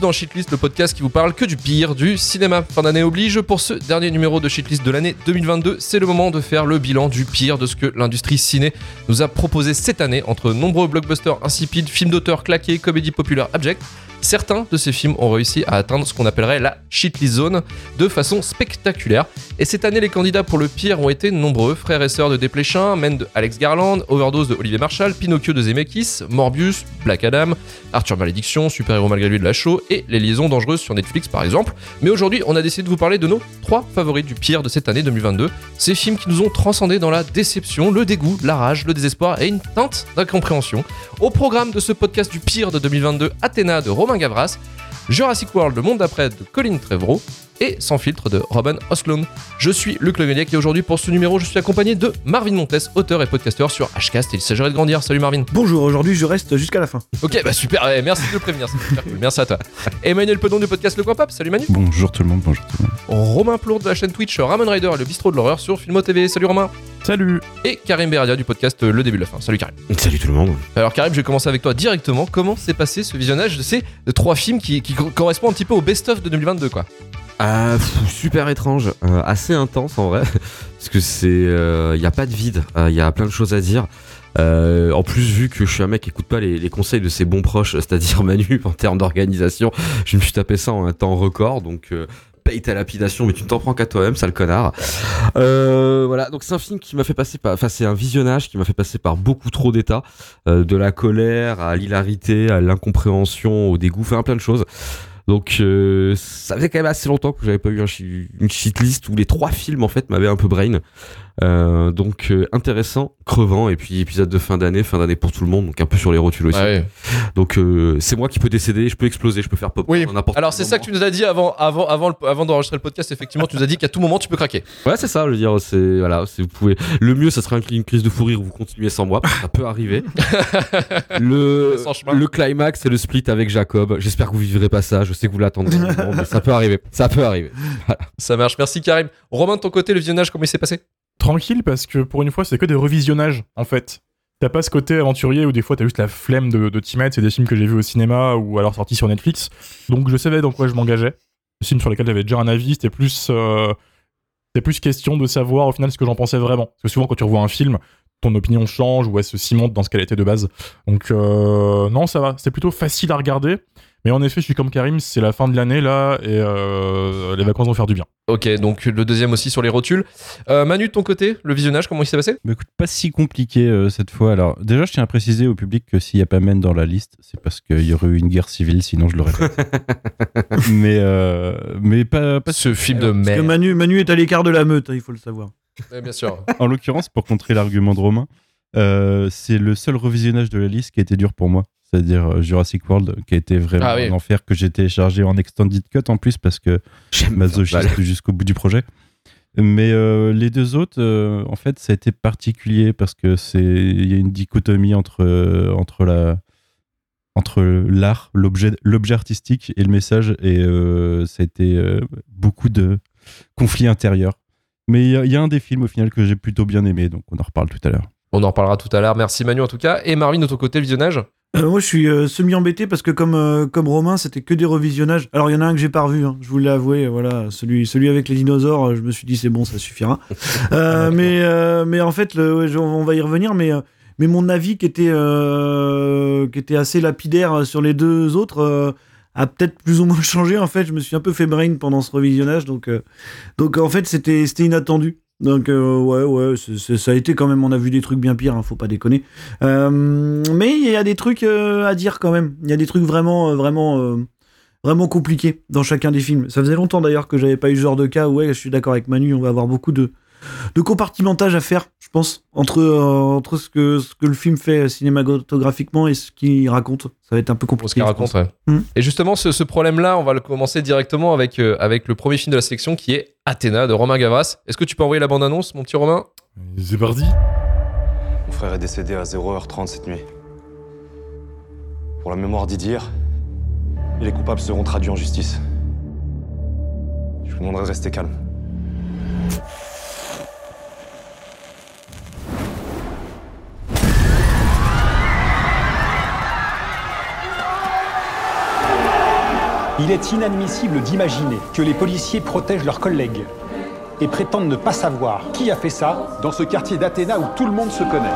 Dans Shitlist, le podcast qui vous parle que du pire du cinéma. Fin d'année oblige, pour ce dernier numéro de Shitlist de l'année 2022, c'est le moment de faire le bilan du pire de ce que l'industrie ciné nous a proposé cette année entre nombreux blockbusters insipides, films d'auteur claqués, comédies populaires abjectes. Certains de ces films ont réussi à atteindre ce qu'on appellerait la shitlist zone de façon spectaculaire. Et cette année, les candidats pour le pire ont été nombreux. Frères et sœurs de Desplechin, Men de Alex Garland, Overdose de Olivier Marshall, Pinocchio de Zemeckis, Morbius, Black Adam, Arthur Malédiction, Super Héros malgré lui de la show et Les Liaisons dangereuses sur Netflix par exemple. Mais aujourd'hui, on a décidé de vous parler de nos trois favoris du pire de cette année 2022. Ces films qui nous ont transcendés dans la déception, le dégoût, la rage, le désespoir et une teinte d'incompréhension. Au programme de ce podcast du pire de 2022, Athéna de Romain Gavras, Jurassic World, le monde d'après de Colin Trevorrow et Sans filtre de Robin Oslund. Je suis Luc Legueniec et aujourd'hui pour ce numéro, je suis accompagné de Marvin Montes, auteur et podcasteur sur Hcast et il s'agirait de grandir. Salut Marvin. Bonjour, aujourd'hui je reste jusqu'à la fin. Ok, bah super, ouais, merci de le prévenir, c'est super cool. Merci à toi. Emmanuel Pedon du podcast Le Coin Pop, salut Manu. Bonjour tout le monde, bonjour tout le monde. Romain Plourde de la chaîne Twitch Ramon Rider et le bistrot de l'horreur sur Filmo TV. Salut Romain. Salut Et Karim Beradia du podcast Le Début de la Fin. Salut Karim. Salut tout le monde. Alors Karim, je vais commencer avec toi directement. Comment s'est passé ce visionnage? De ces trois films qui, qui correspondent un petit peu au best-of de 2022 quoi Euh, super étrange, euh, assez intense en vrai, parce que c'est, il y a pas de vide, il y a plein de choses à dire. Euh, en plus, vu que je suis un mec qui écoute pas les, conseils de ses bons proches, c'est-à-dire Manu en termes d'organisation, je me suis tapé ça en un temps record, donc euh, paye ta lapidation, mais tu ne t'en prends qu'à toi-même, sale connard. Euh, voilà, donc c'est un film qui m'a fait passer par, enfin c'est un visionnage qui m'a fait passer par beaucoup trop d'états, euh, de la colère à l'hilarité, à l'incompréhension, au dégoût, enfin plein de choses. Donc euh, ça faisait quand même assez longtemps que j'avais pas eu une shitlist où les trois films en fait m'avaient un peu brain. Euh, donc euh, intéressant, crevant et puis épisode de fin d'année, fin d'année pour tout le monde, donc un peu sur les rotules aussi. Ouais. Donc euh, c'est moi qui peux décéder, je peux exploser, je peux faire pop. Oui. Alors c'est ça que tu nous as dit avant, avant, avant, le- avant d'enregistrer le podcast. Effectivement, tu nous as dit qu'à tout moment tu peux craquer. Ouais c'est ça, je veux dire c'est voilà, c'est vous pouvez. Le mieux ça serait une crise de fou rire où vous continuez sans moi, ça peut arriver. le le climax c'est le split avec Jacob. J'espère que vous vivrez pas ça. Je sais que vous l'attendez, mais ça peut arriver. Ça peut arriver. Ça marche. Merci Karim. Romain, de ton côté, le visionnage, comment il s'est passé? Tranquille parce que pour une fois c'est que des revisionnages en fait. T'as pas ce côté aventurier où des fois t'as juste la flemme de, de t'y mettre, c'est des films que j'ai vus au cinéma ou alors sortis sur Netflix. Donc je savais dans quoi je m'engageais. Les films sur lesquels j'avais déjà un avis, c'était plus, euh, plus question de savoir au final ce que j'en pensais vraiment. Parce que souvent quand tu revois un film, ton opinion change ou elle se cimente dans ce qu'elle était de base. Donc euh, non ça va, c'est plutôt facile à regarder. Mais en effet je suis comme Karim, c'est la fin de l'année là et euh, les vacances vont faire du bien. Ok, donc le deuxième aussi sur les rotules. Euh, Manu, de ton côté, le visionnage, comment il s'est passé? Bah écoute, pas si compliqué euh, cette fois. Alors, déjà, je tiens à préciser au public que s'il n'y a pas Men dans la liste, c'est parce qu'il y aurait eu une guerre civile, sinon je l'aurais fait. mais, euh, mais pas, pas Ce film de Parce que merde. Manu, Manu est à l'écart de la meute, hein, il faut le savoir. Ouais, bien sûr. En l'occurrence, pour contrer l'argument de Romain, euh, c'est le seul revisionnage de la liste qui a été dur pour moi. C'est-à-dire euh, Jurassic World, qui a été vraiment Ah oui. un enfer que j'ai téléchargé en extended cut en plus parce que masochiste jusqu'au bout du projet. Mais euh, les deux autres, euh, en fait, ça a été particulier parce que c'est il y a une dichotomie entre euh, entre la entre l'art, l'objet l'objet artistique et le message et ça a été beaucoup de conflits intérieurs. Mais il y a- il y, a un des films au final que j'ai plutôt bien aimé, donc on en reparle tout à l'heure. On en reparlera tout à l'heure. Merci Manu en tout cas. Et Marvin, de ton côté, le visionnage? Euh, moi je suis euh, semi-embêté parce que comme, euh, comme Romain, c'était que des revisionnages. Alors il y en a un que j'ai pas revu, hein, je vous l'ai avoué, voilà, celui, celui avec les dinosaures, je me suis dit c'est bon, ça suffira. Mais, mais en fait, le, ouais, je- on va y revenir, mais, mais mon avis qui était, qui était assez lapidaire sur les deux autres a peut-être plus ou moins changé. En fait, je me suis un peu fait brain pendant ce revisionnage, donc, donc en fait c'était c'était inattendu. Donc euh, ouais ouais ça a été quand même on a vu des trucs bien pires hein, faut pas déconner. Euh, mais il y a des trucs euh, à dire quand même. Il y a des trucs vraiment vraiment vraiment compliqués dans chacun des films. Ça faisait longtemps d'ailleurs que j'avais pas eu ce genre de cas. Ouais je suis d'accord avec Manu on va avoir beaucoup de de compartimentage à faire je pense entre euh, entre ce que ce que le film fait cinématographiquement et ce qu'il raconte ça va être un peu Pour ce compliqué qu'il raconte, ouais. Hmm. Et justement, ce, ce problème-là, on va le commencer directement avec, euh, avec le premier film de la sélection qui est Athéna de Romain Gavras. Est-ce que tu peux envoyer la bande-annonce, mon petit Romain? C'est parti Mon frère est décédé à 0h30 cette nuit. Pour la mémoire d'Idir, et les coupables seront traduits en justice. Je vous demanderai de rester calme. Il est inadmissible d'imaginer que les policiers protègent leurs collègues et prétendent ne pas savoir qui a fait ça dans ce quartier d'Athéna où tout le monde se connaît.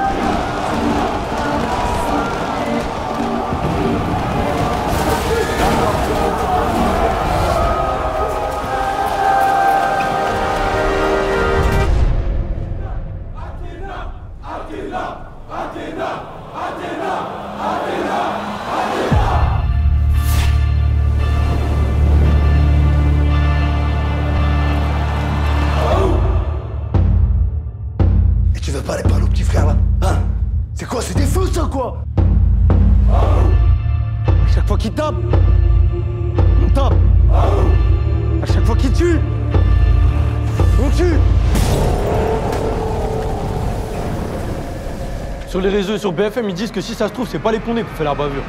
Sur les réseaux et sur BFM, ils disent que si ça se trouve, c'est pas les condés qui ont fait la bavure.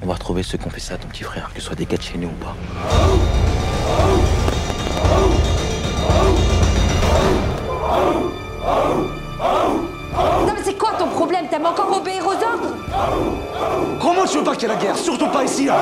On va retrouver ceux qui ont fait ça à ton petit frère, que ce soit des gars de chez nous ou pas. Problème T'aimes encore obéir aux ordres Comment tu veux pas qu'il y ait la guerre Surtout pas ici là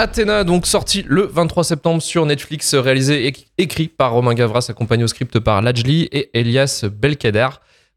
Athéna, donc sorti le 23 septembre sur Netflix, réalisé et écrit par Romain Gavras, accompagné au script par Lajli et Elias Belkader.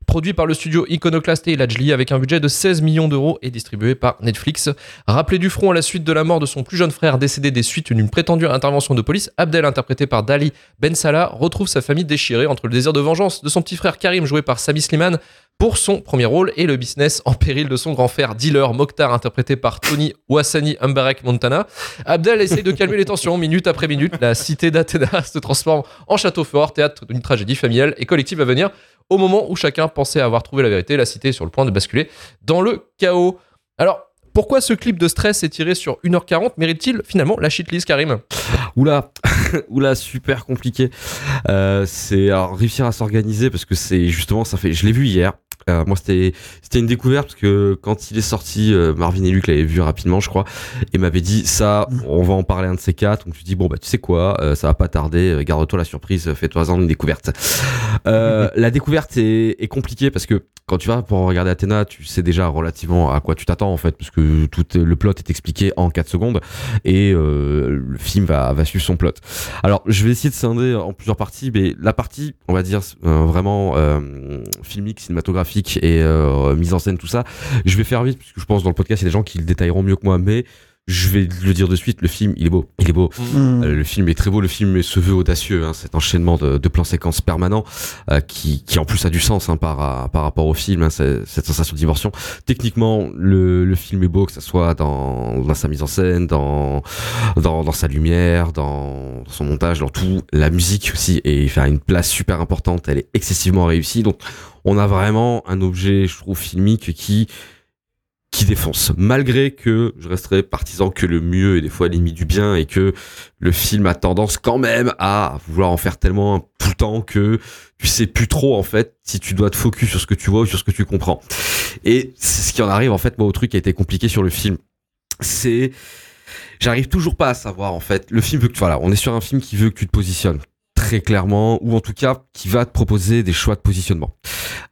Produit par le studio Iconoclast et Lajli avec un budget de 16 millions d'euros et distribué par Netflix. Rappelé du front à la suite de la mort de son plus jeune frère décédé des suites d'une prétendue intervention de police, Abdel, interprété par Dali Ben Salah, retrouve sa famille déchirée entre le désir de vengeance de son petit frère Karim, joué par Sami Slimane, pour son premier rôle et le business en péril de son grand frère dealer Mokhtar interprété par Tony Ouassani Mbarek Montana. Abdel essaye de calmer les tensions minute après minute. La cité d'Athéna se transforme en château fort, théâtre d'une tragédie familiale et collective à venir. Au moment où chacun pensait avoir trouvé la vérité, la cité est sur le point de basculer dans le chaos. Alors, pourquoi ce clip de stress étiré sur 1h40 mérite-t-il finalement la shitlist, Karim? Oula, oula, super compliqué. Euh, c'est réussir à s'organiser parce que c'est justement ça fait. Je l'ai vu hier. Euh, moi, c'était une découverte parce que quand il est sorti, euh, Marvin et Luc l'avaient vu rapidement, je crois, et m'avait dit ça, on va en parler un de ces quatre. Donc tu dis bon bah tu sais quoi, euh, ça va pas tarder, garde-toi la surprise, fais-toi-en une découverte. Euh, la découverte est, est compliquée parce que quand tu vas pour regarder Athéna, tu sais déjà relativement à quoi tu t'attends en fait, parce que tout le plot est expliqué en 4 secondes et euh, le film va, va suivre son plot. Alors, je vais essayer de scinder en plusieurs parties, mais la partie, on va dire, euh, vraiment filmique, cinématographique et euh, mise en scène, tout ça, je vais faire vite, parce que je pense dans le podcast, il y a des gens qui le détailleront mieux que moi, mais je vais le dire de suite, le film, il est beau. Il est beau. Mm. Euh, le film est très beau, le film se veut audacieux, hein, cet enchaînement de, de plans séquences permanents euh, qui, qui en plus a du sens hein, par, par rapport au film, hein, cette sensation de dimension. Techniquement, le, le film est beau, que ça soit dans, dans sa mise en scène, dans, dans, dans sa lumière, dans, dans son montage, dans tout. La musique aussi est fait une place super importante, elle est excessivement réussie. Donc on a vraiment un objet, je trouve, filmique qui qui défonce, malgré que je resterai partisan que le mieux est des fois l'ennemi du bien et que le film a tendance quand même à vouloir en faire tellement tout le temps que tu sais plus trop en fait si tu dois te focus sur ce que tu vois ou sur ce que tu comprends. Et c'est ce qui en arrive en fait moi au truc qui a été compliqué sur le film. C'est j'arrive toujours pas à savoir en fait le film veut que tu voilà, on est sur un film qui veut que tu te positionnes très clairement ou en tout cas qui va te proposer des choix de positionnement.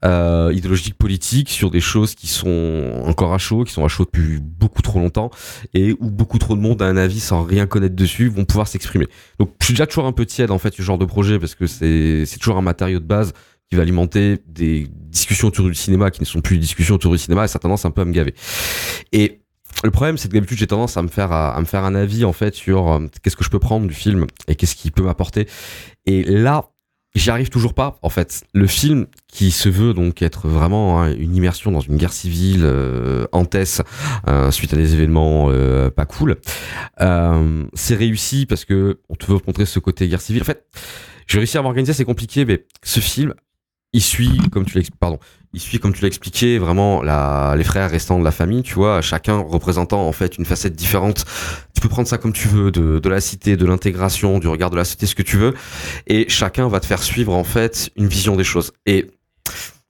Euh, idéologiques politiques sur des choses qui sont encore à chaud qui sont à chaud depuis beaucoup trop longtemps et où beaucoup trop de monde a un avis sans rien connaître dessus vont pouvoir s'exprimer. Donc je suis déjà toujours un peu tiède en fait ce genre de projet parce que c'est c'est toujours un matériau de base qui va alimenter des discussions autour du cinéma qui ne sont plus des discussions autour du cinéma et ça a tendance un peu à me gaver. Et le problème, c'est que d'habitude, j'ai tendance à me faire à, me faire un avis en fait sur euh, qu'est-ce que je peux prendre du film et qu'est-ce qu'il peut m'apporter. Et là, j'y arrive toujours pas. En fait, le film qui se veut donc être vraiment hein, une immersion dans une guerre civile euh, en Tess euh, suite à des événements euh, pas cool, euh, c'est réussi parce que on te veut montrer ce côté guerre civile. En fait, je réussis à m'organiser, c'est compliqué, mais ce film, il suit, comme tu pardon, il suit, comme tu l'as vraiment les frères restants de la famille, tu vois, chacun représentant en fait une facette différente. Tu peux prendre ça comme tu veux, de, la cité, de l'intégration, du regard de la société, ce que tu veux, et chacun va te faire suivre en fait une vision des choses. Et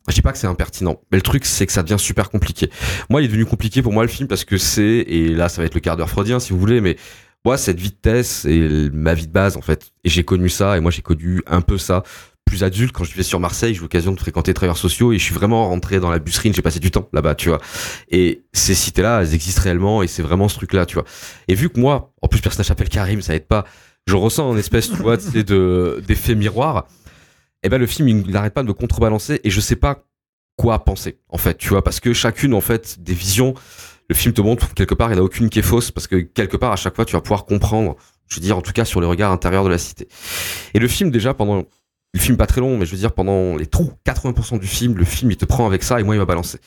je dis pas que c'est impertinent, mais le truc c'est que ça devient super compliqué. Moi, il est devenu compliqué pour moi le film parce que c'est, et là ça va être le quart d'heure freudien si vous voulez, mais moi cette vitesse est ma vie de base en fait. Et j'ai connu ça, et moi j'ai connu un peu ça plus adulte, quand je vivais sur Marseille, j'ai eu l'occasion de fréquenter les travailleurs sociaux et je suis vraiment rentré dans la busserine, j'ai passé du temps là-bas, tu vois. Et ces cités-là, elles existent réellement et c'est vraiment ce truc-là, tu vois. Et vu que moi, en plus, le personnage s'appelle Karim, ça aide pas, je ressens une espèce, tu vois, de, d'effet miroir. Et ben, le film, il n'arrête pas de me contrebalancer et je sais pas quoi penser, en fait, tu vois, parce que chacune, en fait, des visions, le film te montre quelque part, il n'y en a aucune qui est fausse parce que quelque part, à chaque fois, tu vas pouvoir comprendre, je veux dire, en tout cas, sur les regards intérieurs de la cité. Et le film, déjà, pendant le film pas très long, mais je veux dire, pendant les trous, 80% du film, le film, il te prend avec ça et moi, il va balancer.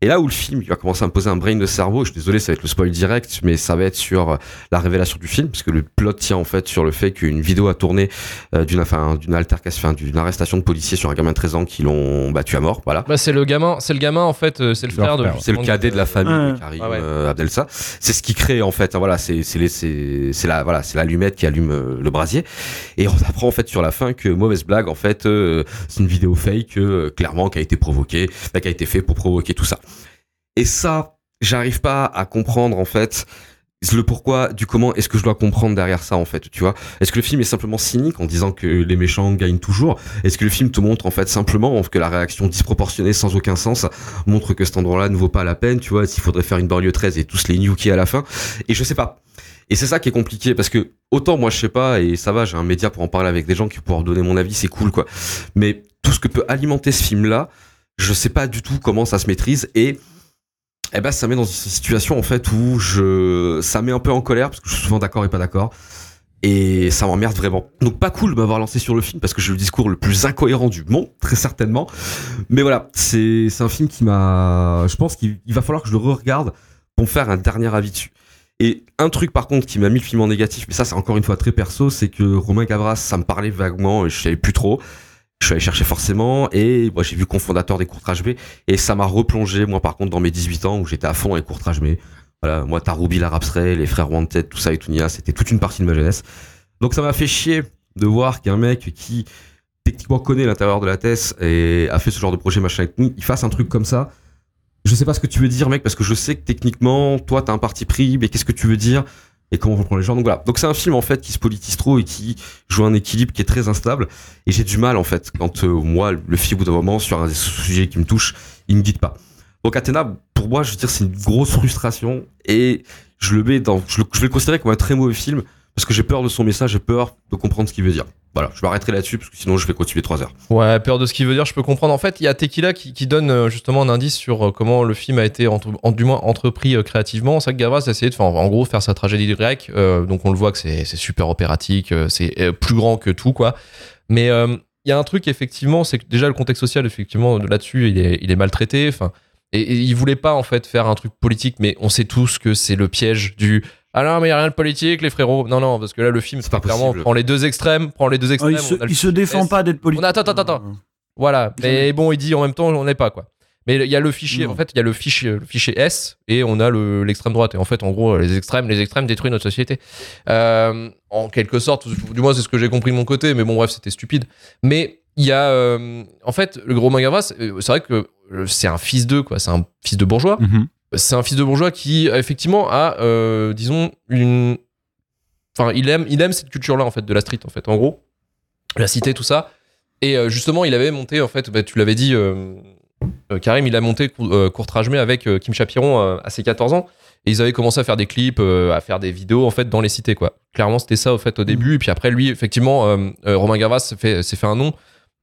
Et là où le film, il va commencer à me poser un brain de cerveau, je suis désolé, ça va être le spoil direct, mais ça va être sur euh, la révélation du film, parce que le plot tient en fait sur le fait qu'une vidéo a tourné euh, d'une enfin, d'une altercation, enfin, d'une arrestation de policiers sur un gamin de 13 ans qui l'ont battu à mort, voilà. Bah, c'est le gamin, c'est le gamin en fait, euh, c'est le frère de. C'est le cadet de la famille Ouais. de Karim Ouais, ouais. euh, Abdelsa. C'est ce qui crée en fait. hein, voilà, c'est c'est les- c'est c'est la voilà, c'est l'allumette qui allume le brasier. Et on apprend en fait sur la fin que mauvaise blague en fait, euh, c'est une vidéo fake euh, clairement qui a été provoquée, qui a été fait pour provoquer tout ça. Et ça, j'arrive pas à comprendre en fait le pourquoi du comment est-ce que je dois comprendre derrière ça en fait tu vois. Est-ce que le film est simplement cynique en disant que les méchants gagnent toujours? Est-ce que le film te montre en fait simplement que la réaction disproportionnée sans aucun sens montre que cet endroit-là ne vaut pas la peine tu vois s'il faudrait faire une banlieue 13 et tous les nuker à la fin? Et je sais pas. Et c'est ça qui est compliqué parce que autant moi je sais pas et ça va j'ai un média pour en parler avec des gens qui pouvoir donner mon avis c'est cool quoi. Mais tout ce que peut alimenter ce film là je sais pas du tout comment ça se maîtrise et eh ben ça met dans une situation en fait où je ça met un peu en colère parce que je suis souvent d'accord et pas d'accord et ça m'emmerde vraiment. Donc pas cool de m'avoir lancé sur le film parce que j'ai le discours le plus incohérent du monde, très certainement. Mais voilà, c'est un film qui m'a je pense qu'il il va falloir que je le re-regarde pour faire un dernier avis dessus. Et un truc par contre qui m'a mis le film en négatif, mais ça c'est encore une fois très perso, c'est que Romain Gavras, ça me parlait vaguement et je savais plus trop. Je suis allé chercher forcément et moi j'ai vu cofondateur des courtrages B et ça m'a replongé moi par contre dans mes 18 ans où j'étais à fond avec courtrages B. Voilà, moi Taroubi, l'Arabe Ray, les frères Wanted, tout ça et Tounia, c'était toute une partie de ma jeunesse. Donc ça m'a fait chier de voir qu'un mec qui techniquement connaît l'intérieur de la thèse et a fait ce genre de projet machin avec nous, il fasse un truc comme ça. Je sais pas ce que tu veux dire mec parce que je sais que techniquement toi t'as un parti pris mais qu'est-ce que tu veux dire? Et comment on prend les gens. Donc voilà. Donc c'est un film en fait qui se politise trop et qui joue un équilibre qui est très instable. Et j'ai du mal en fait quand euh, moi le film au bout d'un moment sur un sujet qui me touche il me guide pas. Donc Athéna pour moi je veux dire c'est une grosse frustration et je le mets dans je vais le considérer comme un très mauvais film parce que j'ai peur de son message j'ai peur de comprendre ce qu'il veut dire voilà je m'arrêterai là-dessus parce que sinon je vais continuer trois heures Ouais, peur de ce qu'il veut dire, je peux comprendre. En fait, il y a Tequila qui, donne euh, justement un indice sur euh, comment le film a été, du moins, entrepris euh, créativement. C'est vrai que Gavras a essayé de faire, en, gros, faire sa tragédie grecque. euh, donc, on le voit que c'est super opératique, c'est plus grand que tout, quoi. Mais il y a un truc, effectivement, c'est que déjà, le contexte social, effectivement, de- là-dessus, il est, maltraité. Et, et il voulait pas, en fait, faire un truc politique, mais on sait tous que c'est le piège du. Ah non, mais il n'y a rien de politique, les frérots. Non, non, parce que là, le film, C'est pas clairement, prend les deux extrêmes, prend les deux Ah, extrêmes. il se, il se défend S. pas d'être politique. On a- attends, attends, attends. Voilà, mais bon, il dit en même temps, on n'est pas quoi. Mais il y a le fichier, Non. en fait, il y a le fichier, le fichier S et on a le- l'extrême droite. Et en fait, en gros, les extrêmes, les extrêmes détruisent notre société. Euh, en quelque sorte, du moins, c'est ce que j'ai compris de mon côté, mais bon, bref, c'était stupide. Mais il y a, euh, en fait, le gros Mangavas, euh, c'est vrai que euh, c'est un fils d'eux, quoi. C'est un fils de bourgeois. Mhm. C'est un fils de bourgeois qui, effectivement, a, euh, disons, une. Enfin, il aime, il aime cette culture-là, en fait, de la street, en fait. En gros, la cité, tout ça. Et euh, justement, il avait monté, en fait, bah, tu l'avais dit, euh, Karim, il a monté Cour- Courtrage May avec Kim Chapiron à ses 14 ans. Et ils avaient commencé à faire des clips, à faire des vidéos, en fait, dans les cités, quoi. Clairement, c'était ça, au fait, au début. Et puis après, lui, effectivement, Romain Gavras s'est fait, s'est fait un nom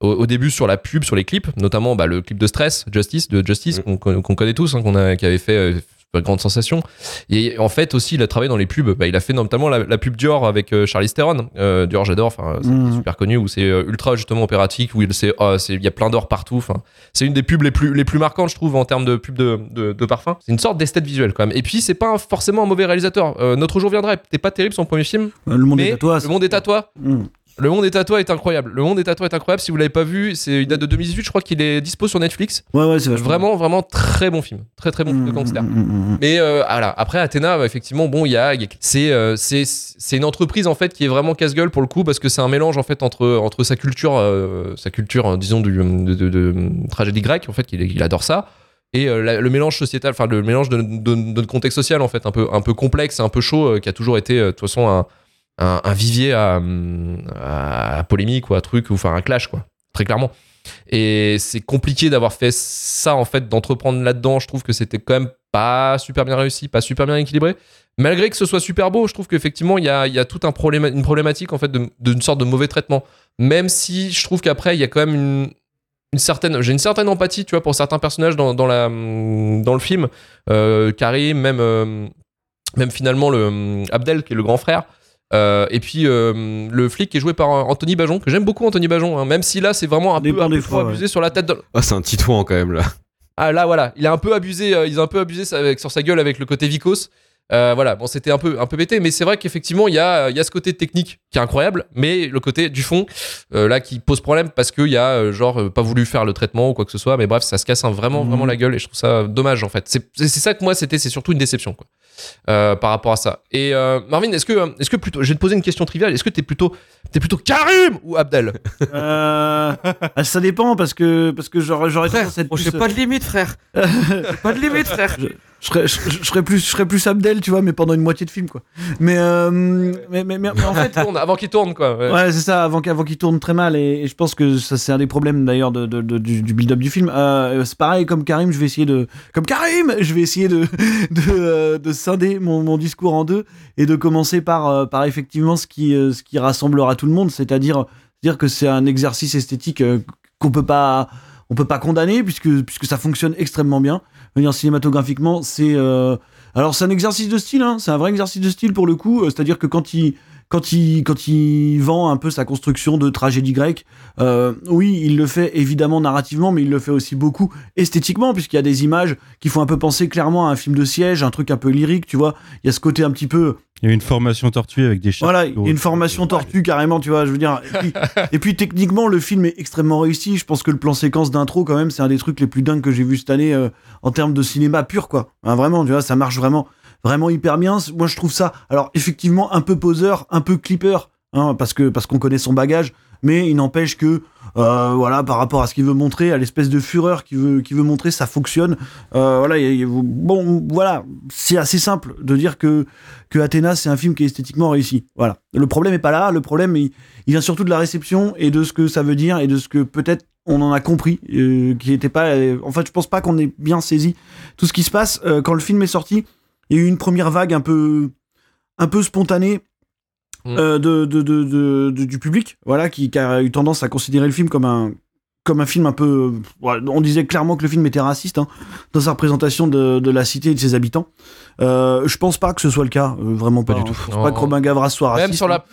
au, au début sur la pub, sur les clips, notamment bah, le clip de Stress, Justice, de Justice, qu'on qu'on- qu'on connaît tous, hein, qu'on a, qui avait fait euh, grande sensation. Et en fait aussi, il a travaillé dans les pubs. Bah, il a fait notamment la, la pub Dior avec euh, Charlize Theron. Euh, Dior, j'adore. Enfin, c'est Mhm. super connu où c'est euh, ultra justement opératique, où il c'est, oh, c'est- il y a plein d'or partout. Enfin, c'est une des pubs les plus les plus marquantes, je trouve, en termes de pub de, de, de parfum. C'est une sorte d'esthète visuelle quand même. Et puis c'est pas un- forcément un mauvais réalisateur. Euh, Notre jour viendra. T'es pas terrible son premier film, Le monde mais est à toi. le monde est à toi. Mmh. Le monde est à toi est incroyable. Le monde est à toi est incroyable. Si vous l'avez pas vu, c'est une date de 2018. Je crois qu'il est dispo sur Netflix. Ouais, ouais, c'est Vraiment, vraiment très bon film. Très, très bon film de Mm, gangster. mm, mm. Mais euh, voilà, après Athéna, bah, effectivement, bon, il y a, c'est, euh, c'est, c'est une entreprise en fait qui est vraiment casse-gueule pour le coup parce que c'est un mélange en fait entre entre sa culture, euh, sa culture, disons du, de, de- de tragédie grecque en fait, qu'il il adore ça, et la- le mélange sociétal, enfin le mélange de, notre contexte social en fait, un peu un peu complexe, un peu chaud, qui a toujours été de toute façon un, un, vivier à, hum, à polémique ou à truc, ou enfin un clash quoi, très clairement. Et c'est compliqué d'avoir fait ça, en fait, d'entreprendre là-dedans. Je trouve que c'était quand même pas super bien réussi, pas super bien équilibré. Malgré que ce soit super beau, je trouve qu'effectivement, il y a, y a tout un problème, une problématique, en fait, d'une sorte de mauvais traitement. Même si je trouve qu'après, il y a quand même une, certaine. J'ai une certaine empathie, tu vois, pour certains personnages dans, dans, la, dans le film. Euh, Karim, même, euh, même finalement, le Abdel, qui est le grand frère. Euh, et puis euh, le flic qui est joué par Anthony Bajon, que j'aime beaucoup Anthony Bajon, hein, même si là c'est vraiment un peu, un peu des trop fois, ouais. abusé sur la tête de... Ah, c'est un titouan quand même là. Ah là voilà, il a un peu abusé, euh, ils ont un peu abusé avec, sur sa gueule avec le côté vicos. Euh, voilà, bon c'était un peu un peu pété, mais c'est vrai qu'effectivement il y a il y a ce côté technique qui est incroyable, mais le côté du fond euh, là qui pose problème parce qu'il y a genre pas voulu faire le traitement ou quoi que ce soit, mais bref ça se casse hein, vraiment vraiment la gueule et je trouve ça dommage en fait. C'est c'est c'est ça que moi c'était c'est surtout une déception quoi euh, par rapport à ça. Et euh, Marvin, est-ce que est-ce que plutôt je vais te poser une question triviale, est-ce que t'es plutôt t'es plutôt Karim ou Abdel? Euh, ah, ça dépend parce que parce que j'aurais j'aurais tendance à être plus- de limite, frère. pas de limite, frère. je, je serais, je, je serais plus je serais plus Abdel tu vois mais pendant une moitié de film quoi mais euh, mais, mais, mais- mais en fait Tourne, avant qu'il tourne quoi. ouais. Ouais, c'est ça, avant, avant qu'il tourne très mal. Et, et je pense que ça, c'est un des problèmes d'ailleurs de, de- de- du, du build-up du film. Euh, c'est pareil, comme Karim, je vais essayer de. Comme Karim Je vais essayer de, de, euh, de scinder mon, mon discours en deux et de commencer par, par effectivement ce qui, ce qui rassemblera tout le monde, c'est-à-dire dire que c'est un exercice esthétique qu'on peut pas. On peut pas condamner puisque, puisque ça fonctionne extrêmement bien. Cinématographiquement, c'est. euh, Alors, c'est un exercice de style, hein, c'est un vrai exercice de style pour le coup. euh, C'est-à-dire que quand il, quand il, quand il vend un peu sa construction de tragédie grecque, euh, oui, il le fait évidemment narrativement, mais il le fait aussi beaucoup esthétiquement, puisqu'il y a des images qui font un peu penser clairement à un film de siège, un truc un peu lyrique, tu vois. Il y a ce côté un petit peu. Il y a une formation tortue avec des chats. Voilà, il y a une formation tortue carrément, tu vois, je veux dire. Et puis, et puis, techniquement, le film est extrêmement réussi. Je pense que le plan séquence d'intro, quand même, c'est un des trucs les plus dingues que j'ai vu cette année euh, en termes de cinéma pur, quoi. Hein, vraiment, tu vois, ça marche vraiment, vraiment hyper bien. Moi, je trouve ça, alors effectivement, un peu poseur, un peu clipper, hein, parce que parce qu'on connaît son bagage, mais il n'empêche que, euh, voilà, par rapport à ce qu'il veut montrer, à l'espèce de fureur qu'il veut, veut montrer, ça fonctionne. Euh, voilà, bon, voilà, c'est assez simple de dire que que Athéna, c'est un film qui est esthétiquement réussi. Voilà. Le problème est pas là. Le problème, il, vient surtout de la réception et de ce que ça veut dire et de ce que peut-être on en a compris, euh, qui était pas. euh, en fait, je pense pas qu'on ait bien saisi tout ce qui se passe quand le film est sorti. Il y a eu une première vague un peu, un peu spontanée. Mm. euh, de, de- de- du public, voilà, qui, qui a eu tendance à considérer le film comme un, comme un film un peu. on disait clairement que le film était raciste hein, dans sa représentation de, la cité et de ses habitants. Euh, je pense pas que ce soit le cas, euh, vraiment pas, Pas du hein. tout. Je pense pas Non. que Romain Gavras soit raciste. Même sur la,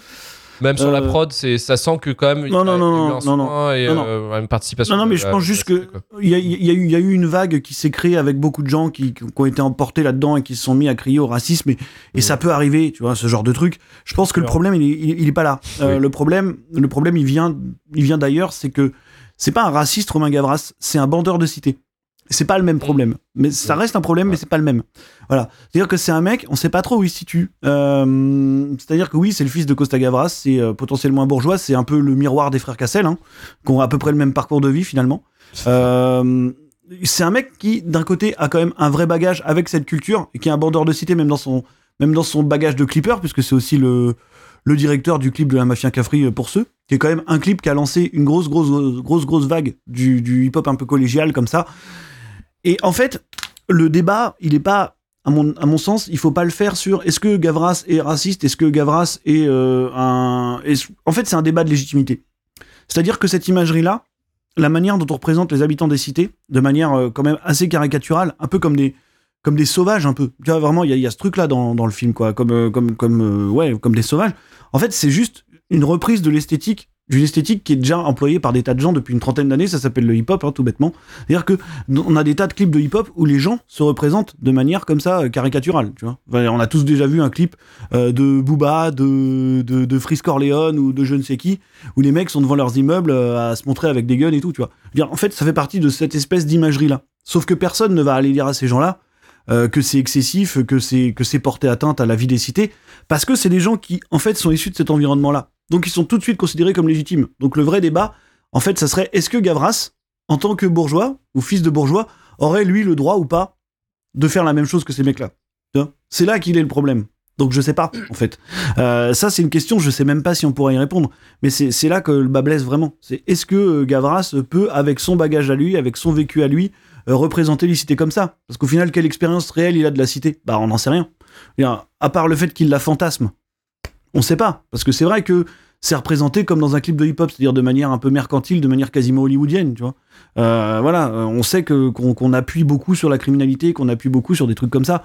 même sur la Euh, prod, c'est, ça sent que quand même il y a- Non, non, non, non, non, non. soin et Non, non. euh, une participation. Non, non, mais je pense juste que il y a, y a eu, il y a eu une vague qui s'est créée avec beaucoup de gens qui, qui ont été emportés là-dedans et qui se sont mis à crier au racisme et, et ça peut arriver, tu vois, ce genre de truc. Je pense que le problème, il est, il, il est pas là. Euh. Le problème, le problème, il vient, il vient d'ailleurs, c'est que c'est pas un raciste Romain Gavras, c'est un bandeur de cité. C'est pas le même problème, mais ça reste un problème, mais c'est pas le même. Voilà, c'est-à-dire que c'est un mec, on sait pas trop où il se situe. Euh, c'est-à-dire que oui, c'est le fils de Costa Gavras, c'est euh, potentiellement un bourgeois, c'est un peu le miroir des frères Cassel, hein, qui ont à peu près le même parcours de vie finalement. Euh, c'est un mec qui, d'un côté, a quand même un vrai bagage avec cette culture et qui est un bandeur de cité, même dans son, même dans son bagage de clipper, puisque c'est aussi le, le directeur du clip de la Mafia Cafri pour ceux, qui est quand même un clip qui a lancé une grosse, grosse, grosse, grosse, grosse vague du, du hip-hop un peu collégial comme ça. Et en fait, le débat, il est pas, à mon, à mon sens, il faut pas le faire sur est-ce que Gavras est raciste, est-ce que Gavras est euh, un. En fait, c'est un débat de légitimité. C'est-à-dire que cette imagerie-là, la manière dont on représente les habitants des cités, de manière euh, quand même assez caricaturale, un peu comme des, comme des sauvages, un peu. Tu vois, vraiment, il y, y a ce truc-là dans, dans le film, quoi, comme, euh, comme, comme, ouais, comme des sauvages. En fait, c'est juste une reprise de l'esthétique d'une esthétique qui est déjà employée par des tas de gens depuis une trentaine d'années, ça s'appelle le hip-hop, hein, tout bêtement. C'est-à-dire que on a des tas de clips de hip-hop où les gens se représentent de manière comme ça, euh, caricaturale, tu vois. On a tous déjà vu un clip euh, de Booba, de, de, de Corleone ou de je ne sais qui, où les mecs sont devant leurs immeubles euh, à se montrer avec des guns et tout, tu vois. En fait, ça fait partie de cette espèce d'imagerie-là. Sauf que personne ne va aller dire à ces gens-là que c'est excessif, que c'est que c'est porté atteinte à la vie des cités, parce que c'est des gens qui, en fait, sont issus de cet environnement-là. Donc ils sont tout de suite considérés comme légitimes. Donc le vrai débat, en fait, ça serait est-ce que Gavras, en tant que bourgeois ou fils de bourgeois, aurait lui le droit ou pas de faire la même chose que ces mecs-là? C'est là qu'il est le problème. Donc je sais pas, en fait. Euh, ça, c'est une question, je sais même pas si on pourrait y répondre. Mais c'est là que le bas blesse vraiment. C'est est-ce que euh, Gavras peut, avec son bagage à lui, avec son vécu à lui, euh, représenter les cités comme ça? Parce qu'au final, quelle expérience réelle il a de la cité? Bah, on n'en sait rien. À part le fait qu'il la fantasme, on sait pas. Parce que c'est vrai que c'est représenté comme dans un clip de hip-hop, c'est-à-dire de manière un peu mercantile, de manière quasiment hollywoodienne, tu vois. Euh, voilà, euh, on sait qu'on appuie beaucoup sur la criminalité, qu'on appuie beaucoup sur des trucs comme ça.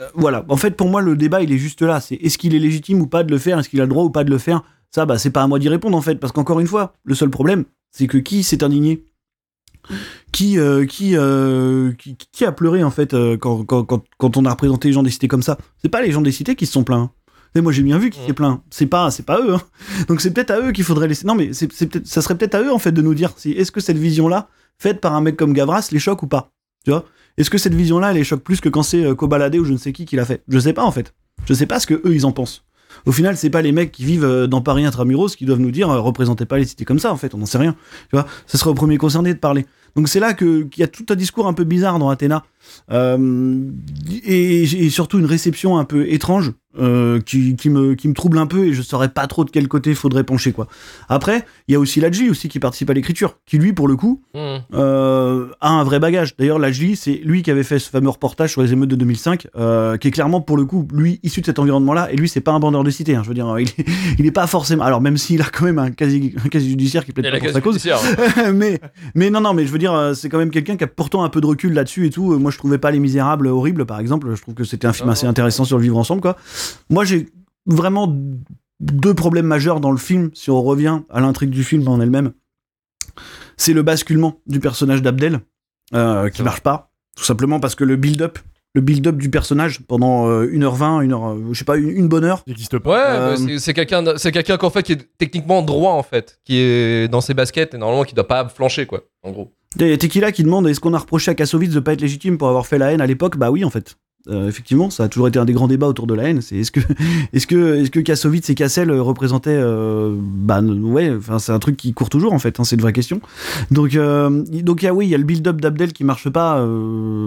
Euh, voilà, en fait, pour moi, le débat, il est juste là. C'est est-ce qu'il est légitime ou pas de le faire? Est-ce qu'il a le droit ou pas de le faire? Ça, bah, c'est pas à moi d'y répondre, en fait, parce qu'encore une fois, le seul problème, c'est que qui s'est indigné? Qui, qui, qui, a pleuré en fait quand on a représenté les gens des cités comme ça? C'est pas les gens des cités qui se sont plaints. hein. Et moi j'ai bien vu qui s'est plaint. C'est pas c'est pas eux. hein. Donc c'est peut-être à eux qu'il faudrait laisser. Non mais c'est c'est peut-être ça serait peut-être à eux en fait de nous dire si est-ce que cette vision là faite par un mec comme Gavras les choque ou pas? Tu vois? Est-ce que cette vision là elle les choque plus que quand c'est euh, Kobalade ou je ne sais qui qui l'a fait? Je sais pas en fait. Je sais pas ce que eux ils en pensent. Au final, c'est pas les mecs qui vivent euh, dans Paris intramuros qui doivent nous dire euh, représentez pas les cités comme ça en fait, on n'en sait rien. Tu vois, ça serait au premier concerné de parler. Donc c'est là que qu'il y a tout un discours un peu bizarre dans Athéna et, et surtout une réception un peu étrange euh, qui, qui me qui me trouble un peu et je saurais pas trop de quel côté faudrait pencher quoi. Après, il y a aussi Ladji aussi qui participe à l'écriture, qui lui pour le coup Mmh. euh, a un vrai bagage. D'ailleurs, Ladji, c'est lui qui avait fait ce fameux reportage sur les émeutes de 2005, euh, qui est clairement pour le coup lui issu de cet environnement-là. Et lui, c'est pas un bandeur de cité. hein, je veux dire, il est, il est pas forcément. Alors même s'il a quand même un quasi un quasi judiciaire qui plaide Il pas pour sa cause. mais mais non non mais je veux dire euh, c'est quand même quelqu'un qui a pourtant un peu de recul là-dessus et tout. Euh, Moi je trouvais pas Les Misérables horribles par exemple. Je trouve que c'était un film Ah, assez intéressant sur le vivre ensemble quoi. Moi j'ai vraiment deux problèmes majeurs dans le film si on revient à l'intrigue du film en elle-même. C'est le basculement du personnage d'Abdel euh, qui marche pas tout simplement parce que le build-up le build-up du personnage pendant euh, 1h20, 1 heure, euh, je sais pas, une, une bonne heure. Il n'existe pas. Ouais, Euh, c'est- quelqu'un, quelqu'un qu'en fait qui est techniquement droit en fait, qui est dans ses baskets et normalement qui doit pas flancher quoi, en gros. Il y a Tequila qui demande est-ce qu'on a reproché à Kassovitz de pas être légitime pour avoir fait la haine à l'époque? Bah oui, en fait. Euh, effectivement, ça a toujours été un des grands débats autour de la haine. C'est est-ce que, est-ce que, est-ce que et Cassel euh, représentaient, euh, bah ouais, enfin c'est un truc qui court toujours en fait. hein, c'est une vraie question. Donc, euh, donc il y a oui, il y a le build-up d'Abdel qui marche pas.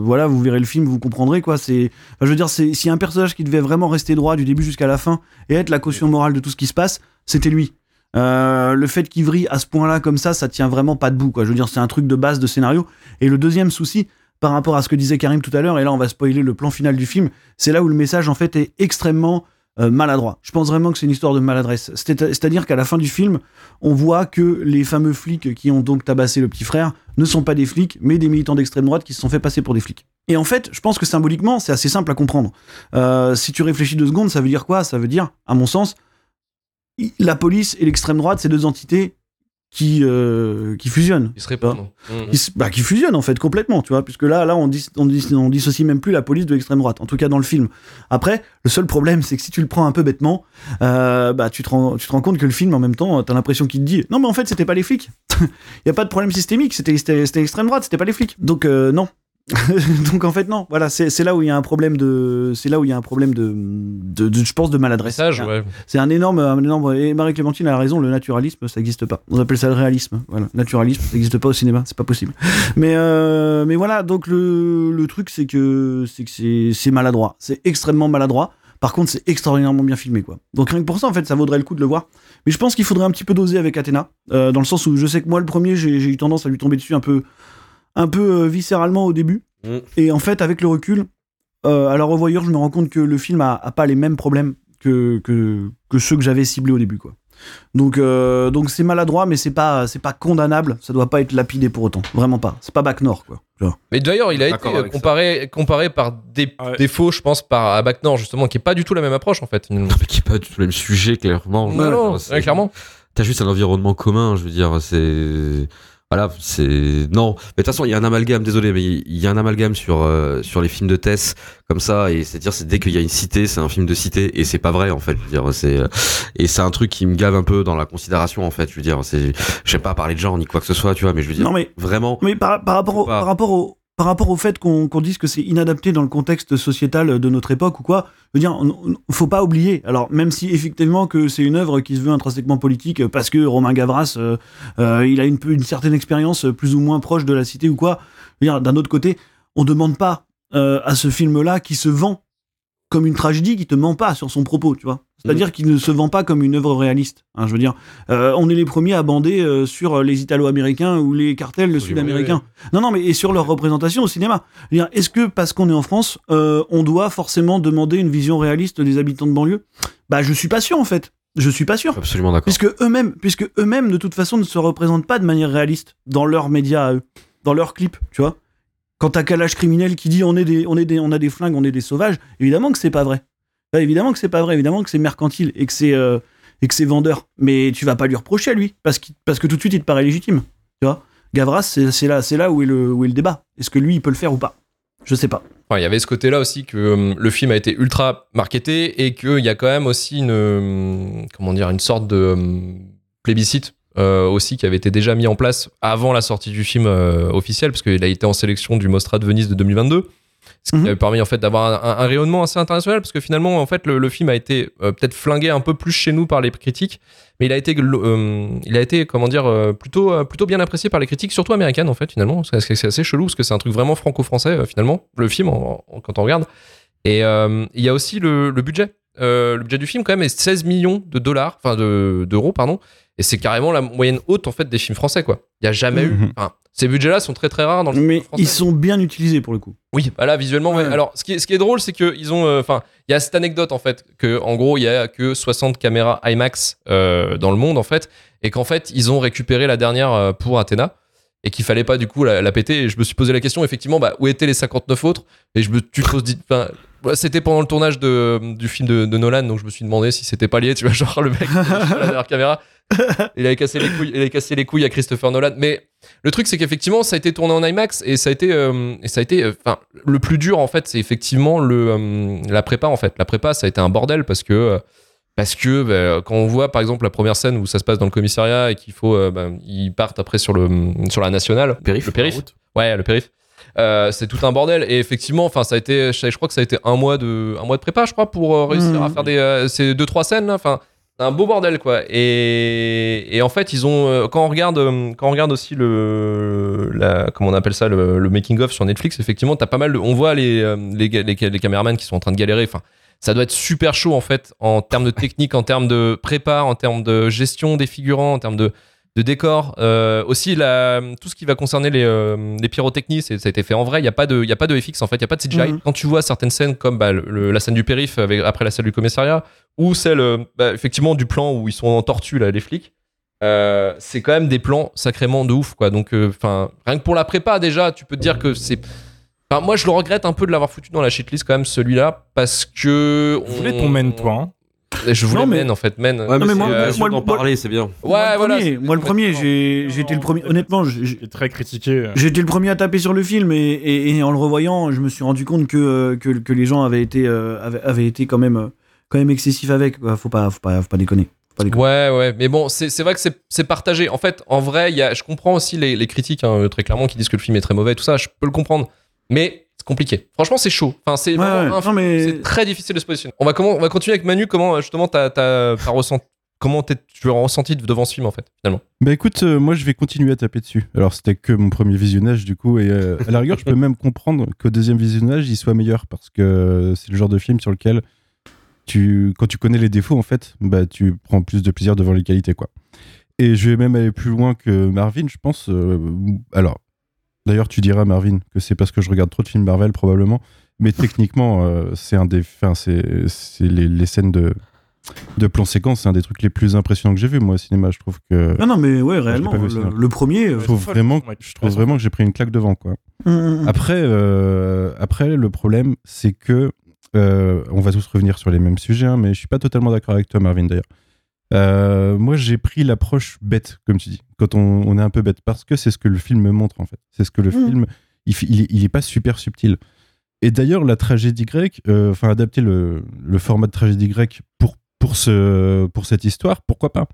voilà, vous verrez le film, vous comprendrez quoi. C'est, je veux dire, c'est a un personnage qui devait vraiment rester droit du début jusqu'à la fin et être la caution morale de tout ce qui se passe, c'était lui. Le fait qu'il vrille à ce point-là comme ça, ça tient vraiment pas debout. Quoi. Je veux dire, c'est un truc de base de scénario. Et le deuxième souci, par rapport à ce que disait Karim tout à l'heure, et là on va spoiler le plan final du film, c'est là où le message en fait est extrêmement euh, maladroit. Je pense vraiment que c'est une histoire de maladresse. C'est- C'est-à-dire qu'à la fin du film, on voit que les fameux flics qui ont donc tabassé le petit frère ne sont pas des flics, mais des militants d'extrême droite qui se sont fait passer pour des flics. Et en fait, je pense que symboliquement, c'est assez simple à comprendre. Euh, si tu réfléchis deux secondes, ça veut dire quoi? Ça veut dire, à mon sens, la police et l'extrême droite, c'est deux entités qui, euh, qui fusionnent. Il se répond. Mmh. Qui, bah, qui fusionnent en fait complètement, tu vois, puisque là, là on, dis, on, dis- on dissocie même plus la police de l'extrême droite, en tout cas dans le film. Après, le seul problème, c'est que si tu le prends un peu bêtement, euh, bah, tu, te rends, tu te rends compte que le film, en même temps, t'as l'impression qu'il te dit Non, mais en fait, c'était pas les flics. Il y a pas de problème systémique, c'était c'était- c'était l'extrême droite, c'était pas les flics. Donc, euh, non. Donc en fait non, voilà, c'est là où il y a un problème de, c'est là où il y a un problème de, de, de- je pense de maladresse. Ouais. C'est un énorme, un énorme. Et Marie Clémentine a raison, le naturalisme, ça n'existe pas. On appelle ça le réalisme. Voilà, naturalisme, ça n'existe pas au cinéma, c'est pas possible. Mais, euh, mais voilà, donc le, le truc, c'est que c'est que c'est maladroit. C'est extrêmement maladroit. Par contre, c'est extraordinairement bien filmé, quoi. Donc rien que pour ça, en fait, ça vaudrait le coup de le voir. Mais je pense qu'il faudrait un petit peu doser avec Athéna, euh, dans le sens où je sais que moi, le premier, j'ai eu tendance à lui tomber dessus un peu, un peu euh, viscéralement au début. Mm. Et en fait, avec le recul, euh, à la revoyure, je me rends compte que le film a, a pas les mêmes problèmes que, que, que ceux que j'avais ciblés au début, quoi. Donc, euh, donc c'est maladroit, mais c'est pas, c'est pas condamnable. Ça doit pas être lapidé pour autant. Vraiment pas. C'est pas Bac Nord, quoi. Genre. Mais d'ailleurs, il a été euh, ça. comparé, comparé par des Ouais. défauts, je pense, par à Bac Nord justement, qui est pas du tout la même approche en fait. finalement. Non, mais qui est pas du tout le même sujet, clairement. Non, non, ouais, clairement. t'as juste un environnement commun. Je veux dire, c'est voilà, c'est non. Mais de toute façon, il y a un amalgame. Désolé, mais il y a un amalgame sur euh, sur les films de Tess comme ça. Et c'est dire, c'est dès qu'il y a une cité, c'est un film de cité, et c'est pas vrai en fait. Je veux dire, c'est euh, et c'est un truc qui me gave un peu dans la considération en fait. Je veux dire, c'est, je sais pas parler de genre ni quoi que ce soit, tu vois, mais je veux dire, Non, mais, vraiment. mais par, par rapport au, par rapport au, par rapport au fait qu'on dise que c'est inadapté dans le contexte sociétal de notre époque ou quoi, je veux dire, faut pas oublier. Alors, même si effectivement que c'est une œuvre qui se veut intrinsèquement politique parce que Romain Gavras, euh, euh, il a une, certaine expérience plus ou moins proche de la cité ou quoi, d'un autre côté, on demande pas euh, à ce film-là qui se vend comme une tragédie qui te ment pas sur son propos, tu vois. C'est-à-dire qu'il ne se vend pas comme une œuvre réaliste. hein, je veux dire, Euh, on est les premiers à bander euh, sur les Italo-américains ou les cartels sud-américains. Non, non, mais et sur leur représentation au cinéma. Est-ce que parce qu'on est en France, euh, on doit forcément demander une vision réaliste des habitants de banlieue? Bah, je suis pas sûr en fait. Je suis pas sûr. Absolument d'accord. Puisque eux-mêmes, puisque eux-mêmes de toute façon ne se représentent pas de manière réaliste dans leurs médias à eux, dans leurs clips, tu vois. Quand t'as Kalash criminel qui dit on est des, on est des, on a des flingues, on est des sauvages, évidemment que c'est pas vrai. Bah, évidemment que c'est pas vrai, évidemment que c'est mercantile et que c'est euh, et que c'est vendeur. Mais tu vas pas lui reprocher à lui parce, qu'il- parce que tout de suite il te paraît légitime, tu vois? Gavras, c'est là, c'est là où est le, où est le débat. Est-ce que lui il peut le faire ou pas? Je sais pas. Il y avait ce côté-là aussi que euh, le film a été ultra marketé et qu'il y a quand même aussi une, euh, comment dire, une sorte de euh, plébiscite euh, aussi qui avait été déjà mis en place avant la sortie du film euh, officiel, parce qu'il a été en sélection du Mostra de Venise de 2022. Ce qui Mhm. avait permis en fait d'avoir un, rayonnement assez international, parce que finalement en fait le, le film a été euh, peut-être flingué un peu plus chez nous par les critiques, mais il a été, il a été comment dire plutôt plutôt bien apprécié par les critiques, surtout américaines en fait finalement. C'est assez chelou parce que c'est un truc vraiment franco-français finalement le film en- en- quand on regarde. Et il y a aussi le, le budget. Le budget du film quand même est 16 millions de dollars, enfin de- d'euros pardon. Et c'est carrément la moyenne haute en fait des films français quoi. Il y a jamais eu. Mhm. enfin, ces budgets-là sont très très rares dans le Mais français. ils sont bien utilisés pour le coup. Oui, bah là visuellement. ouais. Ouais. Alors, ce qui est, ce qui est drôle, c'est que ils ont, euh, enfin, il y a cette anecdote en fait que, en gros, il y a que 60 caméras IMAX euh, dans le monde en fait, et qu'en fait, ils ont récupéré la dernière euh, pour Athéna et qu'il fallait pas du coup la, la péter. Et je me suis posé la question effectivement, bah, où étaient les 59 autres? Et je me, tu poses, enfin, c'était pendant le tournage de, du film de, de Nolan, donc je me suis demandé si c'était pas lié. Tu vois, genre le mec, la dernière caméra, il avait cassé les couilles, il avait cassé les couilles à Christopher Nolan, mais le truc, c'est qu'effectivement, ça a été tourné en IMAX et ça a été, euh, et ça a été, euh, enfin, le plus dur en fait, c'est effectivement le euh, la prépa en fait. La prépa, ça a été un bordel parce que parce que bah, quand on voit par exemple la première scène où ça se passe dans le commissariat et qu'il faut, bah, ils partent après sur le sur la nationale, Périph'. le périph, ouais, le périph. Euh, c'est tout un bordel. Et effectivement enfin ça a été je, je crois que ça a été un mois de un mois de prépa je crois pour euh, réussir à faire des euh, ces deux trois scènes enfin c'est un beau bordel quoi. Et, et en fait ils ont quand on regarde quand on regarde aussi le la comment on appelle ça le, le making of sur Netflix effectivement t'as pas mal de, on voit les, les les les caméramans qui sont en train de galérer. Enfin ça doit être super chaud en fait en termes de technique en termes de prépa en termes de gestion des figurants en termes de de décor Euh, aussi la, tout ce qui va concerner les, euh, les pyrotechnies ça a été fait en vrai il y a pas de il y a pas de FX en fait il y a pas de CGI Mhm. quand tu vois certaines scènes comme bah, le- la scène du périph avec après la salle du commissariat ou celle euh, bah, effectivement du plan où ils sont en tortue là les flics euh, c'est quand même des plans sacrément de ouf quoi donc enfin rien que pour la prépa déjà tu peux te dire que c'est Enfin, moi je le regrette un peu de l'avoir foutu dans la shitlist quand même celui-là parce que Tu voulais ton men, toi. hein. Je voulais Non, mais- men en fait men Ouais, mais, mais moi- l'occasion moi, d'en parler, c'est bien. ouais moi, le voilà premier, moi le premier, j'ai j'ai été le premier. Honnêtement, j'ai- très critiqué. J'ai été le premier à taper sur le film et, et- et en le revoyant, je me suis rendu compte que, euh, que, que les gens avaient été, euh, avaient, avaient été quand même, euh, quand même excessifs avec. quoi. Faut pas, faut pas, faut pas déconner. Ouais, ouais, mais bon, c'est vrai que c'est c'est partagé. En fait, en vrai, il y a, je comprends aussi les, les critiques, hein, très clairement, qui disent que le film est très mauvais, tout ça, je peux le comprendre. Mais c'est compliqué. Franchement, c'est chaud. Enfin, c'est Ouais, ouais. mais- très difficile de se positionner. On va, comment, on va continuer avec Manu. Comment, justement, t'as ressenti, comment tu as ressenti devant ce film, en fait, finalement? Bah écoute, euh, moi je vais continuer à taper dessus. Alors c'était que mon premier visionnage du coup, et euh, à la rigueur je peux même comprendre qu'au deuxième visionnage il soit meilleur parce que c'est le genre de film sur lequel tu, quand tu connais les défauts en fait, bah tu prends plus de plaisir devant les qualités quoi. Et je vais même aller plus loin que Marvin, je pense. euh, alors, d'ailleurs tu diras Marvin que c'est parce que je regarde trop de films Marvel probablement, mais techniquement euh, c'est un des, enfin c'est c'est les, les scènes de de plan séquence, c'est un des trucs les plus impressionnants que j'ai vu moi au cinéma. Je trouve que Non, non, mais ouais, réellement, le, premier. euh, je trouve vraiment, ouais. je trouve vraiment que j'ai pris une claque devant quoi. hum, hum, hum. Après, euh, après le problème, c'est que euh, on va tous revenir sur les mêmes sujets, hein, mais je suis pas totalement d'accord avec toi, Marvin d'ailleurs. Euh, moi, j'ai pris l'approche bête, comme tu dis, quand on, on est un peu bête, parce que c'est ce que le film me montre, en fait. C'est ce que le Mm. film, il, fi- il, est- il est pas super subtil. Et d'ailleurs, la tragédie grecque, euh, enfin, adapter le, le format de tragédie grecque pour, pour, ce, pour cette histoire, pourquoi pas?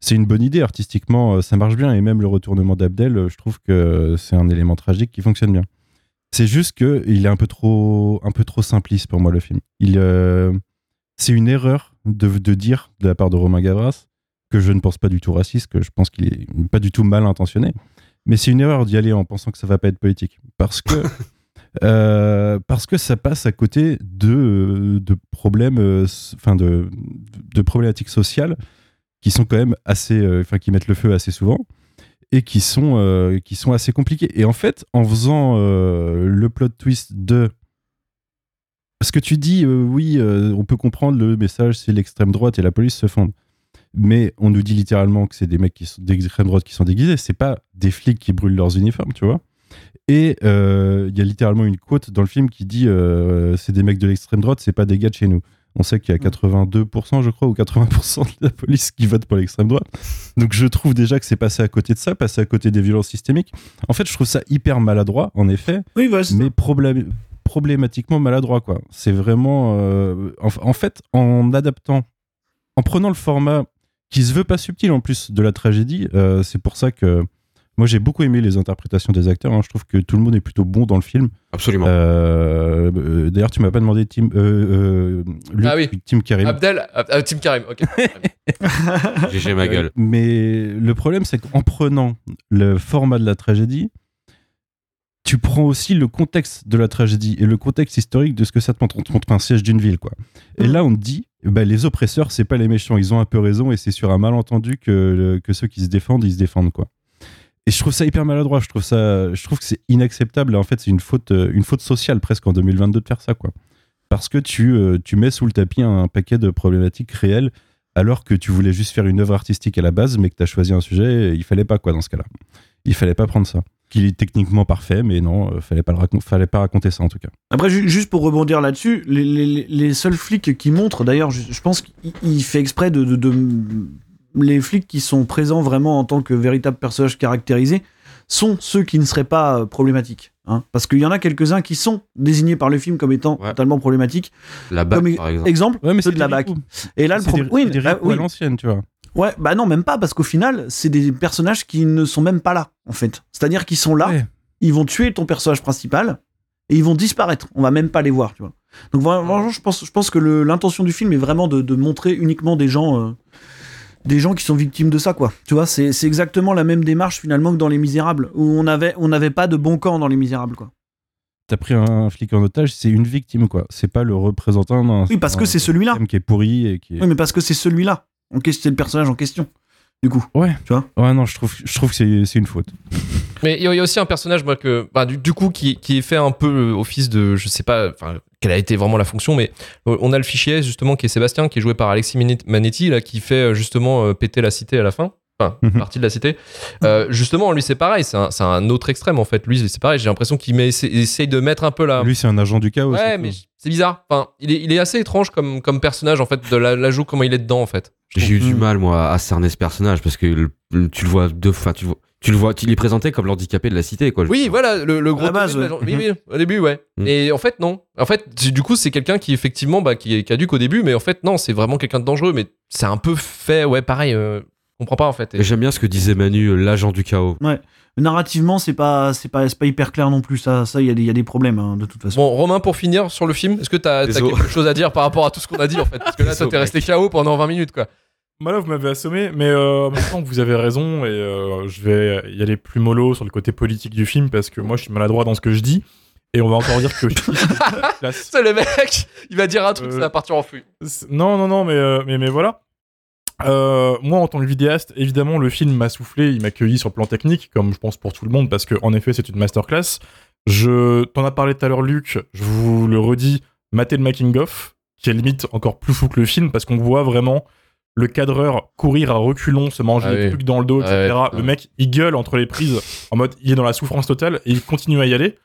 C'est une bonne idée, artistiquement, euh, ça marche bien, et même le retournement d'Abdel, je trouve que c'est un élément tragique qui fonctionne bien. C'est juste que il est un peu trop, un peu trop simpliste pour moi, le film. Il, euh, c'est une erreur de, de dire de la part de Romain Gavras que je ne pense pas du tout raciste, que je pense qu'il est pas du tout mal intentionné. Mais c'est une erreur d'y aller en pensant que ça va pas être politique. Parce que, euh, parce que ça passe à côté de, de problèmes, euh, enfin de, de problématiques sociales qui sont quand même assez, euh, enfin qui mettent le feu assez souvent et qui sont, euh, qui sont assez compliquées. Et en fait, en faisant euh, le plot twist de parce que tu dis, euh, oui, euh, on peut comprendre le message, c'est l'extrême droite et la police se fondent. Mais on nous dit littéralement que c'est des mecs qui sont d'extrême droite qui sont déguisés. C'est pas des flics qui brûlent leurs uniformes, tu vois. Et euh, il y a littéralement une quote dans le film qui dit c'est des mecs de l'extrême droite, c'est pas des gars de chez nous. On sait qu'il y a 82%, je crois, ou 80% de la police qui vote pour l'extrême droite. Donc je trouve déjà que c'est passé à côté de ça, passé à côté des violences systémiques. En fait, je trouve ça hyper maladroit, en effet Oui, c'est mais problème- problématiquement maladroit quoi. C'est vraiment euh, en, en fait en adaptant, en prenant le format qui se veut pas subtil en plus de la tragédie, euh, c'est pour ça que moi j'ai beaucoup aimé les interprétations des acteurs. hein. Je trouve que tout le monde est plutôt bon dans le film. Absolument. Euh, D'ailleurs, tu m'as pas demandé Tim, euh, Luc, Ah oui. Tim Karim. Abdel, Ab- Tim Karim, ok. GG ma gueule. Mais le problème, c'est qu'en prenant le format de la tragédie, tu prends aussi le contexte de la tragédie et le contexte historique de ce que ça te montre. On te montre un siège d'une ville, quoi. Et là, on te dit, bah, les oppresseurs, c'est pas les méchants. Ils ont un peu raison et c'est sur un malentendu que, que ceux qui se défendent, ils se défendent, quoi. Et je trouve ça hyper maladroit. Je trouve ça, je trouve que c'est inacceptable. En fait, c'est une faute, euh, une faute sociale presque en 2022 de faire ça, quoi. Parce que tu, euh, tu mets sous le tapis un paquet de problématiques réelles alors que tu voulais juste faire une œuvre artistique à la base, mais que tu as choisi un sujet, il fallait pas quoi dans ce cas-là. Il fallait pas prendre ça. Qu'il est techniquement parfait, mais non, euh, fallait pas le fallait pas raconter ça en tout cas. Après, ju- juste pour rebondir là-dessus, les, les- les seuls flics qui montrent, d'ailleurs, je, je pense qu'il il fait exprès de, de- de- Les flics qui sont présents vraiment en tant que véritables personnages caractérisés sont ceux qui ne seraient pas euh, problématiques. hein. Parce qu'il y en a quelques-uns qui sont désignés par le film comme étant Ouais. totalement problématiques. La BAC, Comme par exemple. exemple, Ouais, mais ceux c'est de la BAC. Et là, le problème. Oui, bah, oui. à l'ancienne, tu vois. Ouais, bah non, même pas, parce qu'au final, c'est des personnages qui ne sont même pas là, en fait. C'est-à-dire qu'ils sont là, Ouais. ils vont tuer ton personnage principal, et ils vont disparaître. On va même pas les voir, tu vois. Donc vraiment, je pense, je pense que l'intention du film est vraiment de, de montrer uniquement des gens, euh, des gens qui sont victimes de ça, quoi. Tu vois, c'est exactement la même démarche finalement que dans Les Misérables, où on avait, on n'avait pas de bon camp dans Les Misérables, quoi. T'as pris un flic en otage, c'est une victime, quoi. C'est pas le représentant d'un. Oui, parce que c'est celui-là. qui est pourri et qui est. Oui, mais parce que c'est celui-là. En question, c'est le personnage en question. Du coup. Ouais. Tu vois? Ouais, non, je trouve, je trouve que c'est c'est une faute. Mais il y, a- il y a aussi un personnage, moi, que, bah, du, du coup, qui, qui fait un peu euh, office de, je sais pas, enfin, quelle a été vraiment la fonction, mais euh, on a le fichier, justement, qui est Sébastien, qui est joué par Alexis Manet- Manetti, là, qui fait, euh, justement, euh, péter la cité à la fin. Enfin, une Mhm. partie de la cité. Euh, justement, lui, c'est pareil, c'est un, c'est un autre extrême, en fait. Lui, c'est pareil, j'ai l'impression qu'il essaye de mettre un peu la. Lui, c'est un agent du chaos. Ouais, c'est mais c'est bizarre. Enfin, il est, il est assez étrange comme, comme personnage, en fait, de la, la joue, comment il est dedans, en fait. J'ai eu du Mm. mal, moi, à cerner ce personnage parce que le- le- tu le vois deux fois. Tu le vois, tu le vois, est présenté comme l'handicapé de la cité, quoi. Oui, voilà, le, le gros base, ouais. la- Oui, oui, au début, ouais. Mhm. Et en fait, non. En fait, du coup, c'est quelqu'un qui, effectivement, bah, qui est caduque au début, mais en fait, non, c'est vraiment quelqu'un de dangereux, mais c'est un peu fait, ouais, pareil, euh, je comprends pas, en fait. Et- J'aime bien ce que disait Manu, euh, l'agent du chaos. Narrativement, c'est pas, c'est pas, c'est pas hyper clair non plus. Ça, ça, il y, a des- il y a des problèmes hein, de toute façon. Bon, Romain, pour finir sur le film, est-ce que t'as as quelque chose à dire par rapport à tout ce qu'on a dit, en fait? Parce que là, toi, t'es resté KO pendant 20 minutes, quoi. Bah là, vous m'avez assommé, mais euh, temps, vous avez raison, et euh, je vais y aller plus mollo sur le côté politique du film, parce que moi, je suis maladroit dans ce que je dis, et on va encore dire que... C'est le mec, il va dire un truc, Euh, ça va partir en fouille. Non, non, non, mais, euh, mais, mais voilà. Euh, moi, en tant que vidéaste, évidemment, le film m'a soufflé, il m'a accueilli sur le plan technique, comme je pense pour tout le monde, parce que en effet, c'est une masterclass. Je t'en as parlé tout à l'heure, Luc. Je vous le redis, matez le making of, qui est limite encore plus fou que le film, parce qu'on voit vraiment le cadreur courir à reculons, se manger Ah des oui. trucs dans le dos, Ah etc. le mec, il gueule entre les prises, en mode, il est dans la souffrance totale, et il continue à y aller.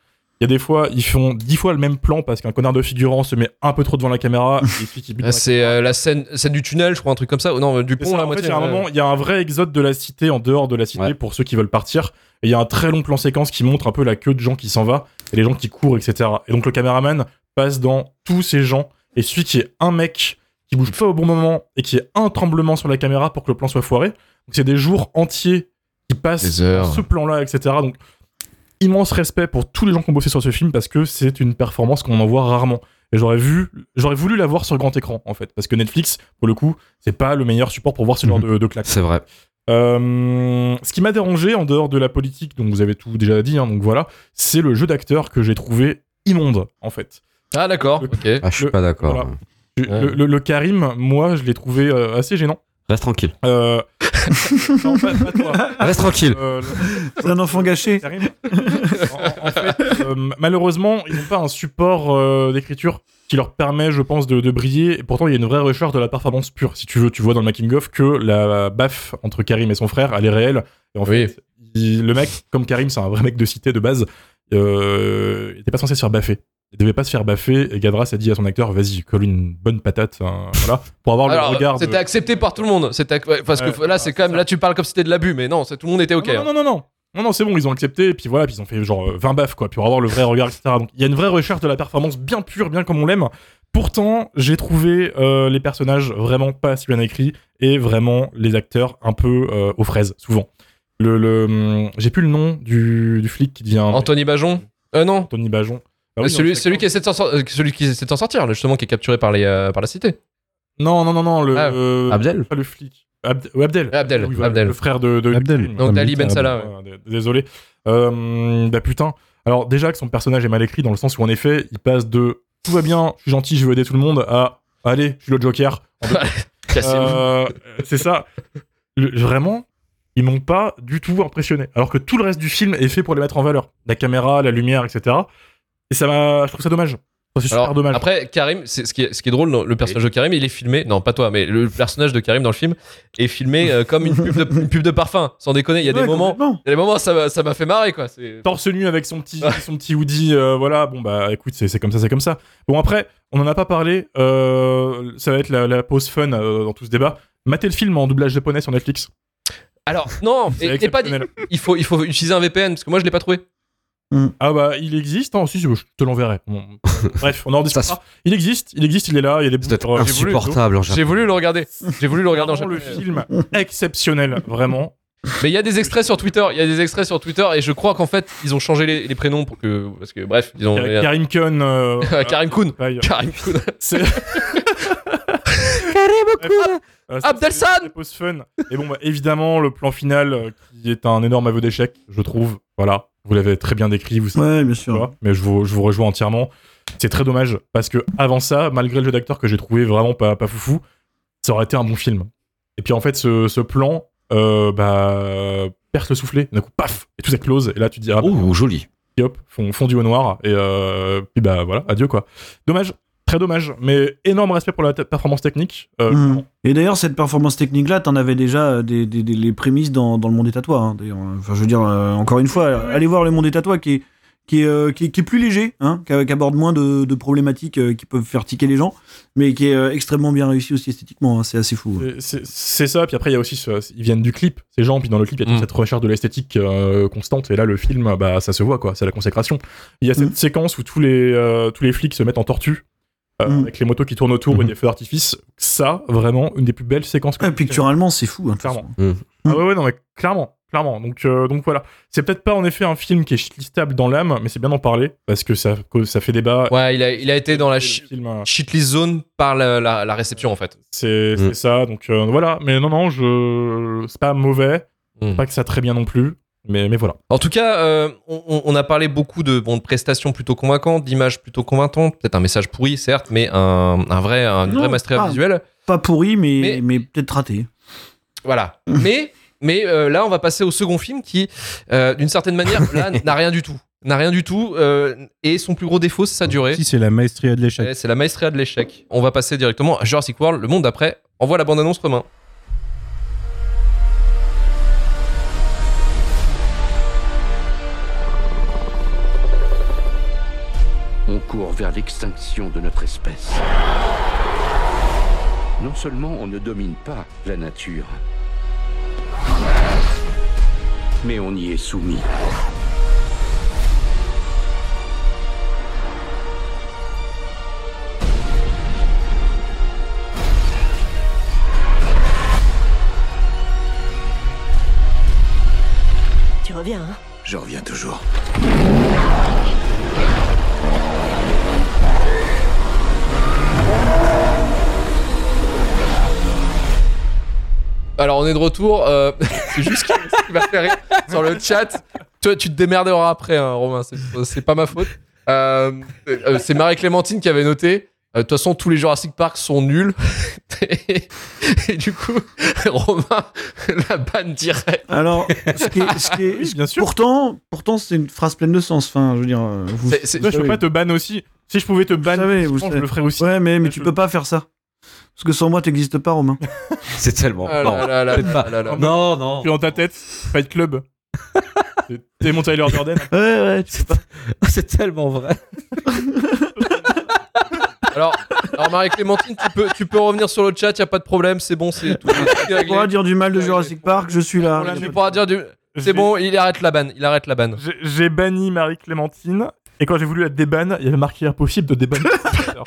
Il y a des fois, ils font dix fois le même plan parce qu'un connard de figurant se met un peu trop devant la caméra. celui qui Ah, C'est euh, la scène, scène du tunnel, je crois, un truc comme ça. Oh, non, du pont, là, en fait, moitié. il y a un ouais. moment, il y a un vrai exode de la cité en dehors de la cité Ouais. pour ceux qui veulent partir. Et il y a un très long plan séquence qui montre un peu la queue de gens qui s'en va et les gens qui courent, etc. Et donc le caméraman passe dans tous ces gens et qu'il y ait un mec qui bouge pas au bon moment et qu'il y ait un tremblement sur la caméra pour que le plan soit foiré. Donc c'est des jours entiers qui passent dans ce plan-là, etc. Donc immense respect pour tous les gens qui ont bossé sur ce film parce que c'est une performance qu'on en voit rarement. Et j'aurais vu, j'aurais voulu la voir sur grand écran en fait, parce que Netflix, pour le coup, c'est pas le meilleur support pour voir ce genre Mhm. de, de claque. C'est vrai. Euh, ce qui m'a dérangé en dehors de la politique, donc vous avez tout déjà dit, hein, donc voilà, c'est le jeu d'acteur que j'ai trouvé immonde en fait. Ah, d'accord, Le- ok. Ah, je suis pas d'accord. voilà. Le, le- le Karim, moi, je l'ai trouvé euh, assez gênant. Reste tranquille. Euh... non, pas, pas toi. Reste tranquille. Euh, le- C'est un enfant gâché. Karim. en, en fait, euh, malheureusement, ils n'ont pas un support euh, d'écriture qui leur permet, je pense, de, de briller. Et pourtant, il y a une vraie recherche de la performance pure. Si tu veux, tu vois dans le making of que la baffe entre Karim et son frère, elle est réelle. Et en Oui. fait, il- le mec, comme Karim, c'est un vrai mec de cité de base. Euh, il était pas censé se faire baffer. Il devait pas se faire baffer. Et Gadras a dit à son acteur, vas-y, colle une bonne patate, hein, voilà, pour avoir Alors, le regard. de- c'était accepté par tout le monde. C'était ouais, parce que là, c'est quand même ça. là, tu parles comme si c'était de l'abus, mais non, tout le monde était ok. Non, hein. non, non, non. Non, non, c'est bon, ils ont accepté, et puis voilà, puis ils ont fait genre euh, 20 baffes, quoi, puis pour avoir le vrai regard, etc. Donc il y a une vraie recherche de la performance bien pure, bien comme on l'aime. Pourtant, j'ai trouvé euh, les personnages vraiment pas si bien écrits, et vraiment les acteurs un peu euh, aux fraises, souvent. Le, le, hum, j'ai plus le nom du, du flic qui devient Anthony Bajon? Euh, non. Anthony Bajon. Ah oui, celui, non, celui, qui essaie de s'en sor- euh, celui qui essaie de s'en sortir, là, justement, qui est capturé par, les, euh, par la cité. Non, non, non, non, le. Ah. euh, Abdel Pas le flic. Abd- ouais, Abdel. Abdel, Oui, voilà, Abdel. Le frère de. de Abdel. Donc, Ah, d'Ali Ben Salah. ouais. Ouais, d- Désolé. Euh, bah putain. Alors déjà que son personnage est mal écrit dans le sens où en effet il passe de tout va bien, je suis gentil, je veux aider tout le monde à allez, je suis le Joker. Euh, c'est ça. Le- vraiment, ils m'ont pas du tout impressionné. Alors que tout le reste du film est fait pour les mettre en valeur. La caméra, la lumière, etc. Et ça m'a, je trouve ça dommage. C'est super Alors, dommage. Après, Karim, c'est ce qui est, ce qui est drôle, le personnage de Karim, il est filmé, non pas toi, mais le personnage de Karim dans le film est filmé euh, comme une pub, de, une pub de parfum, sans déconner. Il y a des moments, il y a des moments, ça m'a- ça m'a fait marrer quoi. C'est- torse nu avec son petit, son petit hoodie, euh, voilà, bon bah écoute, c'est c'est comme ça, c'est comme ça. Bon après, on en a pas parlé, euh, ça va être la, la pause fun dans tout ce débat. Matez le film en doublage japonais sur Netflix. Alors non, et, et pas dit. Il faut, il faut utiliser un VPN parce que moi je l'ai pas trouvé. Ah bah il existe, hein, si, si, je te l'enverrai. Bon, bref, on en Ça discutera. Il existe, il existe, il est là, il y a des bouts voulu- insupportable en J'ai voulu le regarder. J'ai voulu le regarder en le film exceptionnel, vraiment. Mais il y a des extraits sur Twitter. Il y a des extraits sur Twitter et je crois qu'en fait ils ont changé les, les prénoms pour que parce que bref, ils ont. Kar- Karim Kun. euh, Karim Kun. Karim Kun. C'est- Euh, c'est- Abdelsan pause fun. Et bon, bah, évidemment, le plan final, euh, qui est un énorme aveu d'échec, je trouve. Voilà, vous l'avez très bien décrit, vous savez. Ouais, bien sûr. mais je vous, je vous rejoins entièrement. C'est très dommage, parce que avant ça, malgré le jeu d'acteur que j'ai trouvé vraiment pas, pas foufou, ça aurait été un bon film. Et puis en fait, ce, ce plan, euh, bah, perce le soufflet, d'un coup, paf, et tout s'éclose, et là tu te dis, ah, Oh, joli. et hop, fond- fondu au noir, et euh, puis bah voilà, adieu quoi. Dommage, très dommage, mais énorme respect pour la performance technique. euh, Mhm. Et d'ailleurs, cette performance technique-là, t'en avais déjà euh, des, des- des- les prémices dans, dans le monde des tatouages. hein, d'ailleurs. Enfin, je veux dire, euh, encore une fois, allez voir le monde des tatouages qui est, qui est, euh, qui est, qui est plus léger, hein, qui, qui aborde moins de, de problématiques euh, qui peuvent faire tiquer les gens, mais qui est euh, extrêmement bien réussi aussi esthétiquement. hein, c'est assez fou. C'est- ça, puis après il y a aussi, ce- ils viennent du clip, ces gens, puis dans le clip il y a toute Mm. cette recherche de l'esthétique euh, constante, et là le film, bah ça se voit quoi, c'est la consécration. Il y a cette Mm. séquence où tous les, euh, tous les flics se mettent en tortue, euh, Mm. avec les motos qui tournent autour et Mhm. des feux d'artifice, ça, vraiment, une des plus belles séquences que picturalement, c'est fou. hein, Clairement. façon. Ah ouais, ouais, non mais clairement, clairement. Donc, euh, donc voilà. C'est peut-être pas en effet un film qui est shitlistable dans l'âme, mais c'est bien d'en parler, parce que ça, que ça fait débat. Ouais, il a, il a été dans la film, euh, shitlist zone par la, la- la réception en fait. C'est Mm. ça, donc euh, voilà. Mais non, non, je... c'est pas mauvais, Mm. pas que ça très bien non plus, mais, mais voilà. En tout cas, euh, on, a parlé beaucoup de, bon, de prestations plutôt convaincantes, d'images plutôt convaincantes, peut-être un message pourri, certes, mais un, un vrai, un Non, vrai master pas. visuel. Pas pourri, mais, Mais- mais, peut-être raté. Voilà. mais mais euh, là, on va passer au second film qui, euh, d'une certaine manière, là, n'a rien du tout. N'a rien du tout. euh, et son plus gros défaut, c'est sa durée. Si, c'est la maestria de l'échec. Ouais, C'est la maestria de l'échec. On va passer directement à Jurassic World, le monde d'après. Envoie la bande-annonce, Romain. Court vers l'extinction de notre espèce. Non seulement on ne domine pas la nature, mais on y est soumis. Tu reviens, hein? Je reviens toujours. Alors on est de retour. euh, c'est juste ce qui m'a fait rire sur le chat. Toi, tu te démerderas après, hein, Romain. C'est, pas ma faute. Euh, euh, c'est Marie-Clémentine qui avait noté. euh, De toute façon, tous les Jurassic Park sont nuls. et, et du coup, Romain la banne direct. Alors, ce qui est, ce qui est- bien sûr. pourtant, pourtant, c'est une phrase pleine de sens. Enfin, je veux dire, je peux savez. pas te ban aussi. Si je pouvais te ban, je pense le ferais aussi. Ouais, mais, mais tu je- peux pas faire ça. Parce que sans moi, t'existes pas, Romain. C'est tellement. Ah non, là là là peut-être pas. là là là. non, non. Puis dans ta tête, Fight Club. C'est- T'es mon Tyler Durden. Ouais, ouais, tu peux pas. C'est tellement vrai. Alors, alors Marie-Clémentine, tu peux, tu peux revenir sur le chat, y a pas de problème, c'est bon, c'est tout. Tu pourras dire du mal de Jurassic Park, je suis là. Tu pourras dire du. C'est bon, il arrête la banne. Il arrête la banne. J'ai- banni Marie-Clémentine. Et quand j'ai voulu la déban, il y avait marqué impossible de débanner. Voilà.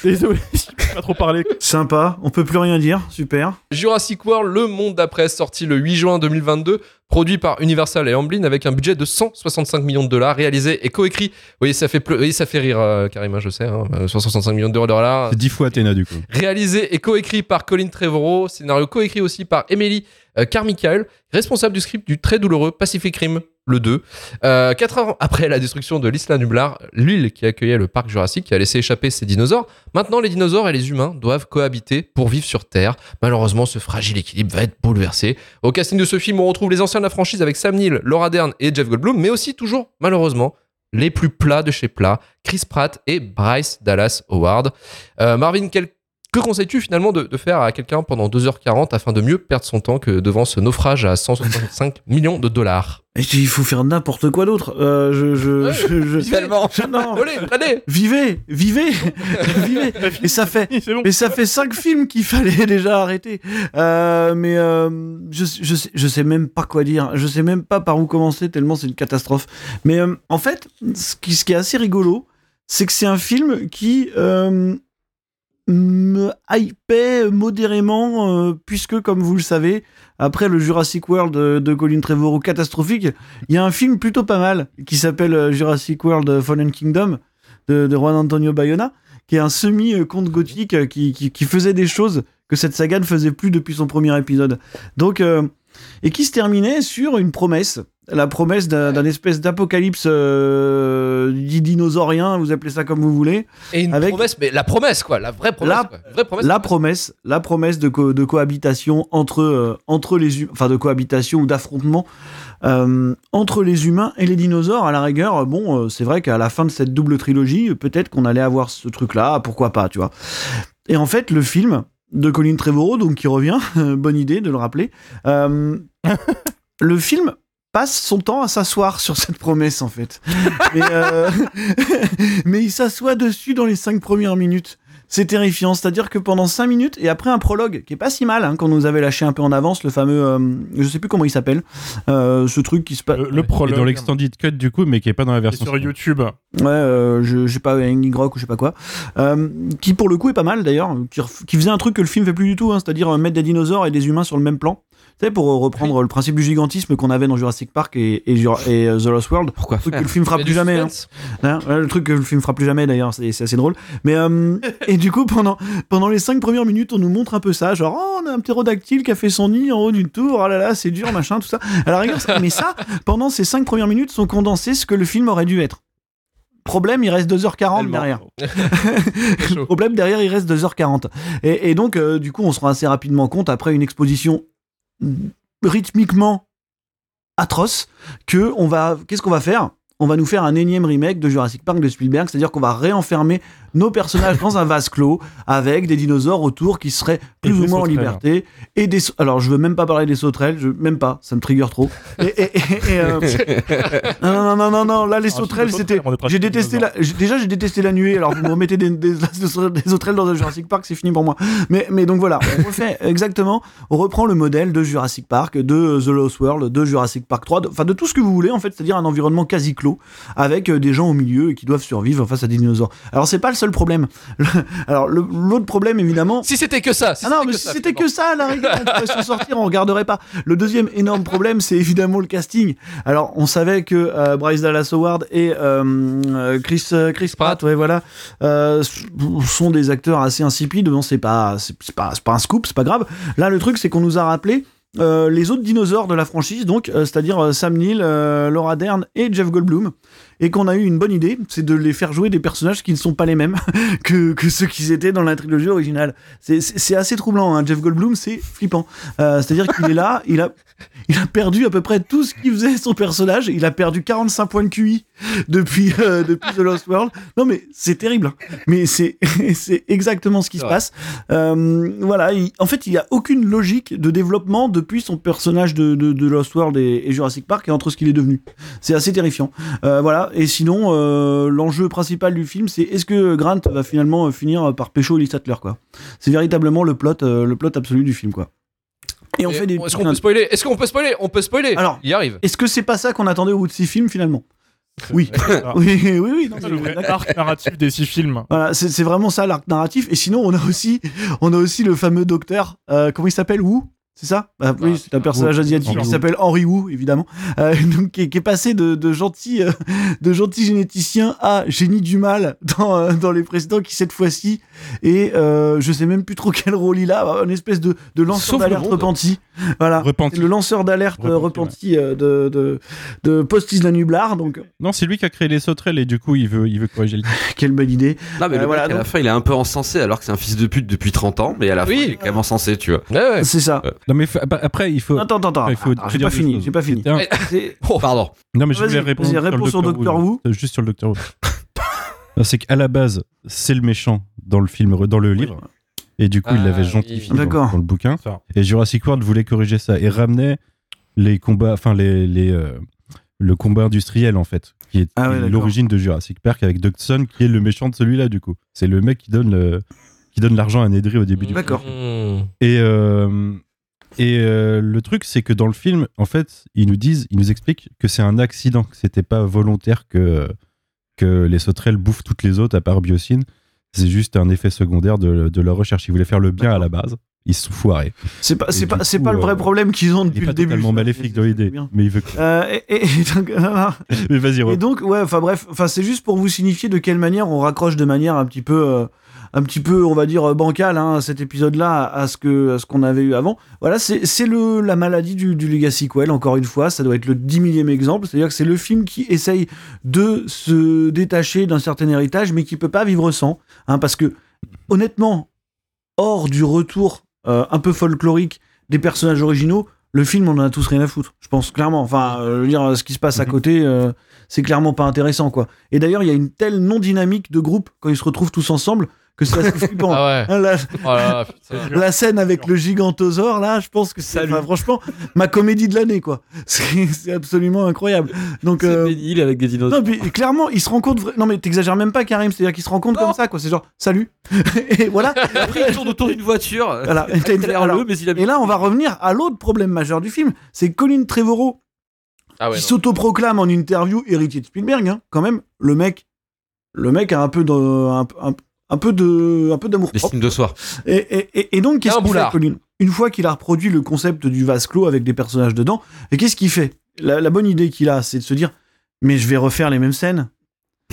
Désolé, je peux pas trop parler. Sympa, on peut plus rien dire, super. Jurassic World, le monde d'après, sorti le 8 juin 2022, produit par Universal et Amblin avec un budget de 165 millions de dollars, réalisé et coécrit. Oui, ça fait, pleu- oui, ça fait rire, euh, Karim, hein, je sais, hein, euh, 165 millions de dollars. C'est 10 fois Athéna du coup. Réalisé et coécrit par Colin Trevorrow, scénario coécrit aussi par Emily euh, Carmichael, responsable du script du très douloureux Pacific Rim, le 2. Euh, quatre ans après la destruction de l'Isla Nublar, l'île qui accueillait le parc jurassique qui a laissé échapper ses dinosaures, maintenant les dinosaures et les humains doivent cohabiter pour vivre sur Terre. Malheureusement, ce fragile équilibre va être bouleversé. Au casting de ce film, on retrouve les anciens de la franchise avec Sam Neill, Laura Dern et Jeff Goldblum, mais aussi toujours, malheureusement, les plus plats de chez plats, Chris Pratt et Bryce Dallas Howard. Euh, Marvin, quel- que conseilles-tu finalement de, de faire à quelqu'un pendant 2h40 afin de mieux perdre son temps que devant ce naufrage à 165 millions de dollars? Et il faut faire n'importe quoi d'autre. Euh, je, je, Ouais, je, je- Tellement je- non. Allez, allez Vivez, vivez, vivez. Et ça fait, C'est bon. mais ça fait cinq films qu'il fallait déjà arrêter. Euh, mais euh, je, je, sais, je sais même pas quoi dire. Je sais même pas par où commencer tellement c'est une catastrophe. Mais euh, en fait, ce qui, ce qui est assez rigolo, c'est que c'est un film qui euh, me hypait modérément, euh, puisque comme vous le savez, après le Jurassic World de, de Colin Trevorrow catastrophique, il y a un film plutôt pas mal qui s'appelle euh, Jurassic World Fallen Kingdom de, Juan Antonio Bayona, qui est un semi-conte gothique euh, qui, qui, faisait des choses que cette saga ne faisait plus depuis son premier épisode. Donc, euh, et qui se terminait sur une promesse. La promesse d'un espèce d'apocalypse euh, dit dinosaurien, vous appelez ça comme vous voulez. Et une Avec- promesse, mais la promesse quoi, la vraie promesse. La- quoi. Vraie promesse. la promesse, la promesse de, co- de cohabitation entre, euh, entre les humains, enfin de cohabitation ou d'affrontement euh, entre les humains et les dinosaures. À la rigueur, bon, euh, c'est vrai qu'à la fin de cette double trilogie, peut-être qu'on allait avoir ce truc-là, pourquoi pas, tu vois. Et en fait, le film de Colin Trevorrow, donc qui revient, bonne idée de le rappeler, le film passe son temps à s'asseoir sur cette promesse en fait. Mais, euh, mais il s'assoit dessus dans les cinq premières minutes. C'est terrifiant, c'est-à-dire que pendant 5 minutes, et après un prologue, qui est pas si mal, hein, qu'on nous avait lâché un peu en avance, le fameux, euh, je sais plus comment il s'appelle, euh, ce truc qui se passe... Le, le Qui est prologue. dans l'extended cut du coup, mais qui est pas dans la version. sur YouTube. Ouais, euh, je, je sais pas, Angry Rock ou je sais pas quoi, euh, qui pour le coup est pas mal d'ailleurs, qui, faisait un truc que le film fait plus du tout, hein, c'est-à-dire mettre des dinosaures et des humains sur le même plan. Tu sais, pour euh, reprendre le principe du gigantisme qu'on avait dans Jurassic Park et, et, euh, The Lost World. Pourquoi truc que le film a plus jamais. hein. Hein, ouais, le truc que le film fera plus jamais d'ailleurs, c'est assez drôle. Mais euh, et du coup pendant pendant les cinq premières minutes, on nous montre un peu ça, genre oh, on a un ptérodactyle qui a fait son nid en haut d'une tour, oh là là c'est dur machin tout ça. À la rigueur, ça- mais ça pendant ces cinq premières minutes sont condensées ce que le film aurait dû être. Problème, il reste 2h40 Tellement. derrière. Problème derrière, il reste 2h40. Et, et donc euh, du coup, on se rend assez rapidement compte après une exposition rythmiquement atroce que on va qu'est-ce qu'on va faire? On va nous faire un énième remake de Jurassic Park de Spielberg, c'est-à-dire qu'on va réenfermer nos personnages dans un vase clos avec des dinosaures autour qui seraient plus Et ou moins en liberté et des alors je veux même pas parler des sauterelles, je même pas, ça me trigger trop. Et, et- et- et, euh, non, non non non non, là les sauterelles c'était j'ai détesté la déjà j'ai détesté la nuée alors vous me remettez des, des, des sauterelles dans un Jurassic Park, c'est fini pour moi. Mais mais donc voilà, on refait exactement, on reprend le modèle de Jurassic Park, de The Lost World, de Jurassic Park 3, de- enfin de tout ce que vous voulez en fait, c'est-à-dire un environnement quasi clos avec euh, des gens au milieu et qui doivent survivre face à des dinosaures. Alors c'est pas le problème. Le- alors l'autre problème évidemment Si c'était que ça. si ah non, mais que si c'était que ça, la rigueur, on pourrait s'en sortir, on regarderait pas. Le deuxième énorme problème, c'est évidemment le casting. Alors, on savait que euh, Bryce Dallas Howard et euh, euh, Chris Chris Pratt, ouais, voilà, euh, sont des acteurs assez insipides. Non, c'est pas, c'est pas, pas un scoop, c'est pas grave. Là, le truc, c'est qu'on nous a rappelé. euh, les autres dinosaures de la franchise, donc, euh, c'est-à-dire euh, Sam Neill, Laura Dern et Jeff Goldblum, et qu'on a eu une bonne idée, c'est de les faire jouer des personnages qui ne sont pas les mêmes que, ceux qui étaient dans la trilogie originale. C'est assez troublant, hein. Jeff Goldblum, c'est flippant. Euh, C'est-à-dire qu'il est là, il a, il a perdu à peu près tout ce qui faisait son personnage, il a perdu 45 points de QI depuis, euh, depuis The Lost World. Non mais c'est terrible, hein. mais c'est exactement ce qui se passe. Euh, voilà, il- en fait, il n'y a aucune logique de développement depuis son personnage de, de, de Lost World et, et Jurassic Park et entre ce qu'il est devenu. C'est assez terrifiant. Euh, voilà, et sinon, l'enjeu principal du film, c'est est-ce que Grant va finalement finir par pécho Ellie Sattler, quoi? C'est véritablement le plot, le plot absolu du film, quoi. Et on Et fait des. Est-ce qu'on peut spoiler? Est-ce qu'on peut spoiler? On peut spoiler. Alors. il y arrive. Est-ce que c'est pas ça qu'on attendait au bout de six films finalement? Oui. Oui, oui, oui. non, C'est le vrai d'accord. arc narratif des six films. Voilà, c'est c'est vraiment ça l'arc narratif. Et sinon, on a aussi, on a aussi le fameux docteur. euh, comment il s'appelle? Wu? C'est ça? Bah Oui, Ah, c'est un personnage Wu. asiatique Henry qui s'appelle Henry Wu, évidemment, euh, donc, qui, est, qui est passé de, de gentil, euh, de gentil généticien à génie du mal dans, euh, dans les précédents, qui cette fois-ci et euh, je sais même plus trop quel rôle il a, une espèce de, de lanceur d'alerte repenti. Voilà, Repenti. Le lanceur d'alerte Repenti, repenti euh, de, de, de Post-Isla Nublar. Donc, Non, c'est lui qui a créé les sauterelles et du coup, il veut, il veut corriger le quelle bonne idée. Non, mais Euh, le voilà, mec, à la fin, il est un peu encensé alors que c'est un fils de pute depuis 30 ans, mais à la fin, Oui. il est quand même encensé, tu vois. Ouais, ouais. C'est ça. Non, mais fa- bah, après, il faut. Attends, attends, attends. il faut Attends, J'ai dire pas fini, choses. j'ai pas fini. C'est- Oh, pardon. Non, mais je Vas-y, voulais répondre vas-y, réponds sur le Doctor Who. Euh, Juste sur le Docteur Who. Non, c'est qu'à la base, c'est le méchant dans le film, dans le livre. Et du coup, il Ah, l'avait oui. gentillié dans, D'accord. dans le bouquin. Ça. Et Jurassic World voulait corriger ça et ramenait les combats, enfin les, les euh, le combat industriel en fait, qui est Ah ouais, d'accord. l'origine de Jurassic Park avec Dodgson, qui est le méchant de celui-là du coup. C'est le mec qui donne le, qui donne l'argent à Nedry au début du D'accord. Mmh. et, euh, et euh, le truc, c'est que dans le film, en fait, ils nous disent, ils nous expliquent que c'est un accident, que c'était pas volontaire que, que les sauterelles bouffent toutes les autres à part Biocine. C'est juste un effet secondaire de, de leur recherche. Ils voulaient faire le bien à la base. Ils se sont foirés. C'est pas, c'est pas, c'est coup, pas le vrai euh, problème qu'ils ont Il depuis est pas le début. totalement maléfique dans l'idée, mais il veut. Euh, et, donc, Mais vas-y, et donc, ouais, enfin bref, enfin c'est juste pour vous signifier de quelle manière on raccroche de manière un petit peu, euh, un petit peu, on va dire bancale, hein, cet épisode-là à ce que, à ce qu'on avait eu avant. Voilà, c'est, le, la maladie du, du Legacy Quell. Encore une fois, ça doit être le dix millième exemple. C'est-à-dire que c'est le film qui essaye de se détacher d'un certain héritage, mais qui peut pas vivre sans, hein, parce que honnêtement, hors du retour euh, un peu folklorique des personnages originaux, le film on en a tous rien à foutre. Je pense clairement. Enfin, euh, dire, ce qui se passe à Mhm. côté, euh, c'est clairement pas intéressant, quoi. Et d'ailleurs, il y a une telle non dynamique de groupe quand ils se retrouvent tous ensemble que c'est assez flippant. Ah ouais. Hein, la, Oh là là, putain. la scène avec le gigantosaure, là, je pense que c'est enfin, franchement ma comédie de l'année, quoi. C'est absolument incroyable. Donc, euh, il avec des dinosaures. non, puis clairement, il se rend compte. vra- Non, mais t'exagères même pas, Karim. C'est-à-dire qu'il se rend compte comme ça, quoi. C'est genre, salut. et voilà. Après, il tourne autour d'une voiture. Voilà. Il a l'air Alors, le, mais il a Et là, on va revenir à l'autre problème majeur du film. C'est Colin Trevorrow Ah ouais. qui s'autoproclame en interview héritier de Spielberg. hein. Quand même, le mec, le mec a un peu de, un, un- un peu de, un peu d'amour propre. L'estime de soi. Et, et- et- donc, qu'est-ce qu'il fait. Colin Une fois qu'il a reproduit le concept du vase clos avec des personnages dedans, et qu'est-ce qu'il fait? La, la bonne idée qu'il a, c'est de se dire, mais je vais refaire les mêmes scènes.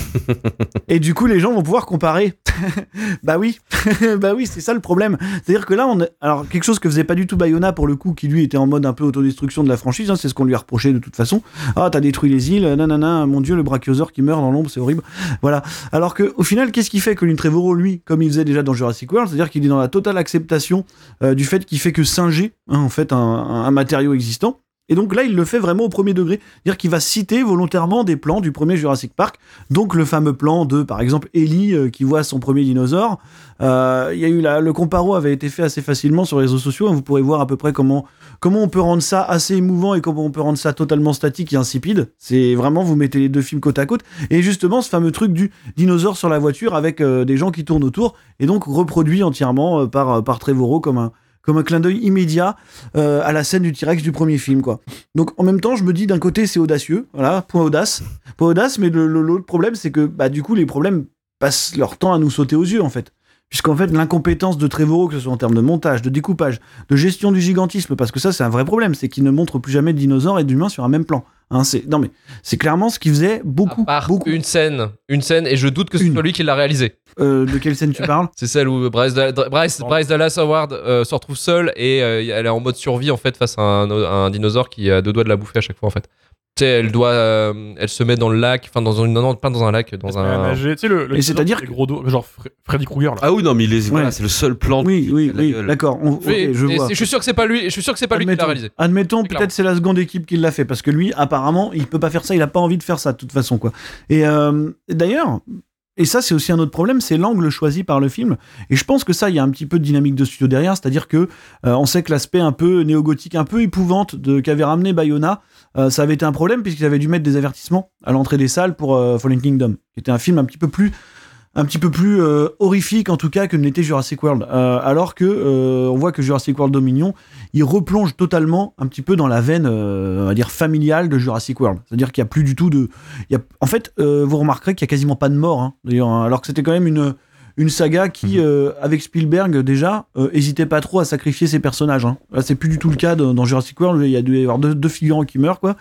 et du coup, les gens vont pouvoir comparer. bah oui, bah oui, c'est ça le problème. C'est-à-dire que là, on a... alors quelque chose que faisait pas du tout Bayona pour le coup, qui lui était en mode un peu autodestruction de la franchise, hein, c'est ce qu'on lui a reproché de toute façon. Ah, t'as détruit les îles, nanana, mon dieu, le brachiosaure qui meurt dans l'ombre, c'est horrible. Voilà. Alors que au final, qu'est-ce qu'il fait Colin Trevorrow, lui, comme il faisait déjà dans Jurassic World, c'est-à-dire qu'il est dans la totale acceptation euh, du fait qu'il fait que singer, hein, en fait, un, un- un matériau existant. Et donc là, il le fait vraiment au premier degré. C'est-à-dire qu'il va citer volontairement des plans du premier Jurassic Park. Donc le fameux plan de, par exemple, Ellie euh, qui voit son premier dinosaure. Euh, y a eu la, le comparo avait été fait assez facilement sur les réseaux sociaux. hein. Vous pourrez voir à peu près comment comment on peut rendre ça assez émouvant et comment on peut rendre ça totalement statique et insipide. C'est vraiment vous mettez les deux films côte à côte. Et justement, ce fameux truc du dinosaure sur la voiture avec euh, des gens qui tournent autour et donc reproduit entièrement euh, par par Trevorrow comme un comme un clin d'œil immédiat euh, à la scène du T-Rex du premier film, quoi. Donc en même temps, je me dis d'un côté c'est audacieux, voilà, point audace, point audace, mais l'autre problème c'est que bah du coup les problèmes passent leur temps à nous sauter aux yeux en fait. Puisqu'en fait, l'incompétence de Trevorrow, que ce soit en termes de montage, de découpage, de gestion du gigantisme, parce que ça, c'est un vrai problème, c'est qu'il ne montre plus jamais de dinosaures et d'humains sur un même plan. Hein, c'est non mais c'est clairement ce qu'il faisait beaucoup, À part beaucoup. une scène, une scène, et je doute que ce Une. soit lui qui l'a réalisé. Euh, de quelle scène tu parles C'est celle où Bryce, Da- Bryce, Bryce Dallas Howard euh, se retrouve seule et euh, elle est en mode survie en fait face à un, un dinosaure qui a deux doigts de la bouffer à chaque fois en fait. Tu sais, elle doit, euh, elle se met dans le lac, enfin dans une, non, non, pas dans un lac, dans un. Tu sais, le, c'est-à-dire gros dos, genre Fre- Freddy Krueger là. Ah oui, non, mais voilà, Ouais. c'est le seul plan. Oui, oui, de la oui, d'accord. je vois. je suis sûr que c'est pas lui. Je suis sûr que c'est pas lui qui l'a réalisé. admettons peut-être c'est la seconde équipe qui l'a fait parce que lui apparemment il peut pas faire ça, il a pas envie de faire ça de toute façon quoi. Et euh, d'ailleurs et ça c'est aussi un autre problème, c'est l'angle choisi par le film et je pense que ça il y a un petit peu de dynamique de studio derrière, c'est-à-dire que euh, on sait que l'aspect un peu néo-gothique, un peu épouvante de qu'avait ramené Bayona, euh, ça avait été un problème puisqu'ils avaient dû mettre des avertissements à l'entrée des salles pour euh, Fallen Kingdom, qui était un film un petit peu plus un petit peu plus euh, horrifique en tout cas que ne l'était Jurassic World. Alors que on voit que Jurassic World Dominion, il replonge totalement un petit peu dans la veine, on va dire familiale de Jurassic World. C'est-à-dire qu'il y a plus du tout de, en fait, vous remarquerez qu'il y a quasiment pas de mort, hein, d'ailleurs, hein, alors que c'était quand même une une saga qui, euh, avec Spielberg déjà, euh, hésitait pas trop à sacrifier ses personnages. Hein. Là, c'est plus du tout le cas dans, dans Jurassic World. Il y a dû y avoir deux, deux figurants qui meurent, quoi.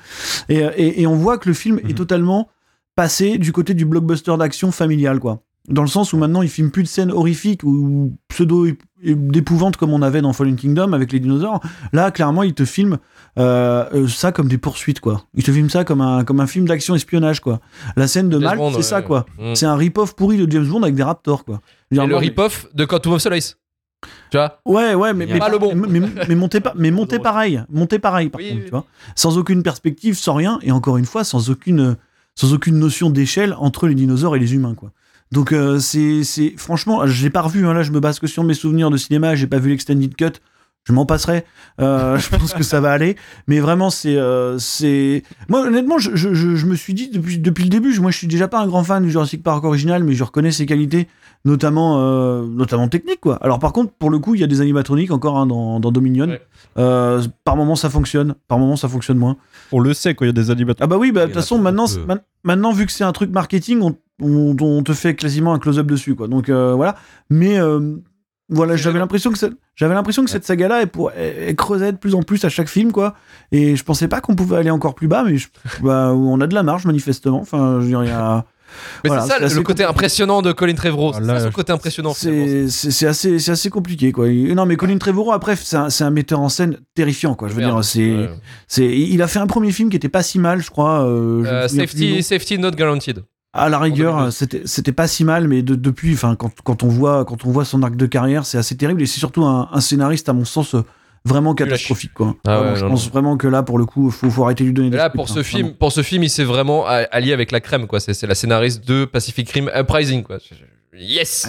Et, euh, et, et on voit que le film est totalement passé du côté du blockbuster d'action familial, quoi. Dans le sens où maintenant il filme plus de scènes horrifiques ou pseudo d'épouvante comme on avait dans Fallen Kingdom avec les dinosaures. Là, clairement, il te filme euh, euh, ça comme des poursuites, quoi. Il te filme ça comme un, comme un film d'action espionnage, quoi. La scène de Malte, c'est ça, quoi. Mm. C'est un rip-off pourri de James Bond avec des raptors, quoi. Et le rip-off de Quantum of Solace. Tu vois? Ouais, ouais, mais, mais, Pas le bon. mais, mais, mais montez pas, mais montez pareil, montez pareil, par Oui, contre, oui. tu vois, sans aucune perspective, sans rien, et encore une fois, sans aucune, sans aucune notion d'échelle entre les dinosaures et les humains, quoi. Donc euh, c'est, c'est, franchement, j'ai pas revu, hein, là, je me base que sur mes souvenirs de cinéma, j'ai pas vu l'extended cut. Je m'en passerai. Euh, je pense que ça va aller. Mais vraiment, c'est, euh, c'est. Moi, honnêtement, je, je, je, je me suis dit depuis, depuis le début, je- moi, je suis déjà pas un grand fan du Jurassic Park original, mais je reconnais ses qualités, notamment, euh, notamment techniques, quoi. Alors, par contre, pour le coup, il y a des animatroniques encore hein, dans, dans Dominion. Ouais. Euh, par moment, ça fonctionne. Par moment, ça fonctionne moins. On le sait quand il y a des animateurs. Ah bah oui, bah, de toute façon, maintenant, peu. maintenant, vu que c'est un truc marketing, on, on, on te fait quasiment un close-up dessus, quoi. Donc euh, voilà. Mais euh, voilà, j'avais l'impression que j'avais l'impression que cette saga-là, elle, pour- elle- elle creusait de plus en plus à chaque film, quoi. Et je pensais pas qu'on pouvait aller encore plus bas, mais je- bah, on a de la marge manifestement. Enfin, je veux dire, il y a. Mais Voilà, c'est ça c'est le côté compliqué. impressionnant de Colin Trevorrow. Ah, C'est son côté impressionnant. C'est assez, c'est assez compliqué, quoi. Non, mais Colin Trevorrow, après, c'est un, c'est un metteur en scène terrifiant, quoi. Je veux Merde. dire, c'est, Ouais. c'est, il a fait un premier film qui était pas si mal, je crois. euh, je Euh, safety not guaranteed. À la rigueur, 2002. c'était c'était pas si mal, mais de- depuis, enfin, quand, quand on voit quand on voit son arc de carrière, c'est assez terrible et c'est surtout un, un scénariste à mon sens euh, vraiment catastrophique, quoi. Ah je non, pense vraiment que là, pour le coup, faut, faut arrêter de lui donner. Des là, pour ce hein, film, vraiment. pour ce film, il s'est vraiment a- allié avec la crème, quoi. C'est c'est la scénariste de Pacific Rim Uprising, quoi. Yes.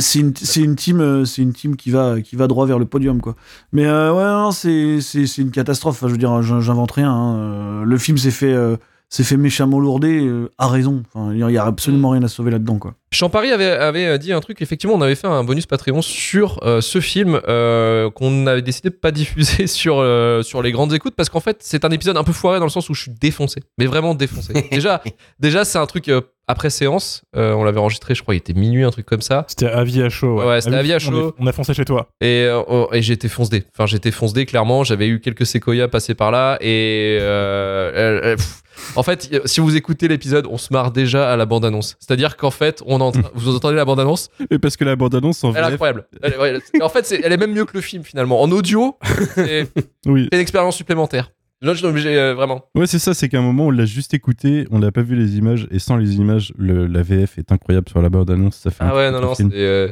C'est une, c'est une team, euh, c'est une team qui va, qui va droit vers le podium, quoi. Mais euh, ouais, non, c'est, c'est, c'est une catastrophe. Enfin, je veux dire, j'in- j'invente rien. hein. Le film s'est fait, euh, s'est fait méchamment lourder, euh, à raison. Enfin, il y a absolument rien à sauver là-dedans, quoi. Champari avait, avait euh, dit un truc, effectivement, on avait fait un bonus Patreon sur euh, ce film euh, qu'on avait décidé de pas diffuser sur, euh, sur les grandes écoutes parce qu'en fait, c'est un épisode un peu foiré dans le sens où je suis défoncé, mais vraiment défoncé. déjà, déjà c'est un truc euh, après séance, euh, on l'avait enregistré, je crois, il était minuit, un truc comme ça. C'était avis à chaud. Ouais, Ouais, c'était Ah avis oui, à on chaud. est- On a foncé chez toi. Et, euh, oh, et j'étais foncé. Enfin, j'étais foncé, clairement. J'avais eu quelques séquoias passer par là. Et euh, euh, euh, pff. En fait, si vous écoutez l'épisode, on se marre déjà à la bande-annonce. C'est-à-dire qu'en fait, on en vous entendez la bande-annonce Et parce que la bande-annonce en Elle est incroyable. Elle est- en fait, elle est même mieux que le film, finalement. En audio, c'est oui. une expérience supplémentaire. Là, je suis obligé, euh, vraiment. Ouais, c'est ça, c'est qu'à un moment, on l'a juste écouté, on n'a pas vu les images, et sans les images, le- la VF est incroyable sur la bande-annonce, ça fait Ah ouais, non, non, c'est euh,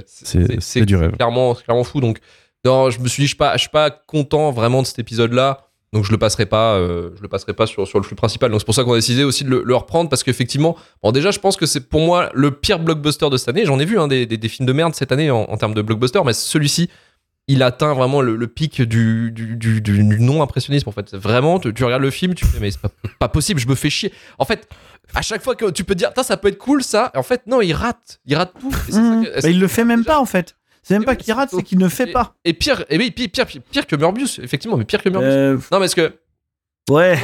du rêve. Clairement, c'est clairement fou. Donc, non, je me suis dit, je suis pas, je suis pas content vraiment de cet épisode-là. Donc je le passerai pas, euh, je le passerai pas sur, sur le flux principal. Donc c'est pour ça qu'on a décidé aussi de le, le reprendre parce qu'effectivement, bon déjà je pense que c'est pour moi le pire blockbuster de cette année. J'en ai vu hein, des, des- des films de merde cette année en, en termes de blockbuster, mais celui-ci, il atteint vraiment le, le pic du, du, du, du- du non-impressionnisme en fait. Vraiment, tu, tu regardes le film, tu fais mais c'est pas, pas possible, je me fais chier. En fait, à chaque fois que tu peux te dire, ça peut être cool ça, en fait non, il rate, il rate tout. Ça Mmh. que- Bah, il le fait même pas en fait. C'est même Et pas qu'il rate, c'est qu'il ne fait Et- pas. Et pire, et oui, pire, pire, pire, pire que Morbius, effectivement, mais pire que Morbius. Euh, Non, parce que ouais,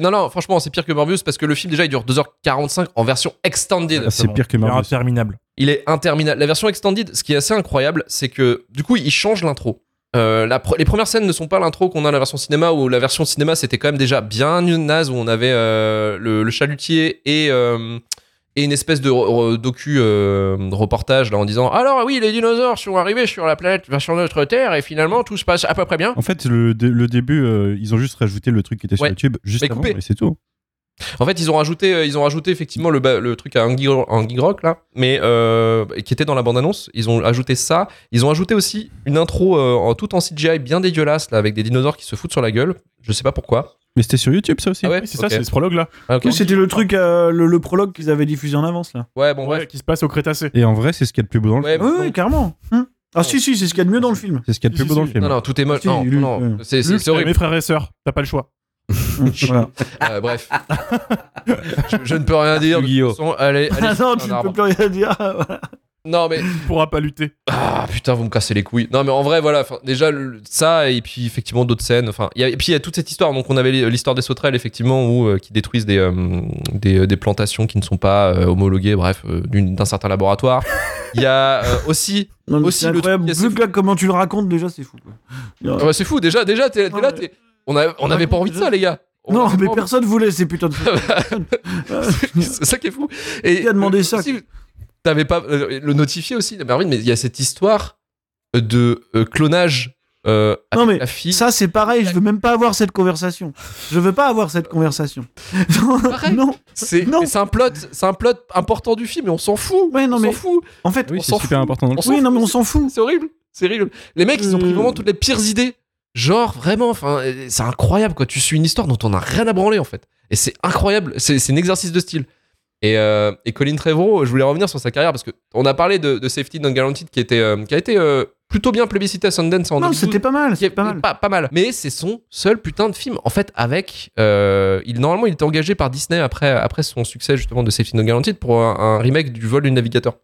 non, non, franchement, c'est pire que Morbius parce que le film déjà il dure 2h45 en version extended. Ah, C'est pire que Morbius. interminable. Il est interminable. La version extended, ce qui est assez incroyable, c'est que du coup, il change l'intro. Euh, la pre- les premières scènes ne sont pas l'intro qu'on a dans la version cinéma, où la version cinéma c'était quand même déjà bien naze, où on avait euh, le, le chalutier et, euh, et une espèce de re- re- docu euh, reportage là en disant alors oui les dinosaures sont arrivés sur la planète, sur notre Terre et finalement tout se passe à peu près bien. En fait, le, le début, euh, ils ont juste rajouté le truc qui était sur Ouais. YouTube juste avant, et c'est tout. En fait, ils ont rajouté, euh, ils ont rajouté effectivement le, le truc à Rock là, mais euh, qui était dans la bande annonce. Ils ont ajouté ça. Ils ont ajouté aussi une intro euh, en tout en CGI bien dégueulasse là, avec des dinosaures qui se foutent sur la gueule. Je sais pas pourquoi. Mais c'était sur YouTube, ça aussi. Ah ouais, Oui, c'est ça, c'est ce prologue-là. Ah, ok. Oui, c'était le truc, euh, le, le prologue qu'ils avaient diffusé en avance là. Ouais, bon Ouais, bref. qui se passe au Crétacé. Et en vrai, c'est ce qu'il y a de plus beau dans le Ouais, film. Oui, oui, carrément. Hum. Ah si, si, c'est ce qu'il y a de mieux dans le film. C'est ce qu'il y a de Si, plus beau si, dans le film. Non, non, tout est moche. Si, Non, non, euh, c'est horrible. mes frères et sœurs, t'as pas le choix. Voilà. Euh, bref, je, je ne peux rien dire. De Yu-Gi-Oh. toute façon, allez, allez, Ah non, tu ne peux plus rien dire. Non mais Tu pourras pas lutter. Ah putain, vous me cassez les couilles. Non mais en vrai, voilà, déjà le- ça et puis effectivement d'autres scènes. Enfin, il et puis il y a toute cette histoire. Donc on avait l'histoire des sauterelles effectivement où euh, qui détruisent des, euh, des des plantations qui ne sont pas euh, homologuées, bref, euh, d'un certain laboratoire. Il y a euh, aussi. Non, mais Aussi, c'est le incroyable. truc que là, comment tu le racontes déjà, c'est fou. quoi. Ah bah, c'est fou. Déjà, déjà, t'es t'es là, t'es- on a- on n'avait pas envie de ça, les gars. On Non, avait mais personne voulait ces putains de c'est ça qui est fou. Et Qui a demandé euh, ça aussi, T'avais pas euh, le notifié aussi, Marvin, mais il y a cette histoire de euh, clonage euh, Non, mais la fille. Ça, c'est pareil, je veux même pas avoir cette conversation. Je veux pas avoir cette conversation. Non. C'est Non. mais c'est un plot, c'est un plot important du film, mais on s'en fout. Ouais, non, on mais- s'en fout. En fait, Oui, on c'est s'en super fout. important dans le On film. s'en oui, non, mais on s'en fout. C'est horrible. C'est horrible. Les mecs, ils ont pris Euh. vraiment toutes les pires idées. Genre, vraiment, enfin, euh, c'est incroyable, quoi. Tu suis une histoire dont on a rien à branler, en fait. Et c'est incroyable. C'est c'est un exercice de style. Et, euh, et Colin Trevorrow, je voulais revenir sur sa carrière parce que on a parlé de, de Safety Non Guaranteed qui, était, euh, qui a été euh, plutôt bien plébiscité à Sundance en Non, 2012. c'était pas mal, c'était pas mal. Pas, pas mal. Mais c'est son seul putain de film. En fait, avec. euh, il, normalement, il était engagé par Disney après, après son succès, justement, de Safety No Guaranteed pour un, un remake du vol du navigateur.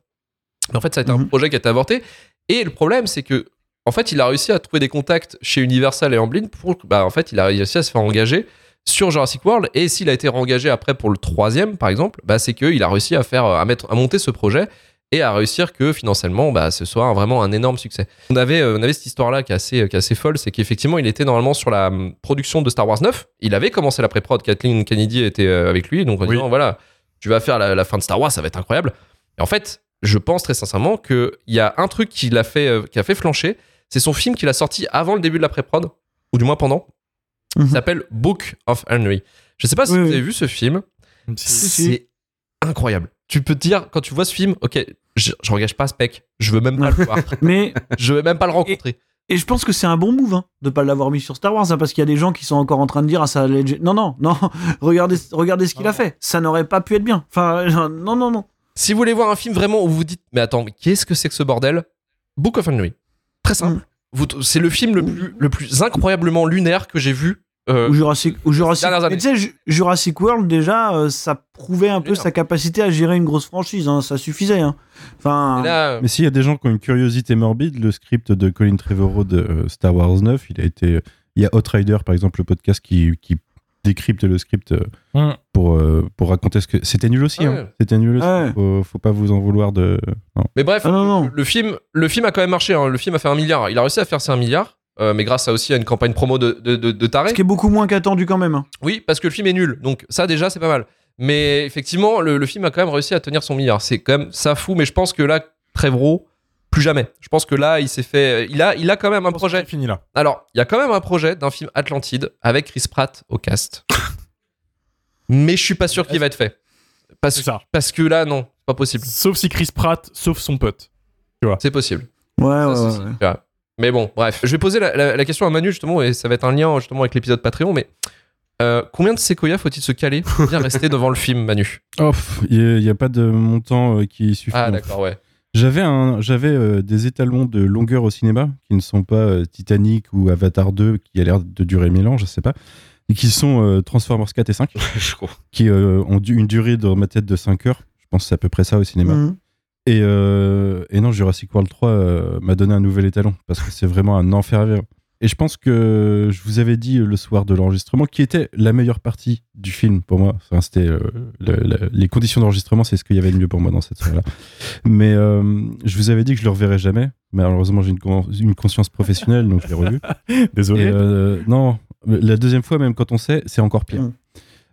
Mais en fait, ça a été un Mhm. projet qui a été avorté. Et le problème, c'est que. En fait, il a réussi à trouver des contacts chez Universal et Amblin pour. Bah, en fait, il a réussi à se faire engager sur Jurassic World. Et s'il a été réengagé après pour le troisième, par exemple, bah, c'est qu'il a réussi à faire, à mettre, à monter ce projet et à réussir que financièrement, bah, ce soit vraiment un énorme succès. On avait, euh, on avait cette histoire-là qui est assez, qui est assez folle, c'est qu'effectivement, il était normalement sur la hum, production de Star Wars 9. Il avait commencé la pré-prod, Kathleen Kennedy était euh, avec lui, donc en Oui. disant, voilà, tu vas faire la, la fin de Star Wars, ça va être incroyable. Et en fait, je pense très sincèrement qu'il y a un truc qui l'a fait, euh, qui a fait flancher, c'est son film qu'il a sorti avant le début de la pré-prod, ou du moins pendant, Qui s'appelle Book of Henry. Je sais pas si Oui, vous oui. avez vu ce film, si. c'est incroyable. Tu peux te dire, quand tu vois ce film, ok, je, je engage pas ce mec, je veux même pas le voir, Mais je veux même pas le rencontrer. et je pense que c'est un bon move hein, de pas l'avoir mis sur Star Wars hein, parce qu'il y a des gens qui sont encore en train de dire ah ça allait non non non regardez regardez ce qu'il a fait ça n'aurait pas pu être bien enfin non non non Si vous voulez voir un film vraiment où vous vous dites, mais attends, mais qu'est-ce que c'est que ce bordel? Book of Henry. Très simple. Mm. C'est le film le plus, le plus incroyablement lunaire que j'ai vu. euh, ou Jurassic ou Jurassic dernières années. mais tu sais Ju- Jurassic World déjà euh, ça prouvait un peu sa capacité à gérer une grosse franchise hein, ça suffisait hein. enfin là, euh, Mais s'il y a des gens qui ont une curiosité morbide, le script de Colin Trevorrow de euh, Star Wars 9, il a été. Il y a Outrider, par exemple, le podcast qui, qui décrypte le script euh, Mm. Pour, euh, pour raconter ce que. C'était nul aussi, Ouais. hein. C'était nul aussi. Ouais. Faut, faut pas vous en vouloir de. Non. Mais bref, Ah non, non. Le, film, le film a quand même marché. hein. Le film a fait un milliard. Il a réussi à faire ses un milliard, euh, mais grâce à aussi à une campagne promo de, de, de, de taré. ce qui est beaucoup moins qu'attendu quand même hein. Oui, parce que le film est nul. Donc ça déjà, c'est pas mal. Mais effectivement, le, le film a quand même réussi à tenir son milliard. C'est quand même ça fou. Mais je pense que là, Trevorrow, plus jamais. Je pense que là, il s'est fait. Il a, il a quand même un projet. Fini là. Alors, il y a quand même un projet d'un film Atlantide avec Chris Pratt au cast. Mais je suis pas sûr qu'il va être fait. Parce, ça. parce que là, non, c'est pas possible. Sauf si Chris Pratt sauve son pote. C'est possible. ouais Ça, ouais, c'est- ouais, c'est- ouais. tu vois. Mais bon, bref. Je vais poser la, la- la question à Manu, justement, et ça va être un lien, justement, avec l'épisode Patreon, mais... euh, combien de séquoia faut-il se caler pour bien rester devant le film, Manu? Oh, il n'y a, pas de montant euh, qui suffit. Ah, d'accord, ouais. J'avais un, j'avais euh, des étalons de longueur au cinéma qui ne sont pas euh, Titanic ou Avatar 2 qui a l'air de durer mille ans, je sais pas, qui sont euh, Transformers 4 et 5 Je crois. qui euh, ont du- une durée dans ma tête de 5 heures. Je pense que c'est à peu près ça au cinéma. Mhm. Et, euh, et non, Jurassic World 3 euh, m'a donné un nouvel étalon parce que c'est vraiment un enfer à vivre. Et je pense que je vous avais dit le soir de l'enregistrement qui était la meilleure partie du film pour moi. Enfin, c'était euh, le- le- les conditions d'enregistrement, c'est ce qu'il y avait de mieux pour moi dans cette soirée-là. Mais euh, je vous avais dit que je le reverrai jamais. Mais malheureusement, j'ai une, con- une conscience professionnelle, donc je l'ai revu. Désolé. Et, euh, non, la deuxième fois, même quand on sait, c'est encore pire. Mm.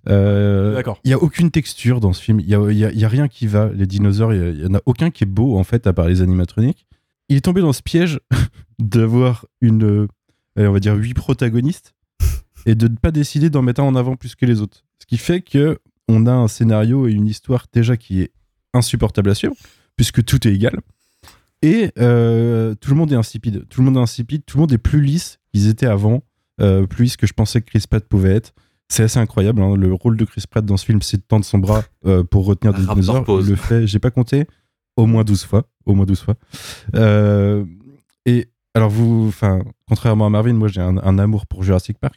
Euh, D'accord. Il y a aucune texture dans ce film. Il y a, il y a- il y a rien qui va. Les dinosaures, il y en a aucun qui est beau en fait, à part les animatroniques. Il est tombé dans ce piège d'avoir une, euh, on va dire, huit protagonistes et de ne pas décider d'en mettre un en avant plus que les autres. Ce qui fait que on a un scénario et une histoire déjà qui est insupportable à suivre, puisque tout est égal. Et euh, tout le monde est insipide. Tout le monde est insipide. Tout le monde est plus lisse qu'ils étaient avant, euh, plus que je pensais que Chris Pratt pouvait être. C'est assez incroyable. hein. Le rôle de Chris Pratt dans ce film, c'est de tendre son bras euh, pour retenir des dinosaures. Il le fait, j'ai pas compté, au moins 12 fois. Au moins 12 fois. Euh, et alors, vous, enfin, contrairement à Marvin, moi j'ai un, un amour pour Jurassic Park.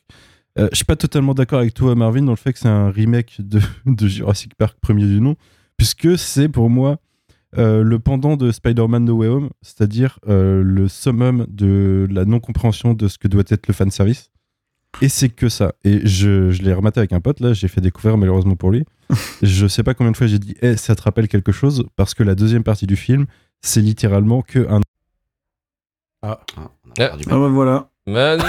Je suis pas totalement d'accord avec toi, Marvin, dans le fait que c'est un remake de, de Jurassic Park premier du nom, puisque c'est pour moi euh, le pendant de Spider-Man No Way Home, c'est-à-dire euh, le summum de la non-compréhension de ce que doit être le fanservice. Et c'est que ça. Et je, je l'ai rematé avec un pote, là, j'ai fait découvrir malheureusement pour lui. je sais pas combien de fois j'ai dit, eh, ça te rappelle quelque chose, parce que la deuxième partie du film, c'est littéralement que un. Ah, on a Ah. perdu Ah bah voilà. Manu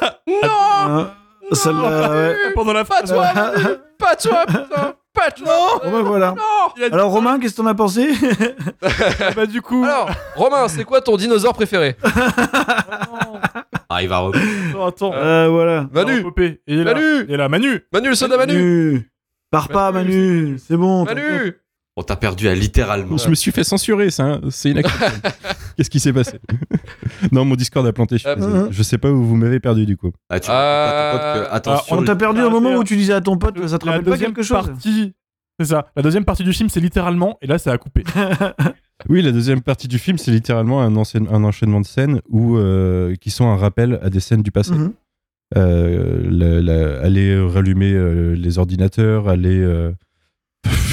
Ah, celle-là, ouais. Pendant la Pas toi, Pas toi, putain Bon bah voilà. Non Alors Romain, qu'est-ce que t'en as pensé bah du coup. Alors, Romain, c'est quoi ton dinosaure préféré Ah, il va re- Attends, attends. Euh, voilà. Manu Popé. Il est là. Manu Il est là, Manu. Manu, le soda Manu Manu. Pars pas, Manu. C'est bon. Manu On t'a perdu à littéralement. Je me suis fait censurer, ça, hein. c'est inacceptable. Qu'est-ce qui s'est passé Non, mon Discord a planté. Je, suis Ah, désolé. Je sais pas où vous m'avez perdu du coup. Ah, tu Ah, que- attention. On t'a perdu au Ah, moment où tu disais à ton pote, ça te rappelle pas quelque chose partie. C'est ça. La deuxième partie du film, c'est littéralement. Et là, ça a coupé. Oui, la deuxième partie du film, c'est littéralement un, enchaîne- un enchaînement de scènes où, euh, qui sont un rappel à des scènes du passé. Euh, la- la- aller rallumer euh, les ordinateurs, aller.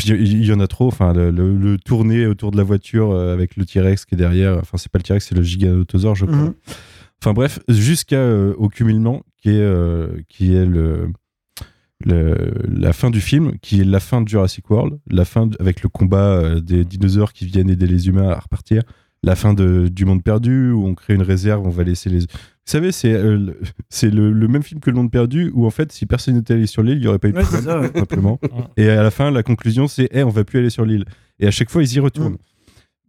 Il y, en a trop. Enfin, le, le- le tourner autour de la voiture euh, avec le T-Rex qui est derrière. Enfin, c'est pas le T-Rex, c'est le Giganotosaure, je crois. Mhm. Enfin bref, jusqu'à euh, au cumulement qui est euh, qui est le, le- la fin du film, qui est la fin de Jurassic World, la fin de- avec le combat euh, des dinosaures qui viennent aider les humains à repartir, la fin de, du monde perdu où on crée une réserve, on va laisser les. Vous savez, c'est euh, le, c'est le, le même film que le monde perdu où en fait, si personne n'était allé sur l'île, il n'y aurait pas eu de Ouais, c'est problème, ça, ouais. tout simplement. Et à la fin, la conclusion, c'est, eh, on va plus aller sur l'île. Et à chaque fois, ils y retournent.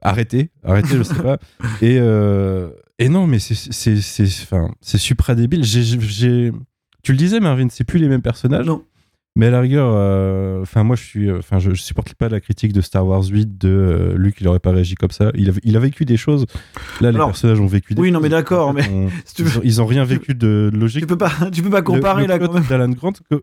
Arrêtez, arrêtez, je sais pas. Et, euh, et non, mais c'est, c'est, c'est, enfin, c'est supra débile. J'ai, j'ai- tu le disais, Marvin, c'est plus les mêmes personnages? Non. Mais à la rigueur, euh, enfin moi je suis, euh, enfin je, je supporte pas la critique de Star Wars 8 de euh, Luke, il aurait pas réagi comme ça. Il a, il a vécu des choses. Là, les personnages ont vécu. Des oui, non, mais d'accord, mais on- si tu ils, ont, ils ont rien vécu de logique. Tu peux pas, tu peux pas comparer Le- le là plot quand même. d'Alan Grant, que-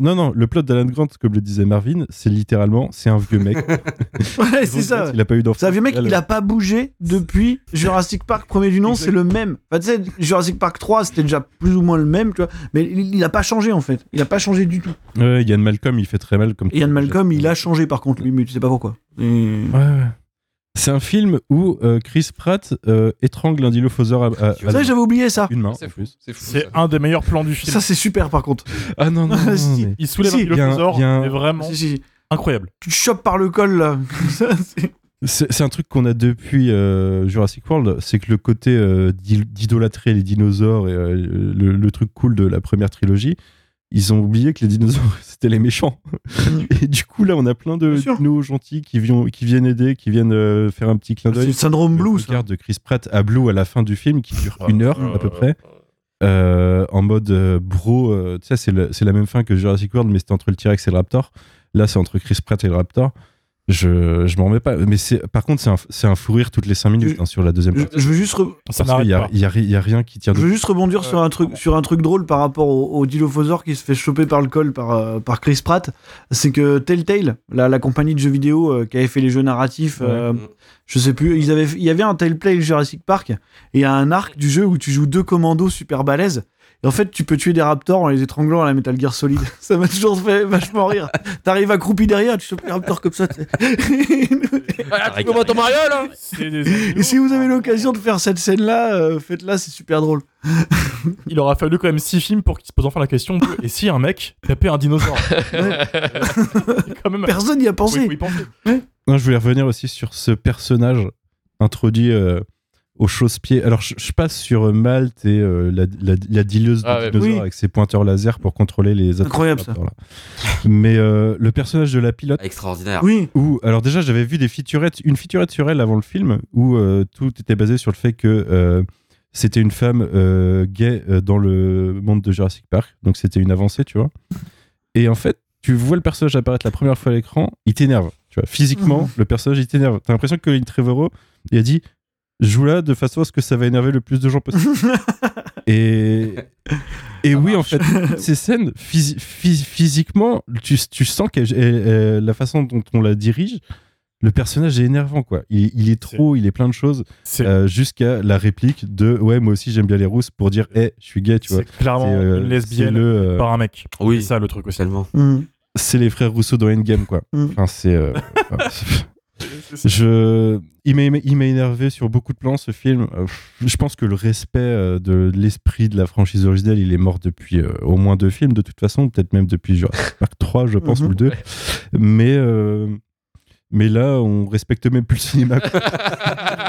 non non, le plot d'Alan Grant, comme le disait Marvin, c'est littéralement, c'est un vieux mec. Ouais, c'est ça. Il a pas eu d'enfant. C'est un vieux mec, il a pas bougé depuis Jurassic Park premier du nom, c'est le même. Enfin, tu sais, Jurassic Park 3, c'était déjà plus ou moins le même, tu vois, mais il, il a pas changé en fait. Il a pas changé du tout. Ouais, Ian Malcolm, il fait très mal comme. Et Ian Malcolm, il a changé par contre, lui, mais tu sais pas pourquoi. Et- Ouais, ouais. C'est un film où euh, Chris Pratt euh, étrangle un dilophosaure à, à- C'est vrai, j'avais oublié ça. une main. C'est en fou, plus. c'est fou. C'est un des meilleurs plans du film. Ça, c'est super par contre. Ah non non. non, non, Si. mais- Il soulève Si, un il y a un- dinosaure. il y a un- C'est vraiment Si, si, incroyable. tu te chopes par le col là. Ça, c'est- C'est c'est un truc qu'on a depuis euh, Jurassic World, c'est que le côté euh, d'id- d'idolâtrer les dinosaures et euh, le, le truc cool de la première trilogie, ils ont oublié que les dinosaures c'était les méchants. et du coup là, on a plein de dinos gentils qui, viennent- qui viennent aider, qui viennent euh, faire un petit clin c'est d'œil. le syndrome Le Blue, ça. regard de Chris Pratt à Blue à la fin du film qui dure une heure à peu Euh, près. euh, en mode euh, bro, euh, tu sais, c'est le- c'est la même fin que Jurassic World, mais c'était entre le T-Rex et le Raptor. Là, c'est entre Chris Pratt et le Raptor. Je, je m'en remets pas. Mais c'est, par contre, c'est un, c'est un fou rire toutes les 5 minutes Je- hein, sur la deuxième Je, partie. je veux juste, re- Ça Parce qu'il y a, n'arrête pas. il y a ri- il y a rien qui tient je veux juste rebondir sur un truc, sur un truc drôle par rapport au, au Dilophosaure qui se fait choper par le col par, euh, par Chris Pratt. C'est que Telltale, la, la compagnie de jeux vidéo euh, qui avait fait les jeux narratifs, euh, je sais plus, ils avaient, il y avait un Telltale Jurassic Park et il y a un arc du jeu où tu joues deux commandos super balèzes. Et en fait, tu peux tuer des raptors en les étranglant à la Metal Gear Solid. Ça m'a toujours fait vachement rire. T'arrives accroupi derrière, tu chopes les raptors comme ça. sais. Ah, tu peux ton Mario là des- Et si vous avez l'occasion de faire cette scène-là, euh, faites-la, c'est super drôle. Il aura fallu quand même 6 films pour qu'ils se posent enfin la question de et si un mec tapait un dinosaure quand même, Personne n'y a pensé. Non, je voulais revenir aussi sur ce personnage introduit euh, aux chausse-pieds. Alors, je, je passe sur euh, Malte et euh, la, la, la dealeuse Ah de ouais. dinosaures Oui. avec ses pointeurs laser pour contrôler les Incroyable, ça. là. Mais euh, le personnage de la pilote, Extraordinaire. Oui. où, alors déjà, j'avais vu des featurettes, une featurette sur elle avant le film, où euh, tout était basé sur le fait que euh, c'était une femme euh, gay euh, dans le monde de Jurassic Park. Donc, c'était une avancée, tu vois. Et en fait, tu vois le personnage apparaître la première fois à l'écran, il t'énerve. Tu vois, physiquement, Mhm. le personnage, il t'énerve. T'as l'impression que Colin Trevorrow, il a dit joue là de façon à ce que ça va énerver le plus de gens possible. et et oui, en fait, ces scènes, phys- phys- physiquement, tu, tu sens que la façon dont on la dirige, le personnage est énervant, quoi. Il, il est trop, il est plein de choses, euh, jusqu'à la réplique de ouais, moi aussi j'aime bien les rousses pour dire, hé, je suis gay, tu vois. c'est clairement euh, une lesbienne le, euh, par un mec. Oui. C'est ça le truc aussi. Tellement. Mm. c'est les frères Rousseau dans Endgame, quoi. Mm. Enfin, c'est. je, il m'a, énervé sur beaucoup de plans ce film. Euh, je pense que le respect euh, de l'esprit de la franchise originale, il est mort depuis euh, au moins deux films de toute façon, peut-être même depuis Jurassic Park 3, je pense, ou le 2. Mais, euh, mais là, on respecte même plus le cinéma.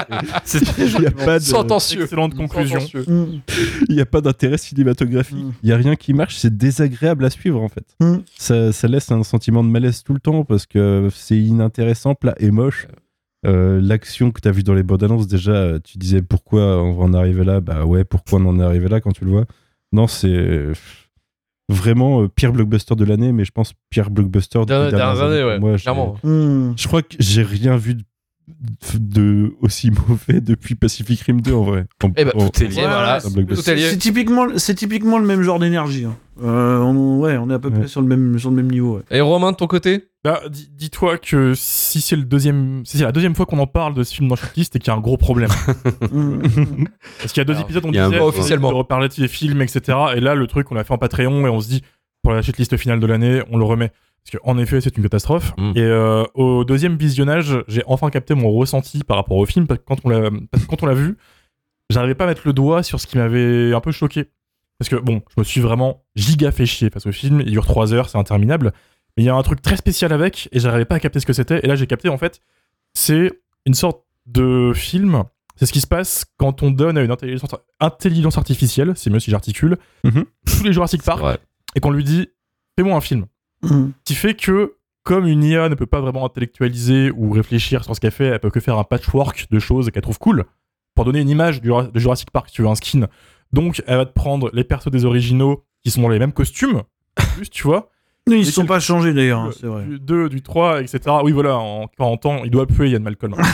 C'est très Il n'y a pas de- Sentencieux. Excellente conclusion. Sentencieux. Mm. il y a pas d'intérêt cinématographique. Mm. Il y a rien qui marche. C'est désagréable à suivre en fait. Mm. Ça, ça laisse un sentiment de malaise tout le temps parce que c'est inintéressant, plat et moche. Euh, L'action que tu as vue dans les bandes annonces, déjà, tu disais pourquoi on va en arriver là? Bah ouais, pourquoi on en est arrivé là quand tu le vois? Non, c'est vraiment euh, pire blockbuster de l'année, mais je pense pire blockbuster des Dernières dernières années, ouais. Moi. Je crois que j'ai rien vu de, de aussi mauvais depuis Pacific Rim 2 en vrai. En- Eh en- tout est lié, Ouais, voilà. un blockbuster. Tout est lié. C'est typiquement, c'est typiquement le même genre d'énergie. hein. Euh, on, ouais, on est à peu Ouais. près sur le même, sur le même niveau. ouais. Et Romain, de ton côté? Bah, dis- dis-toi que si c'est le deuxième, si c'est la deuxième fois qu'on en parle de ce film dans Shitlist, c'est qu'il y a un gros problème. Parce qu'il y a deux Alors, épisodes, on il y a un disait officiellement. de reparler de ces films, etc. Et là, le truc, on l'a fait en Patreon et on se dit, pour la shitlist finale de l'année, on le remet. Parce qu'en effet, c'est une catastrophe. Mm. Et euh, au deuxième visionnage, j'ai enfin capté mon ressenti par rapport au film. Parce que quand on l'a, parce que quand on l'a vu, j'arrivais pas à mettre le doigt sur ce qui m'avait un peu choqué. Parce que bon, je me suis vraiment giga fait chier face au film. Il dure 3 heures, c'est interminable. Mais il y a un truc très spécial avec et j'arrivais pas à capter ce que c'était. Et là, j'ai capté en fait, c'est une sorte de film. C'est ce qui se passe quand on donne à une intelligence, intelligence artificielle, c'est mieux si j'articule, tous les Jurassic Park et qu'on lui dit fais-moi un film. Mm. qui fait que, comme une IA ne peut pas vraiment intellectualiser ou réfléchir sur ce qu'elle fait, elle peut que faire un patchwork de choses qu'elle trouve cool. Pour donner une image du, de Jurassic Park, tu veux un skin. Donc, elle va te prendre les persos des originaux qui sont dans les mêmes costumes, plus, tu vois. Ils se sont pas changés d'ailleurs, hein, c'est vrai. Du 2, du 3, etc. Oui, voilà, en 40 ans, il doit puer Yann Malcolm.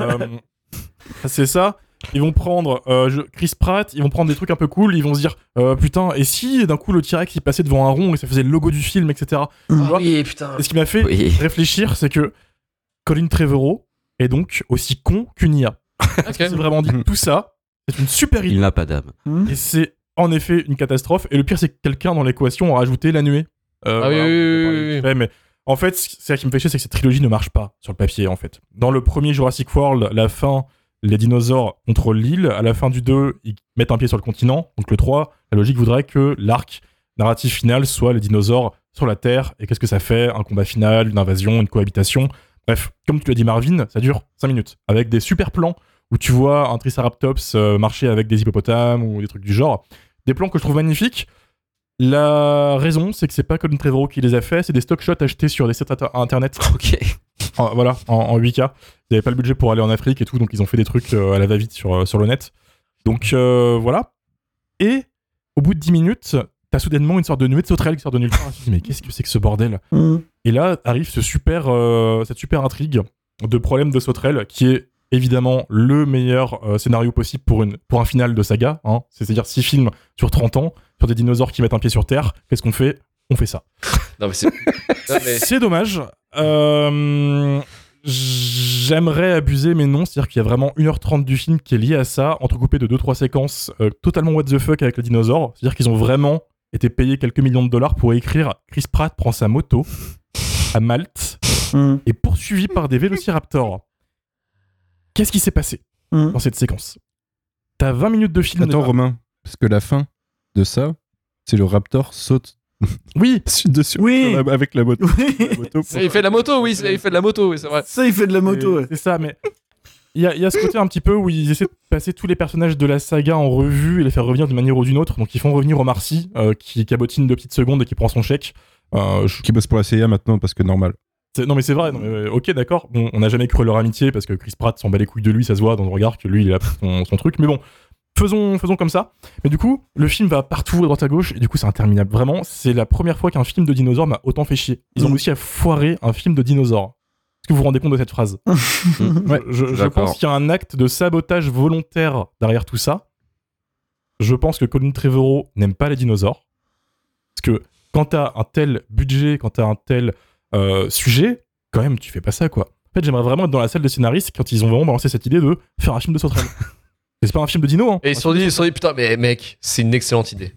Euh, c'est ça. Ils vont prendre euh, je- Chris Pratt, ils vont prendre des trucs un peu cool, ils vont se dire euh, putain, et si d'un coup le T-Rex il passait devant un rond et ça faisait le logo du film, etc. Tu vois Oui, putain. et ce qui m'a fait Oui. réfléchir, c'est que Colin Trevorrow est donc aussi con qu'une IA. C'est vraiment dit tout ça. C'est une super idée. Il n'a pas d'âme. Et c'est en effet une catastrophe. Et le pire, c'est que quelqu'un dans l'équation a rajouté la nuée. Euh, Ah oui, voilà, oui, on oui, Mais en fait, c'est ça qui me fait chier, c'est que cette trilogie ne marche pas sur le papier, en fait. Dans le premier Jurassic World, la fin, les dinosaures contrôlent l'île. À la fin du 2, ils mettent un pied sur le continent. Donc le 3, la logique voudrait que l'arc narratif final soit les dinosaures sur la Terre. Et qu'est-ce que ça fait? Un combat final, une invasion, une cohabitation. Bref, comme tu l'as dit Marvin, ça dure 5 minutes. Avec des super plans où tu vois un Triceratops euh, marcher avec des hippopotames ou des trucs du genre. Des plans que je trouve magnifiques. La raison, c'est que c'est pas Colin Trevorrow qui les a fait, c'est des stock shots achetés sur des sites inter- internet. Ok. En- voilà, en, en 8K. Ils n'avaient pas le budget pour aller en Afrique et tout, donc ils ont fait des trucs euh, à la va-vite sur, euh, sur le net. Donc euh, voilà. Et au bout de 10 minutes, t'as soudainement une sorte de nuée de sauterelles qui sort de nulle part. Je me dis, mais qu'est-ce que c'est que ce bordel? Mm. Et là arrive ce super, euh, cette super intrigue de problème de sauterelle qui est évidemment le meilleur euh, scénario possible pour, une, pour un final de saga. Hein. C'est-à-dire six films sur 30 ans, sur des dinosaures qui mettent un pied sur terre. Qu'est-ce qu'on fait? On fait ça. Non, mais c'est. Non, mais- C'est dommage. Euh, J'aimerais abuser, mais non. C'est-à-dire qu'il y a vraiment 1h30 du film qui est lié à ça, entrecoupé de 2-3 séquences euh, totalement what the fuck avec le dinosaure. C'est-à-dire qu'ils ont vraiment été payés quelques millions de dollars pour écrire Chris Pratt prend sa moto à Malte Hum, est poursuivi par des vélociraptors. Qu'est-ce qui s'est passé hum. dans cette séquence? T'as 20 minutes de film. Attends. Romain, parce que la fin de ça, c'est le Raptor saute Oui, dessus Oui. sur la- avec la moto. Oui. la moto pour- Il fait de la moto, oui, il fait de la moto, oui, c'est vrai. Ça, il fait de la moto, ouais. C'est ça, mais il y a, il y a ce côté un petit peu où ils essaient de passer tous les personnages de la saga en revue et les faire revenir d'une manière ou d'une autre. Donc ils font revenir Omar Sy, euh, qui cabotine deux petites secondes et qui prend son chèque. Euh, je- Qui bosse pour la CIA maintenant parce que normal. Non mais c'est vrai, non, mais, euh, ok d'accord, Bon, on n'a jamais cru leur amitié parce que Chris Pratt s'en bat les couilles de lui, ça se voit dans le regard que lui il a son, son truc, mais bon, faisons, faisons comme ça. Mais du coup, le film va partout à droite à gauche et du coup c'est interminable. Vraiment, c'est la première fois qu'un film de dinosaure m'a autant fait chier. Ils ont Mm. réussi à foirer un film de dinosaure. Est-ce que vous vous rendez compte de cette phrase Ouais, je, pense qu'il y a un acte de sabotage volontaire derrière tout ça. Je pense que Colin Trevorrow n'aime pas les dinosaures. Parce que quand t'as un tel budget, quand t'as un tel euh, sujet, quand même, tu fais pas ça, quoi. En fait, j'aimerais vraiment être dans la salle des scénaristes quand ils ont vraiment balancé cette idée de faire un film de sauterelle. C'est pas un film de dino, hein. Et ils se sont dit, ils se sont dit, putain, mais mec, c'est une excellente idée.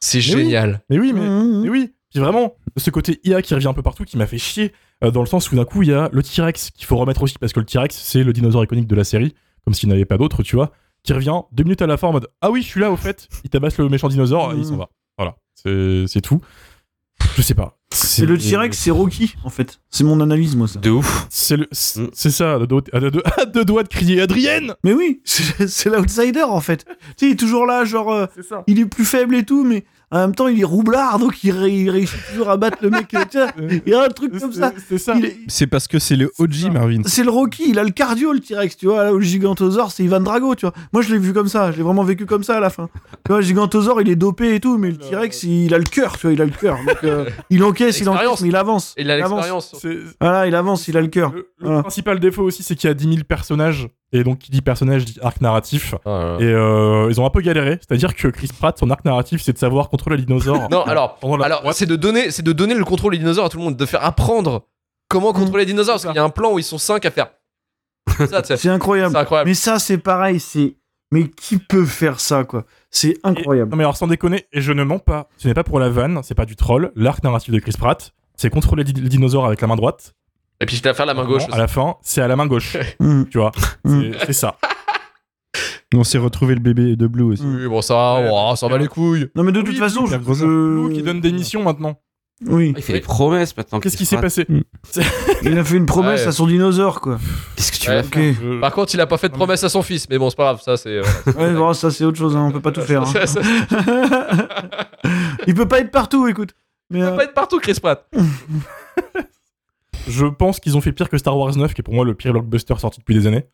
C'est oui. génial. Mais oui, mais, Hum, mais oui. Puis vraiment, ce côté IA qui revient un peu partout, qui m'a fait chier, euh, dans le sens où d'un coup, il y a le T-Rex qu'il faut remettre aussi, parce que le T-Rex, c'est le dinosaure iconique de la série, comme s'il n'y en avait pas d'autre, tu vois, qui revient deux minutes à la fin en mode Ah oui, je suis là au fait, il tabasse le méchant dinosaure et il s'en va. Voilà, c'est c'est tout. Je sais pas. C'est le T-Rex, c'est Rocky, en fait. C'est mon analyse, moi, ça. De ouf. C'est le- c'est Mm. ça, à deux, à deux- à deux doigts de crier Adrienne Mais oui, c'est l'outsider, en fait. Tu sais, il est toujours là, genre, euh, C'est ça. il est plus faible et tout, mais en même temps, il est roublard, donc il, ré- il réussit toujours à battre le mec. Tiens, il y a un truc comme ça. C'est est- parce que c'est le OG Marvin. C'est le Rocky, il a le cardio, le T-Rex, tu vois. Là, où le Gigantosaure, c'est Ivan Drago, tu vois. Moi, je l'ai vu comme ça, je l'ai vraiment vécu comme ça à la fin. Tu vois, le Gigantosaure, il est dopé et tout, mais le T-Rex, il a le cœur, tu vois, il a le cœur. Donc, euh, il encaisse, il encaisse, mais il avance. Il a avance. l'expérience. Voilà, il avance, il a le cœur. Le, le Voilà. principal défaut aussi, c'est qu'il y a 10 000 personnages. Et donc, qui dit personnage dit arc narratif. Ah, Et euh, ils ont un peu galéré. C'est-à-dire que Chris Pratt, son arc narratif, c'est de savoir contrôler les dinosaures. Non, alors, la- alors c'est de donner, c'est de donner le contrôle des dinosaures à tout le monde, de faire apprendre comment contrôler les dinosaures. Parce qu'il y a un plan où ils sont cinq à faire. C'est incroyable. c'est incroyable. Mais ça, c'est pareil, c'est. Mais qui peut faire ça, quoi? C'est incroyable. Non, mais alors, sans déconner, et je ne mens pas, ce n'est pas pour la vanne, c'est pas du troll. L'arc narratif de Chris Pratt, c'est contrôler les dinosaures avec la main droite. Et puis, tu vas faire la main gauche. À la fin, c'est à la main gauche. Mm. tu vois, Mm. c'est ça. On s'est retrouvé le bébé de Blue aussi. Oui, bon, ça, Ouais, oh, ça va les couilles. Non, mais de Oui, toute façon, il y a je. gros je- Lou qui donne des missions maintenant. Oui, Il fait des promesses maintenant. Qu'est-ce qui s'est passé il a fait une promesse Ouais. à son dinosaure, quoi. Qu'est-ce que tu Ouais. Je- Bah, Par contre, il a pas fait de promesse à son fils, mais bon, c'est pas grave, ça, c'est. voilà. Ouais, bon, ça, c'est autre chose, hein, on peut pas tout faire. hein. Il peut pas être partout, écoute. Mais, peut euh, pas être partout, Chris Pratt. Je pense qu'ils ont fait pire que Star Wars 9, qui est pour moi le pire blockbuster sorti depuis des années.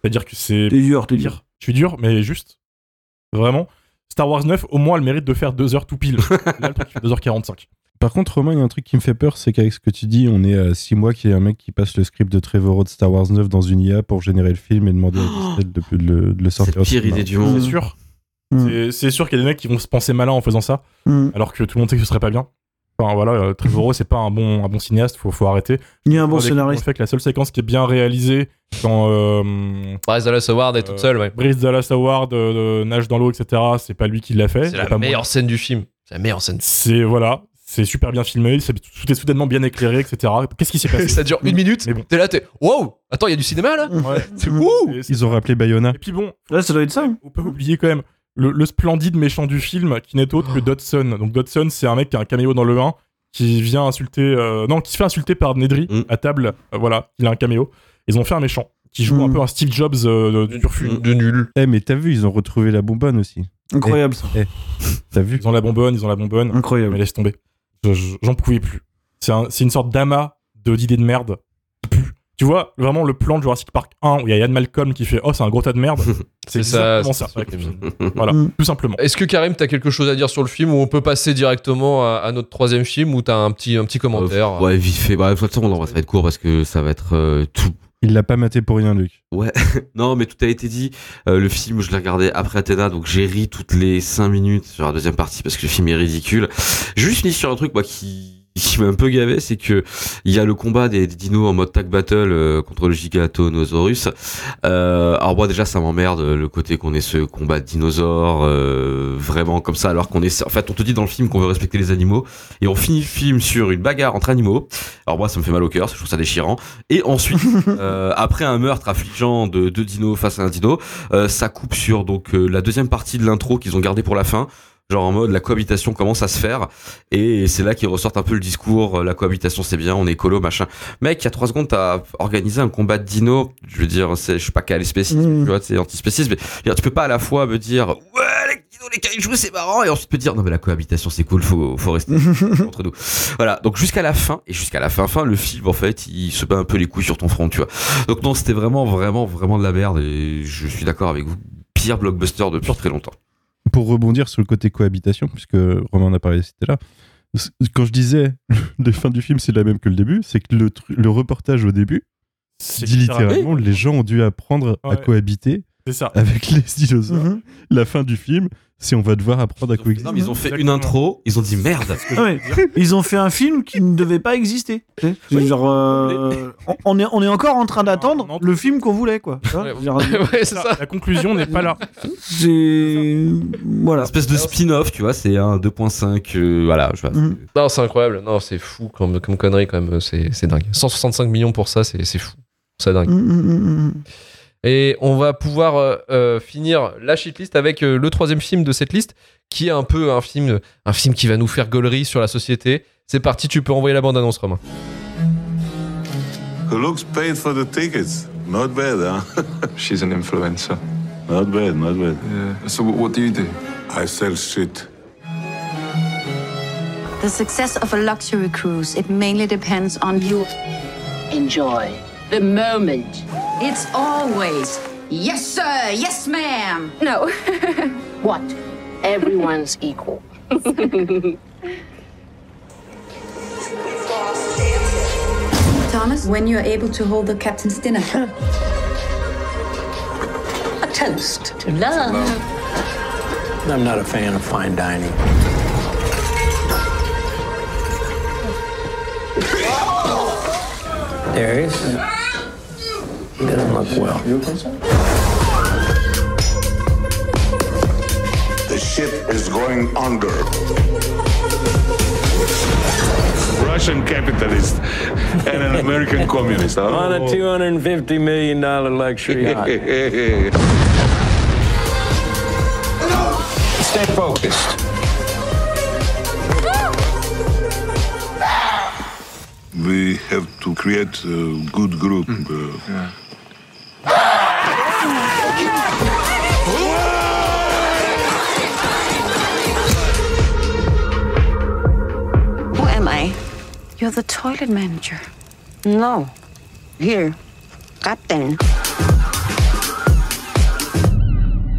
C'est-à-dire que c'est T'es dur, t'es dur. Je suis dur, mais juste. Vraiment. Star Wars 9, au moins, le mérite de faire 2 heures tout pile. Là, le truc, il fait 2h45. Par contre, Romain, il y a un truc qui me fait peur, c'est qu'avec ce que tu dis, on est à 6 mois qu'il y a un mec qui passe le script de Trevorrow de Star Wars 9 dans une IA pour générer le film et demander à Disney de, de le, de le C'est sortir. la au pire idée du monde. C'est sûr. Mm. C'est- C'est sûr qu'il y a des mecs qui vont se penser malins en faisant ça, Mm. alors que tout le monde sait que ce serait pas bien. Enfin voilà, euh, Trevorrow, c'est pas un bon, un bon cinéaste, faut, faut arrêter. Ni un bon scénariste. fait que la seule séquence qui est bien réalisée quand euh, Bryce Dallas Howard est toute Euh, seule, ouais. Brice Dallas Howard euh, nage dans l'eau, etc., c'est pas lui qui l'a fait. C'est la pas moi. meilleure scène du film. C'est la meilleure scène. C'est voilà, c'est super bien filmé, c'est- tout est soudainement bien éclairé, etc. Qu'est-ce qui s'est passé? Ça dure une minute. Mais bon. T'es là, t'es. Wow Attends, il y a du cinéma là? Ouais. C'est wouh Et c'est- Ils ont rappelé Bayona. Et puis bon, Là, ça doit être ça. hein. on peut oublier quand même le, le splendide méchant du film qui n'est autre que Dodson. Donc Dodson, c'est un mec qui a un caméo dans le 1 qui vient insulter, euh, non, qui se fait insulter par Nedry Mm. à table. Euh, voilà, il a un caméo. Ils ont fait un méchant qui joue Mm. un peu un Steve Jobs euh, de Turfu. De nul. Eh, mais t'as vu, ils ont retrouvé la bonbonne aussi. Incroyable, ça. T'as vu Ils ont la bonbonne, ils ont la bonbonne. Incroyable. Mais laisse tomber. Je- je- J'en pouvais plus. C'est un- c'est une sorte d'amas de d'idées de merde. Tu vois, vraiment le plan de Jurassic Park 1 où il y a Ian Malcolm qui fait Oh, c'est un gros tas de merde. C'est ça, ça. ce avec film. le film. Voilà, Mm. tout simplement. Est-ce que Karim, t'as quelque chose à dire sur le film ou on peut passer directement à, à notre troisième film ou t'as un petit, un petit commentaire? Euh, ouais, vite fait. Bah, de toute façon, on va- ça va être court parce que ça va être euh, tout. Il l'a pas maté pour rien, Luc. Ouais, non, mais tout a été dit. Euh, le film, je l'ai regardé après Athéna, donc j'ai ri toutes les 5 minutes sur la deuxième partie parce que le film est ridicule. Juste fini sur un truc, moi, qui, qui m'a un peu gavé, c'est que il y a le combat des, des dinos en mode tag battle euh, contre le Gigatonosaurus. Euh, alors moi, déjà, ça m'emmerde le côté qu'on ait ce combat de dinosaures euh, vraiment comme ça, alors qu'on est, en fait, on te dit dans le film qu'on veut respecter les animaux et on finit le film sur une bagarre entre animaux. Alors moi, ça me fait mal au cœur, je trouve ça déchirant. Et ensuite, euh, après un meurtre affligeant de deux dinos face à un dino, euh, ça coupe sur donc euh, la deuxième partie de l'intro qu'ils ont gardé pour la fin. Genre en mode la cohabitation commence à se faire et c'est là qu'ils ressortent un peu le discours euh, la cohabitation c'est bien on est écolo machin. Mec il y a trois secondes t'as organisé un combat de dino je veux dire c'est je sais pas quel spécisme Mm. tu vois c'est antispécisme mais dire, tu peux pas à la fois me dire ouais les dinos les cailloux c'est marrant et ensuite me dire non mais la cohabitation c'est cool faut faut rester entre nous. Voilà donc jusqu'à la fin et jusqu'à la fin fin le film en fait il se bat un peu les couilles sur ton front tu vois. Donc non c'était vraiment vraiment vraiment de la merde et je suis d'accord avec vous pire blockbuster depuis très longtemps Pour rebondir sur le côté cohabitation, puisque Romain en a parlé, c'était là. Quand je disais la fin du film, c'est la même que le début, c'est que le, reportage au début dit littéralement les gens ont dû apprendre à cohabiter C'est ça. avec les dinosaures. Mhm. La fin du film, c'est on va devoir apprendre à coexister. non mais ils ont fait une intro ils ont dit merde Ah ouais. Ils ont fait un film qui ne devait pas exister. genre, euh, on- est, on est encore en train d'attendre le film qu'on voulait, quoi. Ouais. Ouais, ça. La conclusion n'est pas là. C'est. Voilà. espèce de spin-off tu vois c'est un 2.5 euh, voilà je vois Mhm. Non, c'est incroyable. Non, c'est fou comme, comme connerie quand même. C'est c'est dingue. 165 millions pour ça, c'est c'est fou. C'est dingue. Mm, mm. Et on va pouvoir euh, euh, finir la shitlist avec euh, le troisième film de cette liste, qui est un peu un film, un film qui va nous faire gaulerie sur la société. C'est parti, tu peux envoyer la bande-annonce, Romain. Who looks paid for the tickets? Not bad, huh? She's an influencer. Not bad, not bad. Yeah. So what do you do? I sell shit. The success of a luxury cruise, it mainly depends on you. Enjoy the moment. It's always, yes, sir, yes, ma'am. No. What? Everyone's equal. Thomas, when you're able to hold the captain's dinner. A toast to love. I'm not a fan of fine dining. Darius? He doesn't look well. The ship is going under. Russian capitalist and an American communist. huh? On a $250 million luxury yacht. Stay focused. we have to create a good group. uh, Who am I? You're the toilet manager. No. Here. Captain.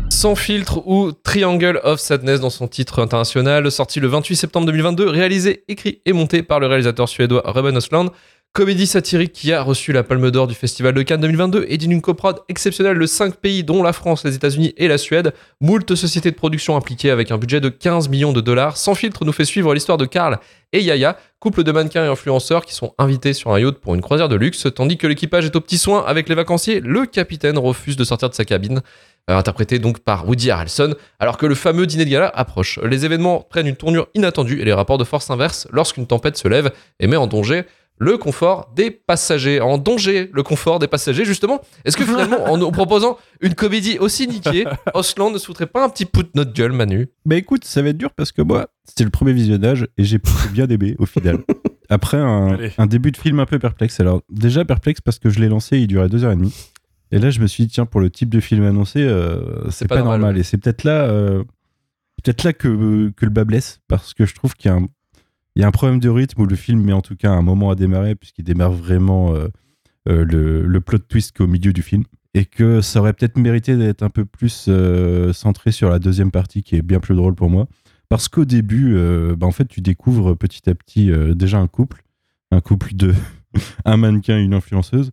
Sans filtre ou Triangle of Sadness dans son titre international, sorti le 28 septembre 2022, réalisé, écrit et monté par le réalisateur suédois Ruben Östlund. Comédie satirique qui a reçu la Palme d'Or du Festival de Cannes 2022 et d'une coprod exceptionnelle de 5 pays dont la France, les États-Unis et la Suède. Moult sociétés de production impliquées avec un budget de 15 millions de dollars. Sans filtre nous fait suivre l'histoire de Karl et Yaya, couple de mannequins et influenceurs qui sont invités sur un yacht pour une croisière de luxe, tandis que l'équipage est au petit soin avec les vacanciers. Le capitaine refuse de sortir de sa cabine euh, interprété donc par Woody Harrelson, alors que le fameux dîner de gala approche. Les événements prennent une tournure inattendue et les rapports de force s'inversent lorsqu'une tempête se lève et met en danger le confort des passagers. En danger le confort des passagers, justement. Est-ce que finalement, en nous proposant une comédie aussi niquée, Osland ne se foutrait pas un petit peu de notre gueule, Manu? Bah écoute, ça va être dur parce que moi, c'était le premier visionnage et j'ai plutôt bien aimé au final. Après un, début de film un peu perplexe. Alors, déjà perplexe parce que je l'ai lancé, il durait deux heures et demie. Et là, je me suis dit, tiens, pour le type de film annoncé, euh, c'est pas pas, normal. normal. Et c'est peut-être là, euh, peut-être là que, que le bas blesse parce que je trouve qu'il y a un, il y a un problème de rythme où le film met en tout cas un moment à démarrer puisqu'il démarre vraiment euh, euh, le, le plot twist qu'au milieu du film. Et que ça aurait peut-être mérité d'être un peu plus euh, centré sur la deuxième partie qui est bien plus drôle pour moi. Parce qu'au début, bah, en fait, tu découvres petit à petit déjà un couple. Un couple de un mannequin et une influenceuse.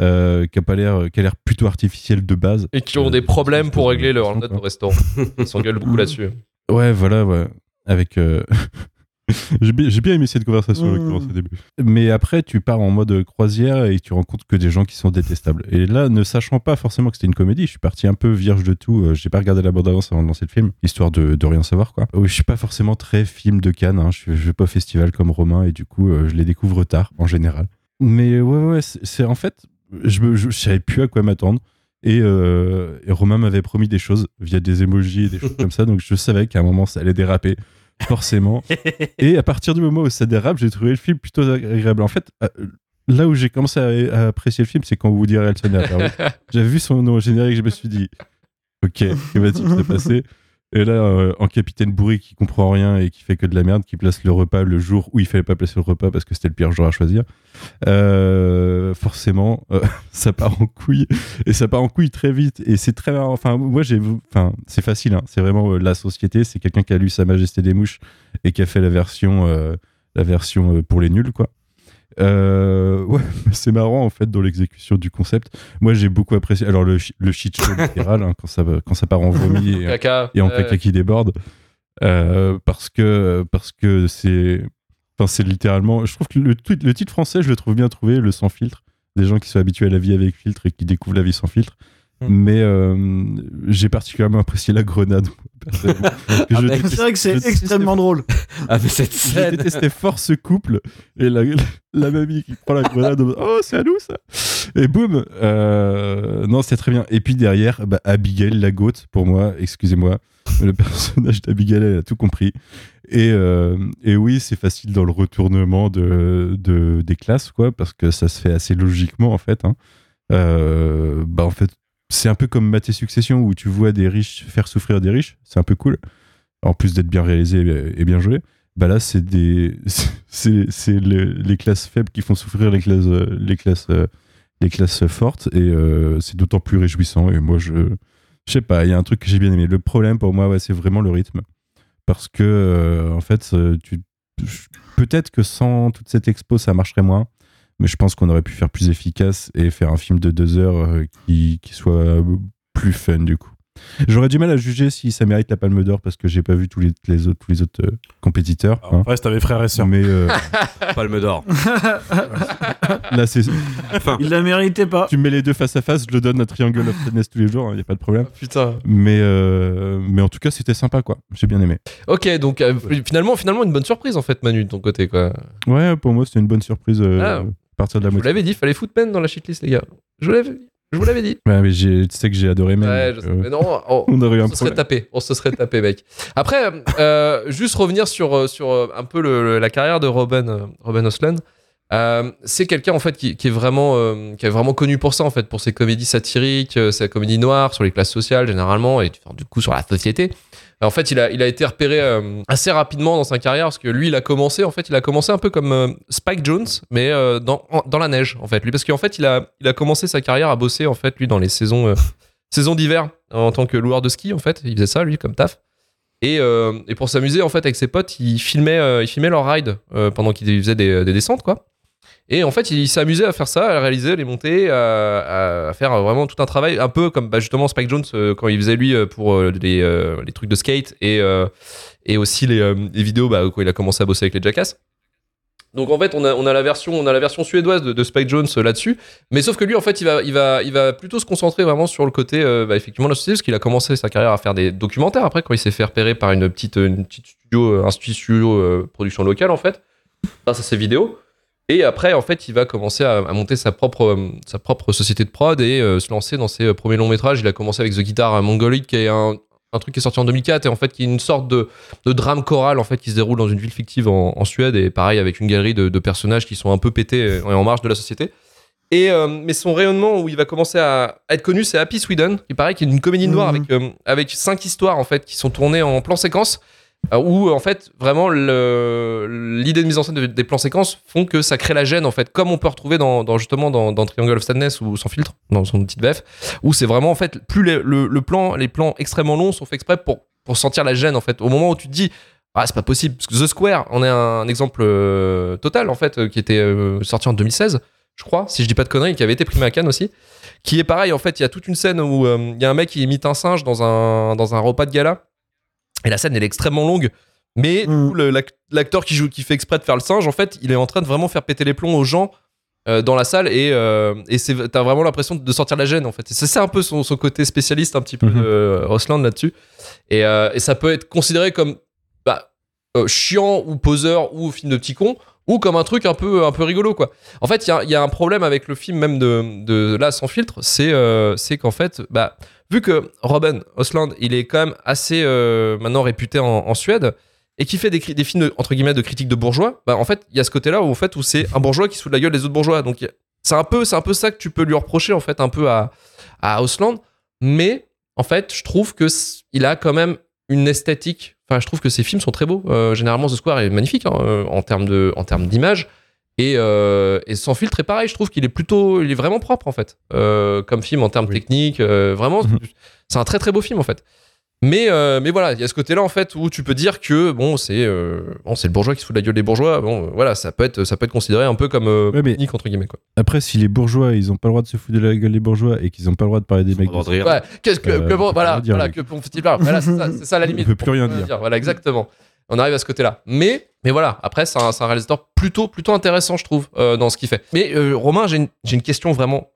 euh, qui a pas l'air qui a l'air plutôt artificiel de base Et qui ont Euh, des problèmes pour régler leur note de restaurant. Ils s'engueulent beaucoup là-dessus. Ouais, voilà, ouais. Avec. euh, j'ai bien, aimé cette conversation Mmh. au début. Mais après, tu pars en mode croisière et tu rencontres que des gens qui sont détestables. Et là, ne sachant pas forcément que c'était une comédie, je suis parti un peu vierge de tout. Euh, J'ai pas regardé la bande-annonce avant de lancer le film, histoire de, de rien savoir, quoi. Oui, je suis pas forcément très film de Cannes. Hein. Je, je vais pas au festival comme Romain et du coup, euh, je les découvre tard, en général. Mais ouais, ouais, c'est en fait, je, me- je, je savais plus à quoi m'attendre. Et, euh, et Romain m'avait promis des choses via des emojis et des choses comme ça, donc je savais qu'à un moment ça allait déraper, forcément. et à partir du moment où ça dérape, j'ai trouvé le film plutôt agréable. En fait, euh, là où j'ai commencé à, à apprécier le film, c'est quand Woody Harrelson est. J'avais vu son nom au générique, je me suis dit, ok, que va-t-il se passer? Et là, euh, en capitaine bourré qui comprend rien et qui fait que de la merde, qui place le repas le jour où il fallait pas placer le repas parce que c'était le pire jour à choisir, euh, forcément, euh, ça part en couille et ça part en couille très vite et c'est très. Enfin, moi j'ai, enfin, c'est facile, hein. c'est vraiment la société. C'est quelqu'un qui a lu Sa Majesté des mouches et qui a fait la version, la version pour les nuls, quoi. Euh, ouais, c'est marrant en fait dans l'exécution du concept. Moi j'ai beaucoup apprécié. Alors le, le shit show littéral hein, quand ça quand ça part en vomi et, Caca. et en caca qui déborde euh, parce que parce que c'est enfin c'est littéralement. Je trouve que le, le titre français je le trouve bien trouvé, le sans filtre. Des gens qui sont habitués à la vie avec filtre et qui découvrent la vie sans filtre. Mais euh, j'ai particulièrement apprécié la grenade. je mec, déteste- C'est vrai que c'est je extrêmement drôle. Ah, mais cette je scène. détestais fort ce couple et la, la mamie qui prend la grenade oh c'est à nous ça et boum euh, non c'est très bien et puis derrière bah, Abigail la gote pour moi excusez-moi le personnage d'Abigail elle a tout compris et, euh, et oui c'est facile dans le retournement de, de- des classes quoi parce que ça se fait assez logiquement en fait hein. Euh, bah en fait c'est un peu comme Maté Succession où tu vois des riches faire souffrir des riches c'est un peu cool. En plus d'être bien réalisé et bien joué. Bah là c'est des c'est c'est le- les classes faibles qui font souffrir les classes les classes les classes fortes et euh, c'est d'autant plus réjouissant et moi je je sais pas il y a un truc que j'ai bien aimé. Le problème pour moi ouais, c'est vraiment le rythme. Parce que euh, en fait euh, tu peut-être que sans toute cette expo ça marcherait moins mais je pense qu'on aurait pu faire plus efficace et faire un film de deux heures euh, qui, qui soit plus fun du coup J'aurais du mal à juger si ça mérite la Palme d'Or parce que j'ai pas vu tous les, les autres, tous les autres euh, compétiteurs. En hein. vrai, t'avais frères et sœurs. Mais euh, Palme d'or. là, c'est. Enfin, Il la méritait pas. Tu me mets les deux face à face, je le donne à Triangle of Sadness tous les jours, il n'y a pas de problème. Putain. Mais, euh, mais en tout cas, c'était sympa, quoi. J'ai bien aimé. Ok, donc euh, finalement, finalement, une bonne surprise en fait, Manu, de ton côté, quoi. Ouais, pour moi, c'était une bonne surprise euh, Ah. À partir de la Je vous l'avais dit, fallait foutre Men dans la shitlist, les gars. Je vous l'avais, je vous l'avais dit. Ouais, mais j'ai- tu sais que j'ai adoré même. Ouais, je sais, mais non, on, on aurait un se serait tapé, on se serait tapé, mec. Après, euh, juste revenir sur, euh, sur euh, un peu le- le- la carrière de Robin, euh, Robin Osland. Euh, c'est quelqu'un en fait qui, qui est vraiment euh, qui est vraiment connu pour ça en fait pour ses comédies satiriques euh, sa comédie noire sur les classes sociales généralement et enfin, du coup sur la société en fait il a été repéré euh, assez rapidement dans sa carrière parce que lui il a commencé en fait il a commencé un peu comme euh, Spike Jones mais euh, dans la neige en fait. Lui parce qu'en fait il a commencé sa carrière à bosser en fait lui dans les saisons d'hiver en tant que loueur de ski en fait. Il faisait ça lui comme taf. Et, pour s'amuser en fait avec ses potes il filmait il filmait leur ride pendant qu'il faisait des, des descentes quoi et en fait, il s'amusait à faire ça, à réaliser, à les monter, à, faire vraiment tout un travail, un peu comme bah, justement Spike Jones euh, quand il faisait lui euh, pour euh, les, les trucs de skate et, et aussi les, les vidéos bah, quand il a commencé à bosser avec les Jackass. Donc en fait, on a, on a la version, on a la version suédoise de, Spike Jones là-dessus, mais sauf que lui, en fait, il va, il va, il va plutôt se concentrer vraiment sur le côté, bah, effectivement, de la société, parce qu'il a commencé sa carrière à faire des documentaires. Après, quand il s'est fait repérer par une petite, une petite studio, un studio production locale, en fait, grâce à ses vidéos. Et après, en fait, il va commencer à, à monter sa propre, euh, sa propre société de prod et euh, se lancer dans ses euh, premiers longs métrages. Il a commencé avec The Guitar Mongolic, qui est un, un truc qui est sorti en 2004 et en fait qui est une sorte de, de drame choral en fait qui se déroule dans une ville fictive en, en Suède et pareil avec une galerie de, de personnages qui sont un peu pétés et en marge de la société. Et euh, mais son rayonnement où il va commencer à, à être connu, c'est Happy Sweden, qui paraît qui est une comédie noire Mhm. avec euh, avec cinq histoires en fait qui sont tournées en plan séquence où en fait vraiment l'idée de mise en scène de- des plans séquences font que ça crée la gêne en fait, comme on peut retrouver dans, justement dans, Triangle of Sadness ou sans filtre, dans son petite VF, où c'est vraiment en fait plus les, le, plan, les plans extrêmement longs sont faits exprès pour pour sentir la gêne en fait. Au moment où tu te dis ah c'est pas possible, parce que The Square en est un, exemple euh, total en fait, euh, qui était euh, sorti en 2016 je crois, si je dis pas de conneries, qui avait été primé à Cannes aussi, qui est pareil, en fait, il y a toute une scène où euh, il y a un mec qui imite un singe dans un, dans un repas de gala, et la scène, elle est extrêmement longue, mais l'ac- l'acteur qui joue, qui fait exprès de faire le singe, en fait, il est en train de vraiment faire péter les plombs aux gens euh, dans la salle, et, euh, et t'as vraiment l'impression de sortir la gêne, en fait. C'est ça un peu son, son côté spécialiste, un petit peu, de euh, Rosland là-dessus. Et, euh, et ça peut être considéré comme bah, chiant ou poseur ou film de petit con ou comme un truc un peu un peu rigolo quoi. En fait, il y a, il y a un problème avec le film même de, de là sans filtre, c'est c'est qu'en fait, bah vu que Robin Osland, il est quand même assez euh, maintenant réputé en, Suède et qui fait des, films de- entre guillemets de critique de bourgeois, bah en fait, il y a ce côté-là où en fait où c'est un bourgeois qui se la gueule des autres bourgeois. Donc c'est un peu c'est un peu ça que tu peux lui reprocher en fait un peu à à Osland, mais en fait, je trouve que il a quand même une esthétique. Enfin, je trouve que ses films sont très beaux. Euh, généralement, The Square est magnifique hein, euh, en termes de, en termes d'image. Et, euh, et sans filtre est pareil. Je trouve qu'il est plutôt, il est vraiment propre en fait, euh, comme film en termes techniques. euh, vraiment, c'est un très très beau film en fait. Mais, euh, mais voilà, il y a ce côté-là en fait où tu peux dire que bon, c'est euh, bon, c'est le bourgeois qui se fout de la gueule des bourgeois. Bon, voilà, ça peut être, ça peut être considéré un peu comme euh, technique, entre guillemets quoi. Après, si les bourgeois, ils ont pas le droit de se foutre de la gueule des bourgeois et qu'ils ont pas le droit de parler des mecs. de- Ouais, qu'est-ce que, Euh, que bon, voilà, voilà, mec. que bon. Voilà, c'est ça, ça la limite. On peut plus rien dire. Voilà, exactement. On arrive à ce côté-là. Mais, mais voilà, après, c'est un, réalisateur plutôt, plutôt intéressant, je trouve, euh, dans ce qu'il fait. Mais euh, Romain, j'ai une, une question vraiment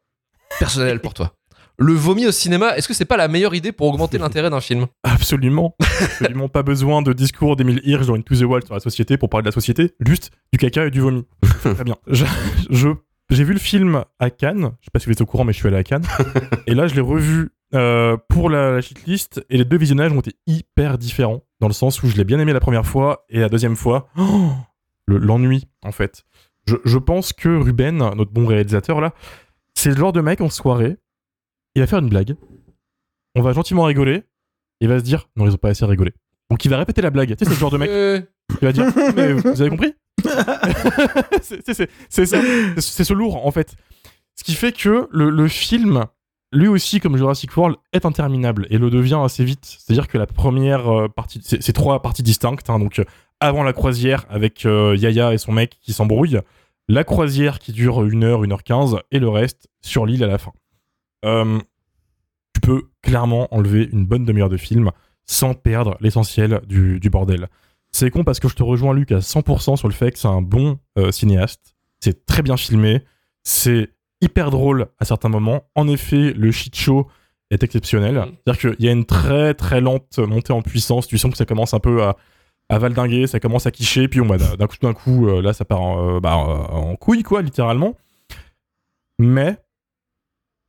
personnelle pour toi. Le vomi au cinéma, est-ce que c'est pas la meilleure idée pour augmenter l'intérêt d'un film? Absolument. Absolument pas besoin de discours d'Emile Hirsch dans Into the Wild sur la société pour parler de la société. Juste du caca et du vomi. Très bien. Je- J'ai vu le film à Cannes. Je sais pas si vous êtes au courant, mais je suis allé à Cannes. et là, je l'ai revu euh, pour la, la. Et les deux visionnages ont été hyper différents. Dans le sens où je l'ai bien aimé la première fois et la deuxième fois, oh, le- l'ennui, en fait. Je, je pense que Ruben, notre bon réalisateur là, c'est le genre de mec en soirée. Il va faire une blague. On va gentiment rigoler. Il va se dire non ils ont pas assez rigolé. Donc il va répéter la blague. Tu sais c'est le genre de mec. Il va dire mais vous avez compris? C'est ce lourd en fait. Ce qui fait que le, le film lui aussi comme Jurassic World est interminable et le devient assez vite c'est à dire que la première euh, partie c'est trois parties distinctes hein, donc euh, avant la croisière avec euh, Yaya et son mec qui s'embrouillent la croisière qui dure 1h 1h15 et le reste sur l'île à la fin tu peux clairement enlever une bonne demi-heure de film sans perdre l'essentiel du, bordel. C'est con parce que je te rejoins Luc à 100% sur le fait que c'est un bon cinéaste. C'est très bien filmé. C'est hyper drôle à certains moments. En effet, le shit show est exceptionnel. C'est-à-dire qu'il y a une très très lente montée en puissance. Tu sens que ça commence un peu à, à valdinguer, ça commence à quicher. Puis bah, d'un coup, d'un coup euh, là, ça part en, euh, bah, en couille, quoi, littéralement. Mais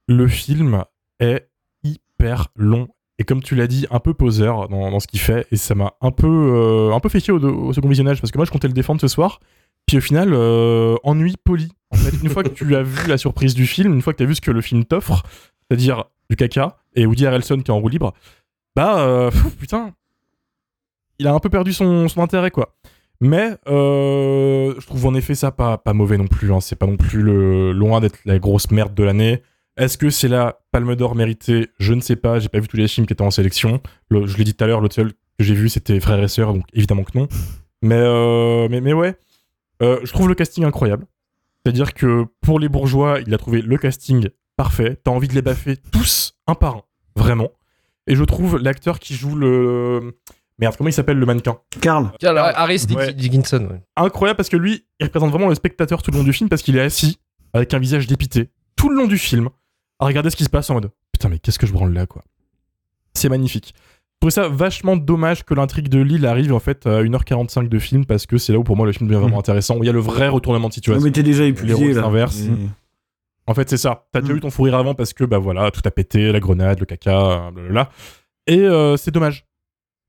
le film est hyper long et comme tu l'as dit un peu poseur dans, dans ce qu'il fait et ça m'a un peu euh, un peu fait chier au, au second visionnage parce que moi je comptais le défendre ce soir puis au final euh, ennui poli une fois que tu as vu la surprise du film une fois que tu as vu ce que le film t'offre c'est-à-dire du caca et Woody Harrelson qui est en roue libre bah euh, putain il a un peu perdu son, intérêt quoi mais euh, je trouve en effet ça pas, mauvais non plus. hein. C'est pas non plus loin d'être la grosse merde de l'année. Est-ce que c'est la Palme d'Or méritée? Je ne sais pas. J'ai pas vu tous les films qui étaient en sélection. Le- je l'ai dit tout à l'heure, l'autre seul que j'ai vu c'était Frères et Sœurs, donc évidemment que non. Mais, euh, mais, mais ouais, Euh, je trouve le casting incroyable. C'est-à-dire que pour les bourgeois, il a trouvé le casting parfait. T'as envie de les baffer tous un par un, vraiment. Et je trouve l'acteur qui joue le. Merde, comment il s'appelle le mannequin? Karl. Harris Ouais. Dickinson. ouais. incroyable parce que lui, il représente vraiment le spectateur tout le long du film parce qu'il est assis avec un visage dépité tout le long du film à regarder ce qui se passe en mode putain mais qu'est-ce que je branle là quoi. C'est magnifique. Je trouve ça vachement dommage que l'intrigue de Lille arrive en fait à 1h45 de film parce que c'est là où pour moi le film devient vraiment intéressant où il y a le vrai retournement de situation. mais t'es déjà épuisé, là. Mm. En fait, c'est ça. T'as déjà eu ton fou rire avant parce que, bah voilà, tout a pété, la grenade, le caca, blablabla. Et euh, c'est dommage.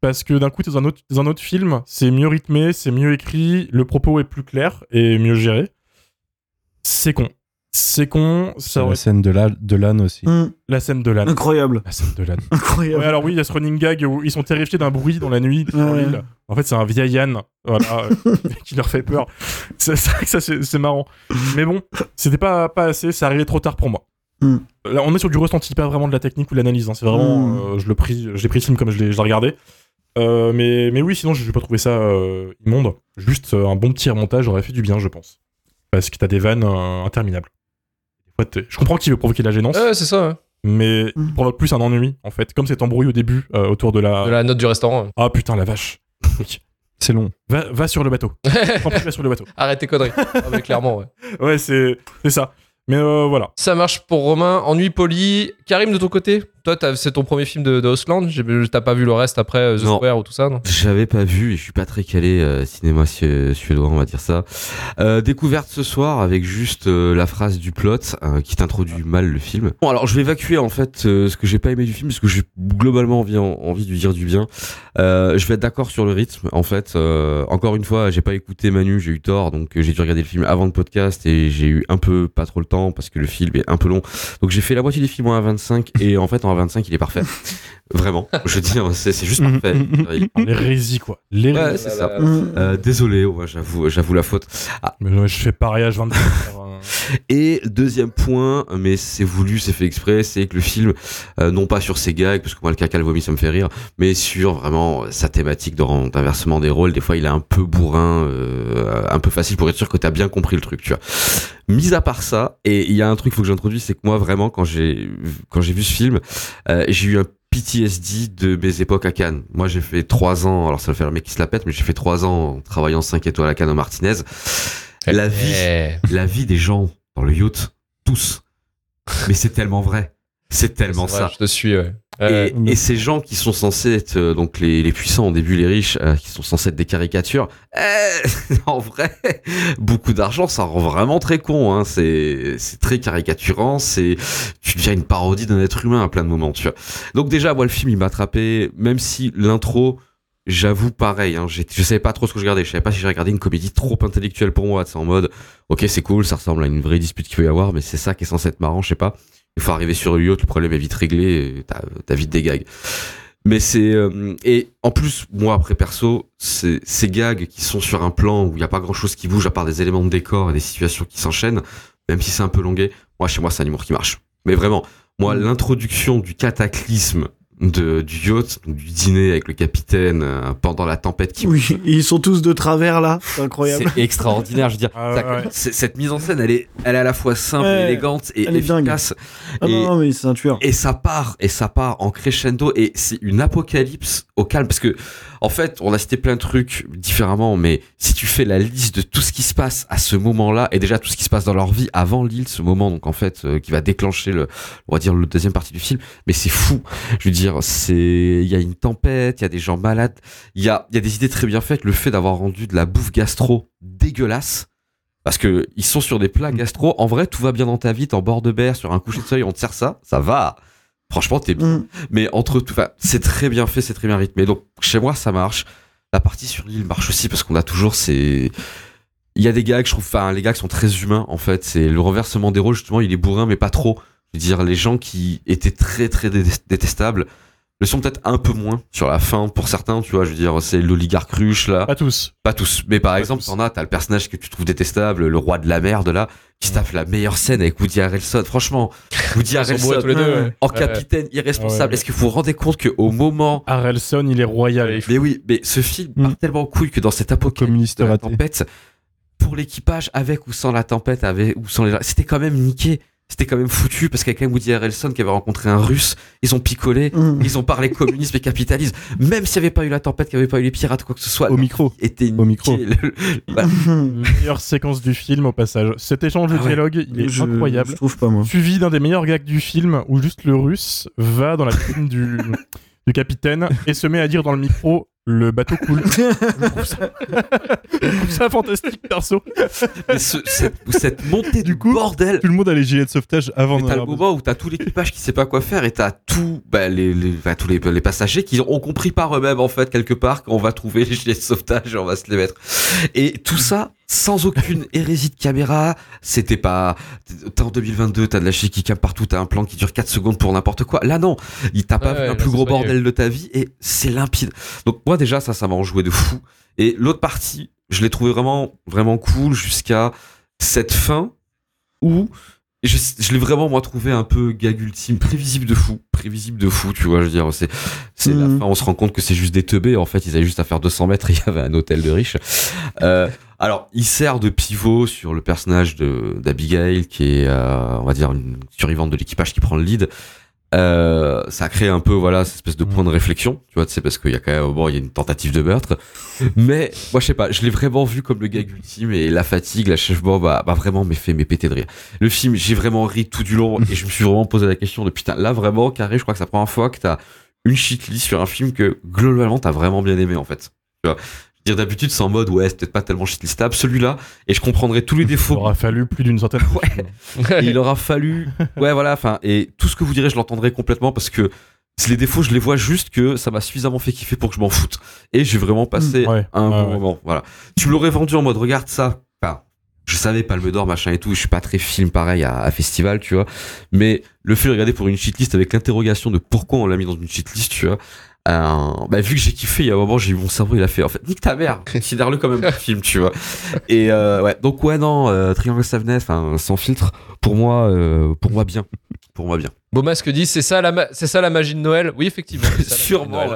Parce que d'un coup, t'es dans un autre, dans un autre film, c'est mieux rythmé, c'est mieux écrit, le propos est plus clair et mieux géré. C'est con. C'est con. Ça La scène de la- de l'âne aussi. Hum, La scène de l'âne. incroyable. La scène de l'âne. Incroyable. Ouais, alors oui, il y a ce running gag où ils sont terrifiés d'un bruit dans la nuit Ouais. En fait, c'est un vieil âne voilà, euh, qui leur fait peur. C'est vrai que ça, c'est c'est marrant. Mais bon, c'était pas, pas assez, ça arrivait trop tard pour moi. Hmm. Là, on est sur du ressenti, pas vraiment de la technique ou de l'analyse. hein. C'est vraiment, Hmm. euh, je le pris, j'ai pris le film comme je l'ai je l'ai regardé. Euh, mais, mais oui, sinon, je vais pas trouver ça euh, immonde. Juste euh, un bon petit remontage aurait fait du bien, je pense. Parce que t'as des vannes euh, interminables. Je comprends qu'il veut provoquer de la gênance, Ouais, c'est ça. ouais. mais il provoque plus un ennui, en fait. Comme cet embrouille au début euh, autour de la, De la note du restaurant. ouais. ah putain la vache. Oui. C'est long. Va, va sur le bateau. Va sur le bateau. Arrête tes conneries. Ah, mais clairement, ouais. Ouais, c'est c'est ça. Mais euh, voilà. Ça marche pour Romain. Ennui poli. Karim, de ton côté? Toi, c'est ton premier film de, de T'as pas vu le reste après euh, The Non. Square ou tout ça, non? J'avais pas vu et je suis pas très calé euh, cinéma su- suédois, on va dire ça. Euh, découverte ce soir avec juste euh, la phrase du plot qui t'introduit mal le film. Bon, alors je vais évacuer en fait ce que j'ai pas aimé du film parce que j'ai globalement envie, envie de lui dire du bien. Je vais être d'accord sur le rythme. En fait, encore une fois, j'ai pas écouté Manu, j'ai eu tort, donc j'ai dû regarder le film avant le podcast et j'ai eu un peu pas trop le temps parce que le film est un peu long. Donc j'ai fait la moitié des films en 1.25 et en fait en 1.25 il est parfait. Vraiment, je veux dire, c'est c'est juste parfait. L'hérésie quoi. L'hérésie. Ouais, c'est ça. Euh, désolé, ouais, j'avoue, j'avoue la faute. Ah, Mais ouais, je fais pariage 24 heures, hein. et deuxième point, mais c'est voulu, c'est fait exprès, c'est que le film, euh, non pas sur ses gags, parce que moi le caca le vomi ça me fait rire, mais sur vraiment euh, sa thématique de- d'inversement des rôles. Des fois, il est un peu bourrin, euh, un peu facile pour être sûr que t'as bien compris le truc, tu vois. Mis à part ça, et il y a un truc qu'il faut que j'introduise, c'est que moi vraiment quand j'ai quand j'ai vu ce film, euh, j'ai eu un PTSD de mes époques à Cannes. Moi, j'ai fait trois ans, alors ça va faire le mec qui se la pète, mais j'ai fait trois ans en travaillant 5 étoiles à Cannes au Martinez. La vie, Eh. la vie des gens dans le yacht, tous. Mais c'est tellement vrai. C'est tellement vrai, ça. Je te suis, ouais. Et, Ouais. et ces gens qui sont censés être euh, donc les, les puissants au début, les riches, euh, qui sont censés être des caricatures, eh, en vrai, beaucoup d'argent, ça rend vraiment très con. Hein. C'est très caricaturant. C'est tu deviens une parodie d'un être humain à plein de moments. Tu vois. Donc déjà, moi, le film, il m'a attrapé, même si l'intro. J'avoue pareil, hein, je savais pas trop ce que je regardais. Je savais pas si j'ai regardé une comédie trop intellectuelle pour moi. C'est en mode, ok, c'est cool, ça ressemble à une vraie dispute qu'il peut y avoir, mais c'est ça qui est censé être marrant, je sais pas. Il faut arriver sur le yacht, le problème est vite réglé, t'as vite des gags. Mais c'est euh, et en plus moi après perso c'est ces gags qui sont sur un plan où il y a pas grand chose qui bouge à part des éléments de décor et des situations qui s'enchaînent même si c'est un peu longué moi chez moi c'est un humour qui marche mais vraiment moi l'introduction du cataclysme de, du yacht donc du dîner avec le capitaine euh, pendant la tempête qui Oui, ils sont tous de travers là, c'est incroyable. c'est extraordinaire je veux dire Ah ça- ouais. cette mise en scène elle est elle est à la fois simple Ouais, élégante et elle est dingue. efficace Ah et- non, non, mais c'est un tueur. et ça part, et ça part en crescendo, et c'est une apocalypse au calme, parce que, en fait, on a cité plein de trucs différemment, mais si tu fais la liste de tout ce qui se passe à ce moment-là, et déjà tout ce qui se passe dans leur vie avant l'île, ce moment, donc en fait, euh, qui va déclencher le, on va dire, le deuxième partie du film, mais c'est fou. Je veux dire, c'est, il y a une tempête, il y a des gens malades, il y a, il y a des idées très bien faites, le fait d'avoir rendu de la bouffe gastro dégueulasse, parce que ils sont sur des plats gastro. En vrai, tout va bien dans ta vie. T'es en bord de mer, sur un coucher de soleil, on te sert ça, ça va. Franchement, t'es bien. Mm. Mais entre tout, c'est très bien fait, c'est très bien rythmé. Donc, chez moi, ça marche. La partie sur l'île marche aussi parce qu'on a toujours ces. Il y a des gags, je trouve, enfin, les gags sont très humains, en fait. C'est le renversement des rôles, justement, il est bourrin, mais pas trop. Je veux dire, les gens qui étaient très, très dé- détestables le sont peut-être un peu moins sur la fin pour certains, tu vois. Je veux dire, c'est l'oligarque ruche, là. Pas tous. Pas tous. Mais par Pas exemple, t'en as, t'as le personnage que tu trouves détestable, le roi de la merde, là, qui se tape la meilleure scène avec Woody Harrelson. Franchement, Woody Harrelson, tous les deux. ouais. en Ouais. capitaine irresponsable. Ah ouais. Est-ce que vous vous rendez compte qu'au moment. Harrelson, il est royal. Mais oui, mais ce film Mm. part tellement en couille que dans cette apocalypse Communiste de la raté. tempête, pour l'équipage, avec ou sans la tempête, avec ou sans les. C'était quand même niqué. C'était quand même foutu parce qu'avec un Woody Harrelson qui avait rencontré un russe, ils ont picolé, Mm. ils ont parlé communisme et capitalisme. Même s'il n'y avait pas eu la tempête, qu'il n'y avait pas eu les pirates, quoi que ce soit. Au micro. Était Au micro. niqué. Le- le- bah, Meilleure séquence du film au passage. Cet échange de Ah ouais. dialogue, il est Je- incroyable. Je trouve pas moi. Suivi d'un des meilleurs gags du film où juste le russe va dans la cuisine du, du capitaine et se met à dire dans le micro le bateau coule. Je trouve ça, je trouve ça fantastique perso. mais ce- cette, cette montée du coup, bordel. Tout le monde a les gilets de sauvetage avant t'as le moment où t'as tout l'équipage qui sait pas quoi faire et t'as tout, bah, les, les, bah, tous les, les passagers qui ont compris par eux-mêmes en fait quelque part qu'on va trouver les gilets de sauvetage et on va se les mettre. Et tout ça sans aucune hérésie de caméra. C'était pas, t'es en 2022, t'as de la shit qui cam partout, t'as un plan qui dure 4 secondes pour n'importe quoi. Là, non. Il t'a pas vu un plus gros bordel de ta vie et c'est limpide. Donc, moi, déjà, ça, ça m'a enjoué de fou. Et l'autre partie, je l'ai trouvé vraiment, vraiment cool jusqu'à cette fin où je, je l'ai vraiment moi trouvé un peu gag ultime, prévisible de fou, prévisible de fou, tu vois, je veux dire, c'est c'est la Mhm. fin, on se rend compte que c'est juste des teubés, en fait, ils avaient juste à faire 200 mètres et il y avait un hôtel de riches. Euh, alors, il sert de pivot sur le personnage de d'Abigail qui est euh, on va dire une survivante de l'équipage qui prend le lead. Euh, ça crée un peu voilà cette espèce de point de réflexion tu vois c'est parce qu'il y a quand même bon il y a une tentative de meurtre. Mais moi je sais pas je l'ai vraiment vu comme le gag ultime et la fatigue la chef bah, bah vraiment m'est fait m'est pété de rire. Le film j'ai vraiment ri tout du long et je me suis vraiment posé la question de putain là vraiment carré je crois que c'est la première fois que t'as une shitlist sur un film que globalement t'as vraiment bien aimé en fait. Tu vois dire d'habitude c'est en mode ouais c'est peut-être pas tellement shitlistable celui-là et je comprendrais tous les Il défauts. aura fallu plus d'une centaine. et il aura fallu ouais voilà enfin et tout ce que vous direz je l'entendrai complètement parce que les défauts je les vois juste que ça m'a suffisamment fait kiffer pour que je m'en foute. Et j'ai vraiment passé Ouais, un ouais, bon ouais. moment voilà. Tu me l'aurais vendu en mode regarde ça. Enfin je savais Palme d'Or machin et tout je suis pas très film pareil à, à festival tu vois. Mais le fait de regarder pour une cheatlist avec l'interrogation de pourquoi on l'a mis dans une cheatlist tu vois euh, bah, vu que j'ai kiffé, il y a un moment, j'ai eu mon cerveau, il a fait, en fait, nique ta mère, considère-le comme un film, tu vois. Et euh, ouais, donc ouais, non, euh, Triangle Sadness, sans filtre, pour moi, euh, pour moi bien, pour moi bien. Beau masque dit c'est ça la c'est ça la magie de Noël. Oui effectivement. Sûrement.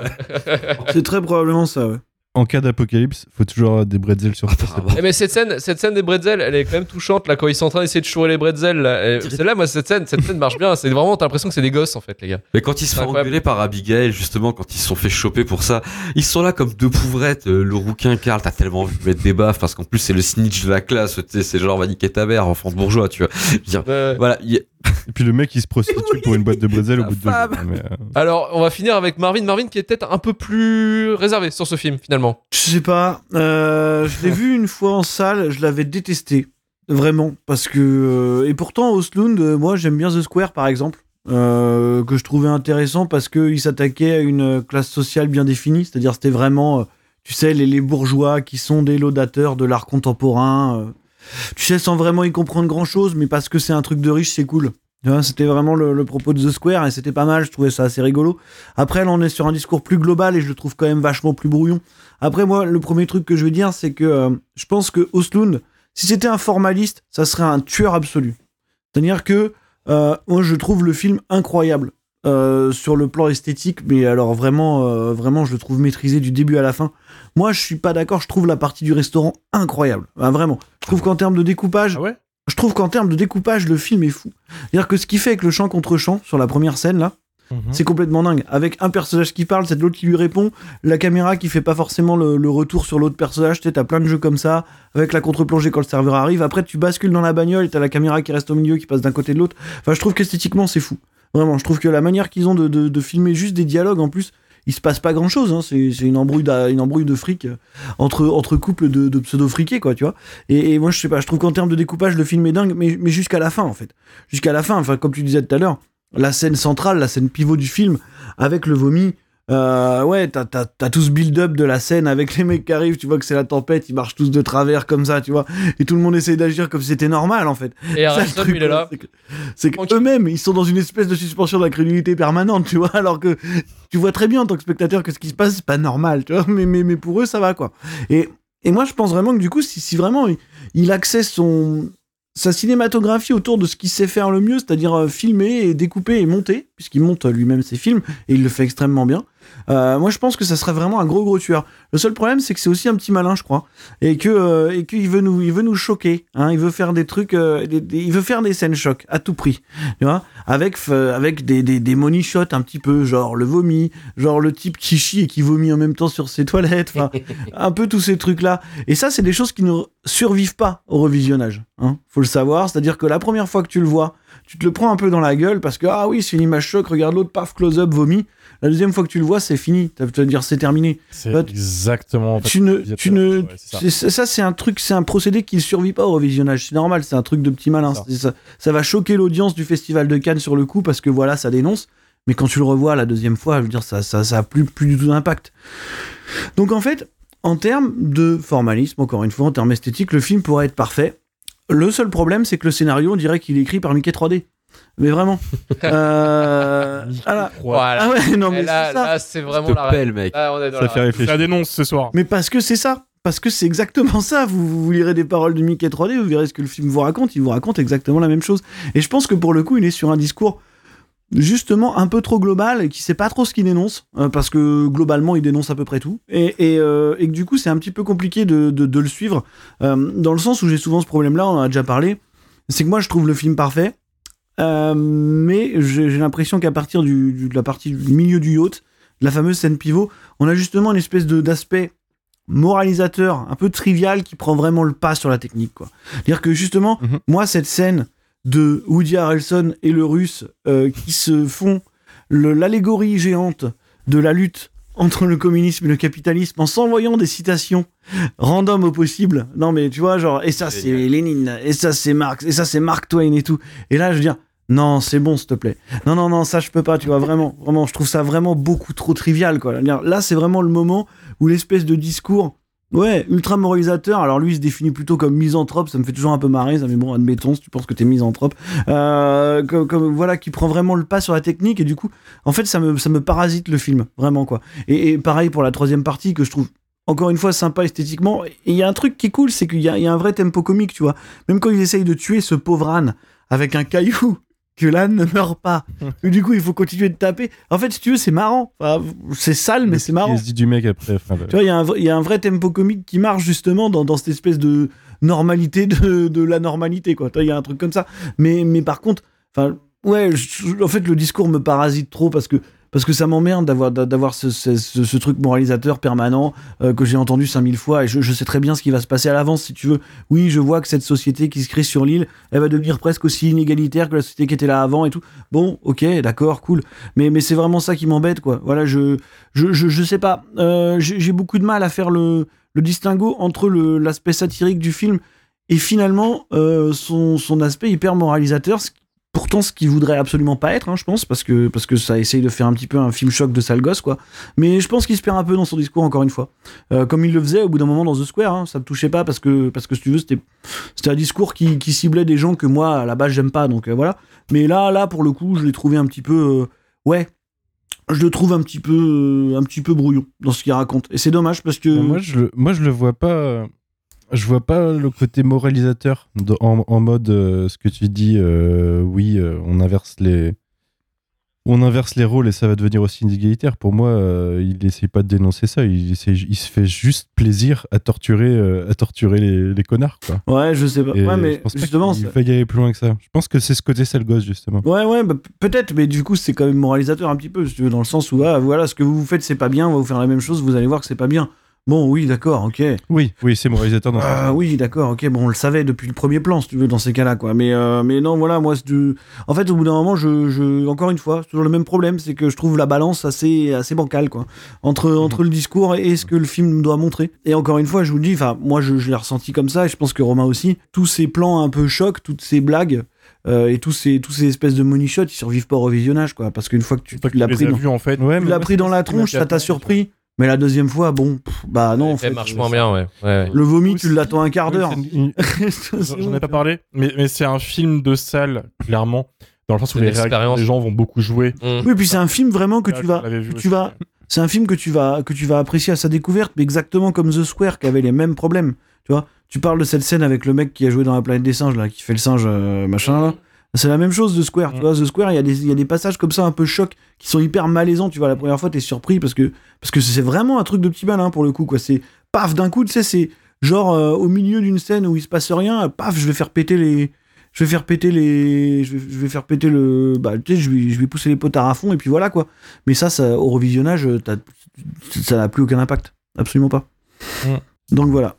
C'est très probablement ça, ouais. En cas d'apocalypse, faut toujours avoir des bretzels sur place. Eh, mais cette scène, cette scène des bretzels, elle est quand même touchante là quand ils sont en train d'essayer de chourer les bretzels. Là. Et C'est là moi cette scène, cette scène marche bien. C'est vraiment t'as l'impression que c'est des gosses en fait les gars. Mais quand ils se font engueuler par Abigail, justement, quand ils se sont fait choper pour ça, ils sont là comme deux pouvrettes. Euh, Le rouquin, Karl, t'as tellement envie de mettre des baffes parce qu'en plus c'est le snitch de la classe, tu sais, c'est genre va niquer ta mère, enfant de bourgeois, tu vois. Je veux dire, Ouais. voilà, y Et puis le mec, il se prostitue pour une boîte de bretzels au bout de deux jours. Mais, euh, Alors on va finir avec Marvin, Marvin qui est peut-être un peu plus réservé sur ce film finalement. Je sais pas. euh, je l'ai vu une fois en salle, je l'avais détesté. Vraiment. Parce que. euh, et pourtant, Oslund, euh, moi, j'aime bien The Square, par exemple. euh, que je trouvais intéressant parce qu'il s'attaquait à une classe sociale bien définie. C'est-à-dire, c'était vraiment. euh, tu sais, les, les bourgeois qui sont des laudateurs de l'art contemporain. Tu sais, sans vraiment y comprendre grand-chose, mais parce que c'est un truc de riche, c'est cool. C'était vraiment le, propos de The Square et c'était pas mal, je trouvais ça assez rigolo. Après, là, on est sur un discours plus global et je le trouve quand même vachement plus brouillon. Après, moi, le premier truc que je veux dire, c'est que euh, je pense que Oslund, si c'était un formaliste, ça serait un tueur absolu. C'est-à-dire que euh, moi, je trouve le film incroyable euh, sur le plan esthétique, mais alors vraiment, vraiment, je le trouve maîtrisé du début à la fin. Moi, je suis pas d'accord. Je trouve la partie du restaurant incroyable, vraiment. Je trouve qu'en termes de découpage, Ah ouais je trouve qu'en termes de découpage, le film est fou. C'est-à-dire que ce qu'il fait avec le chant contre chant sur la première scène là, Mhm. c'est complètement dingue. Avec un personnage qui parle, c'est de l'autre qui lui répond, la caméra qui fait pas forcément le, le retour sur l'autre personnage. Tu sais, t'as plein de jeux comme ça, avec la contre-plongée quand le serveur arrive. Après, tu bascules dans la bagnole et t'as la caméra qui reste au milieu, qui passe d'un côté de l'autre. Enfin, je trouve qu'esthétiquement, c'est fou. Vraiment, je trouve que la manière qu'ils ont de, de- de filmer juste des dialogues, en plus, il se passe pas grand chose. C'est c'est une embrouille, une embrouille de fric euh, entre, entre couples de, de pseudo-friqués, quoi, tu vois. Et, et moi, je sais pas, je trouve qu'en termes de découpage, le film est dingue, mais, mais jusqu'à la fin, en fait. Jusqu'à la fin, enfin, comme tu disais tout à l'heure, la scène centrale, la scène pivot du film, avec le vomi. Euh, ouais, t'as, t'as, t'as tout ce build-up de la scène avec les mecs qui arrivent, tu vois que c'est la tempête, ils marchent tous de travers comme ça, tu vois, et tout le monde essaie d'agir comme si c'était normal en fait. Et Ça, le truc, il est là. C'est que, c'est qu'eux-mêmes, ils sont dans une espèce de suspension d'incrédulité permanente, tu vois, alors que tu vois très bien en tant que spectateur que ce qui se passe, c'est pas normal, tu vois, mais, mais, mais pour eux, ça va, quoi. Et, et moi, je pense vraiment que du coup, si, si vraiment il, il accède son, sa cinématographie autour de ce qu'il sait faire le mieux, c'est-à-dire euh, filmer et découper et monter, puisqu'il monte euh, lui-même ses films, et il le fait extrêmement bien. Euh, moi, je pense que ça serait vraiment un gros gros tueur. Le seul problème, c'est que c'est aussi un petit malin, je crois, et que euh, et qu'il veut nous, il veut nous choquer. Hein, il veut faire des trucs, euh, des- des- il veut faire des scènes chocs à tout prix, tu vois, avec avec des des, des money shots un petit peu, genre le vomi, genre le type qui chie et qui vomit en même temps sur ses toilettes, un peu tous ces trucs là. Et ça, c'est des choses qui ne survivent pas au revisionnage. Hein, faut le savoir. C'est-à-dire que la première fois que tu le vois, tu te le prends un peu dans la gueule parce que ah oui, c'est une image choc. Regarde l'autre, paf, close-up, vomi. La deuxième fois que tu le vois, c'est fini. Tu vas te dire c'est terminé. C'est exactement. tu ne, tu ne, Ouais, c'est ça. c'est- ça c'est un truc, c'est un procédé qui ne survit pas au revisionnage. C'est normal, c'est un truc de petit malin. Ça. C'est Ça, ça va choquer l'audience du festival de Cannes sur le coup parce que voilà, ça dénonce. Mais quand tu le revois la deuxième fois, je veux dire, ça, ça, ça a plus, plus du tout d'impact. Donc en fait, en termes de formalisme, encore une fois, en termes esthétiques, le film pourrait être parfait. Le seul problème, c'est que le scénario, on dirait qu'il est écrit par Mickey 3D. Mais vraiment. Euh, voilà. Voilà. Ah ouais, non, mais là, c'est ça. là, c'est vraiment la règle. mec. Là, on est dans Ça la fait règle. réfléchir. Ça dénonce ce soir. Mais parce que c'est ça. Parce que c'est exactement ça. Vous, vous, vous lirez des paroles de Mickey 3D, vous verrez ce que le film vous raconte. Il vous raconte exactement la même chose. Et je pense que pour le coup, il est sur un discours justement un peu trop global et qui sait pas trop ce qu'il dénonce. euh, parce que globalement, il dénonce à peu près tout. Et, et, euh, et que du coup, c'est un petit peu compliqué de, de, de le suivre. euh, dans le sens où j'ai souvent ce problème-là, on en a déjà parlé. C'est que moi, je trouve le film parfait. Euh, mais j'ai l'impression qu'à partir du, du- de la partie du milieu du yacht, de la fameuse scène pivot, on a justement une espèce d'aspect moralisateur un peu trivial qui prend vraiment le pas sur la technique. C'est-à-dire que justement Mhm. moi cette scène de Woody Harrelson et le russe euh, qui se font l'allégorie géante de la lutte entre le communisme et le capitalisme en s'envoyant des citations random au possible. Non mais tu vois genre et ça c'est Lénine et ça c'est Marx et ça c'est Mark Twain et tout. Et là je veux dire non, c'est bon, s'il te plaît. Non, non, non, ça, je peux pas, tu vois, vraiment, vraiment, je trouve ça vraiment beaucoup trop trivial, quoi. Là, c'est vraiment le moment où l'espèce de discours, ouais, ultra moralisateur, alors lui, il se définit plutôt comme misanthrope, ça me fait toujours un peu marrer, ça, mais bon, admettons, si tu penses que t'es misanthrope, euh, comme, voilà, qui prend vraiment le pas sur la technique, et du coup, en fait, ça me, ça me parasite le film, vraiment, quoi. Et, pareil pour la troisième partie, que je trouve encore une fois sympa esthétiquement. Il y a un truc qui est cool, c'est qu'il y a un vrai tempo comique, tu vois. Même quand ils essayent de tuer ce pauvre âne avec un caillou, que l'âne ne meurt pas. Et du coup, il faut continuer de taper. En fait, si tu veux, c'est marrant. Enfin, c'est sale, mais c'est marrant. Il se dit du mec après. enfin, le- Tu vois, il y, a un vrai- il y a un vrai tempo comique qui marche justement dans, dans cette espèce de normalité de, de la normalité, quoi. Il y a un truc comme ça. Mais, mais par contre, enfin, ouais, je- en fait, le discours me parasite trop parce que, parce que ça m'emmerde d'avoir, d'avoir ce, ce, ce- truc moralisateur permanent euh, que j'ai entendu 5000 fois et je, je sais très bien ce qui va se passer à l'avance, si tu veux. Oui, je vois que cette société qui se crée sur l'île, elle va devenir presque aussi inégalitaire que la société qui était là avant et tout. Bon, ok, d'accord, cool. Mais, mais c'est vraiment ça qui m'embête, quoi. Voilà, je, je, je, je sais pas. Euh, j'ai beaucoup de mal à faire le, le distinguo entre l'aspect satirique du film et finalement euh, son, son aspect hyper moralisateur. ce Pourtant, ce qu'il voudrait absolument pas être, hein, je pense, parce que, ça essaye de faire un petit peu un film choc de sale gosse, quoi. Mais je pense qu'il se perd un peu dans son discours, encore une fois. Euh, comme il le faisait au bout d'un moment dans The Square, hein, ça me touchait pas parce que, parce que si tu veux, c'était un discours qui, ciblait des gens que moi, à la base, j'aime pas, donc euh, voilà. Mais là, là, pour le coup, je l'ai trouvé un petit peu. euh, ouais. Je le trouve un petit peu, un petit peu brouillon dans ce qu'il raconte. Et c'est dommage parce que. Moi, je le, moi, je le vois pas. Je vois pas le côté moralisateur de- en, en mode euh, ce que tu dis. euh, oui, euh, on inverse les. On inverse les rôles et ça va devenir aussi inégalitaire. Pour moi, il essaye pas de dénoncer ça. Il, essaie- il se fait juste plaisir à torturer, à torturer les, les connards, quoi. Ouais, je sais pas. Et Ouais, je mais pense pas justement. ça- va y aller plus loin que ça. Je pense que c'est ce côté sale gosse, justement. Ouais, ouais, bah, peut-être, mais du coup, c'est quand même moralisateur un petit peu, si tu veux, dans le sens où, ah, voilà, ce que vous faites, c'est pas bien, on va vous faire la même chose, vous allez voir que c'est pas bien. Bon, oui, d'accord, ok. Oui, oui, c'est moralisateur dans ce Ah oui, d'accord, ok, bon, on le savait depuis le premier plan, si tu veux, dans ces cas-là, quoi. Mais, euh, mais non, voilà, moi, du- en fait, au bout d'un moment, je, je, encore une fois, c'est toujours le même problème, c'est que je trouve la balance assez, assez bancale, quoi. Entre, Mhm. entre le discours et ce que le film doit montrer. Et encore une fois, je vous le dis, enfin, moi, je, je l'ai ressenti comme ça, et je pense que Romain aussi, tous ces plans un peu chocs, toutes ces blagues, euh, et tous ces, tous ces espèces de money shots, ils survivent pas au revisionnage, quoi. Parce qu'une fois que tu, tu l'as pris dans, vus, en fait. Ouais, tu l'as pris dans la tronche, ça t'a surpris. Mais la deuxième fois, bon, pff, bah non, en fait. marche moins bien, ouais. ouais, ouais. Le vomi, tu l'attends un quart d'heure. J'en ai pas parlé, mais, mais c'est un film de salle, clairement, dans le sens où les, réactions des gens vont beaucoup jouer. Mm. Oui, puis c'est un film vraiment que Ah, tu je vas, vu que tu vas, c'est un film que tu vas, que tu vas apprécier à sa découverte, mais exactement comme The Square qui avait les mêmes problèmes. Tu vois, tu parles de cette scène avec le mec qui a joué dans la planète des singes là, qui fait le singe euh, machin là. C'est la même chose The Square. Tu vois, The Square, il y a des, y a des passages comme ça un peu choc qui sont hyper malaisants. Tu vois, la première fois, t'es surpris parce que, parce que c'est vraiment un truc de petit malin pour le coup quoi. C'est paf d'un coup, tu sais, c'est genre euh, au milieu d'une scène où il se passe rien, paf, je vais faire péter les je vais faire péter les je vais, je vais faire péter le bah tu sais je vais, je vais pousser les potards à fond et puis voilà quoi mais ça, ça au revisionnage ça n'a plus aucun impact absolument pas Mm. donc voilà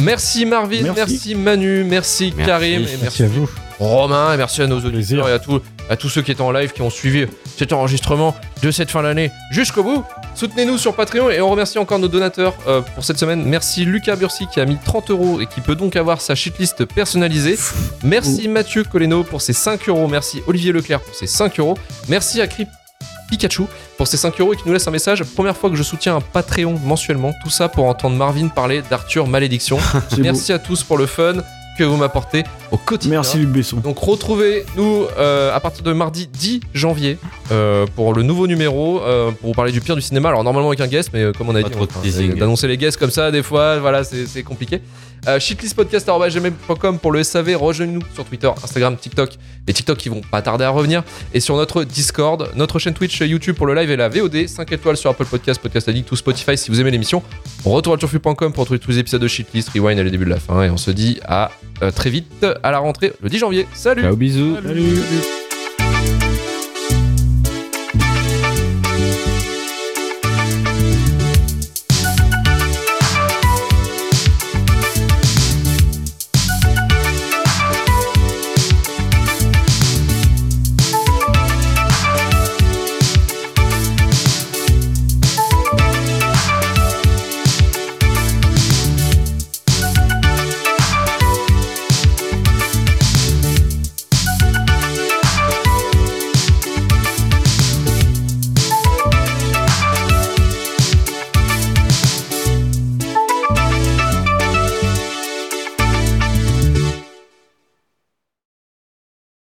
Merci Marvin, merci, Merci. Manu, merci, Merci. Karim, et Merci merci à vous. Romain, et merci à nos auditeurs et à tous, à tous ceux qui étaient en live, qui ont suivi cet enregistrement de cette fin d'année jusqu'au bout. Soutenez-nous sur Patreon et on remercie encore nos donateurs euh, pour cette semaine. Merci Lucas Bursi qui a mis 30 euros et qui peut donc avoir sa shitlist personnalisée. Merci Mathieu Coleno pour ses 5 euros. Merci Olivier Leclerc pour ses 5 euros. Merci à Crip Pikachu pour ses 5 euros et qui nous laisse un message. Première fois que je soutiens un Patreon mensuellement. Tout ça pour entendre Marvin parler d'Arthur Malédiction. Merci à tous pour le fun que vous m'apportez au quotidien. Merci Luc Besson. Donc retrouvez-nous euh, à partir de mardi 10 janvier euh, pour le nouveau numéro euh, pour vous parler du pire du cinéma. Alors normalement avec un guest, mais comme on a Pas dit, d'annoncer les guests comme ça des fois, voilà, c'est compliqué. Euh, shitlistpodcast.com pour le SAV. Rejoignez-nous sur Twitter, Instagram, TikTok. Les TikTok qui vont pas tarder à revenir. Et sur notre Discord, notre chaîne Twitch, YouTube pour le live et la VOD. 5 étoiles sur Apple Podcast, Podcast Addict ou Spotify si vous aimez l'émission. On retourne à turfu.com pour retrouver tous les épisodes de Shitlist, Rewind et le début de la fin. Et on se dit à euh, très vite à la rentrée le 10 janvier. Salut Ciao, bisous. Salut.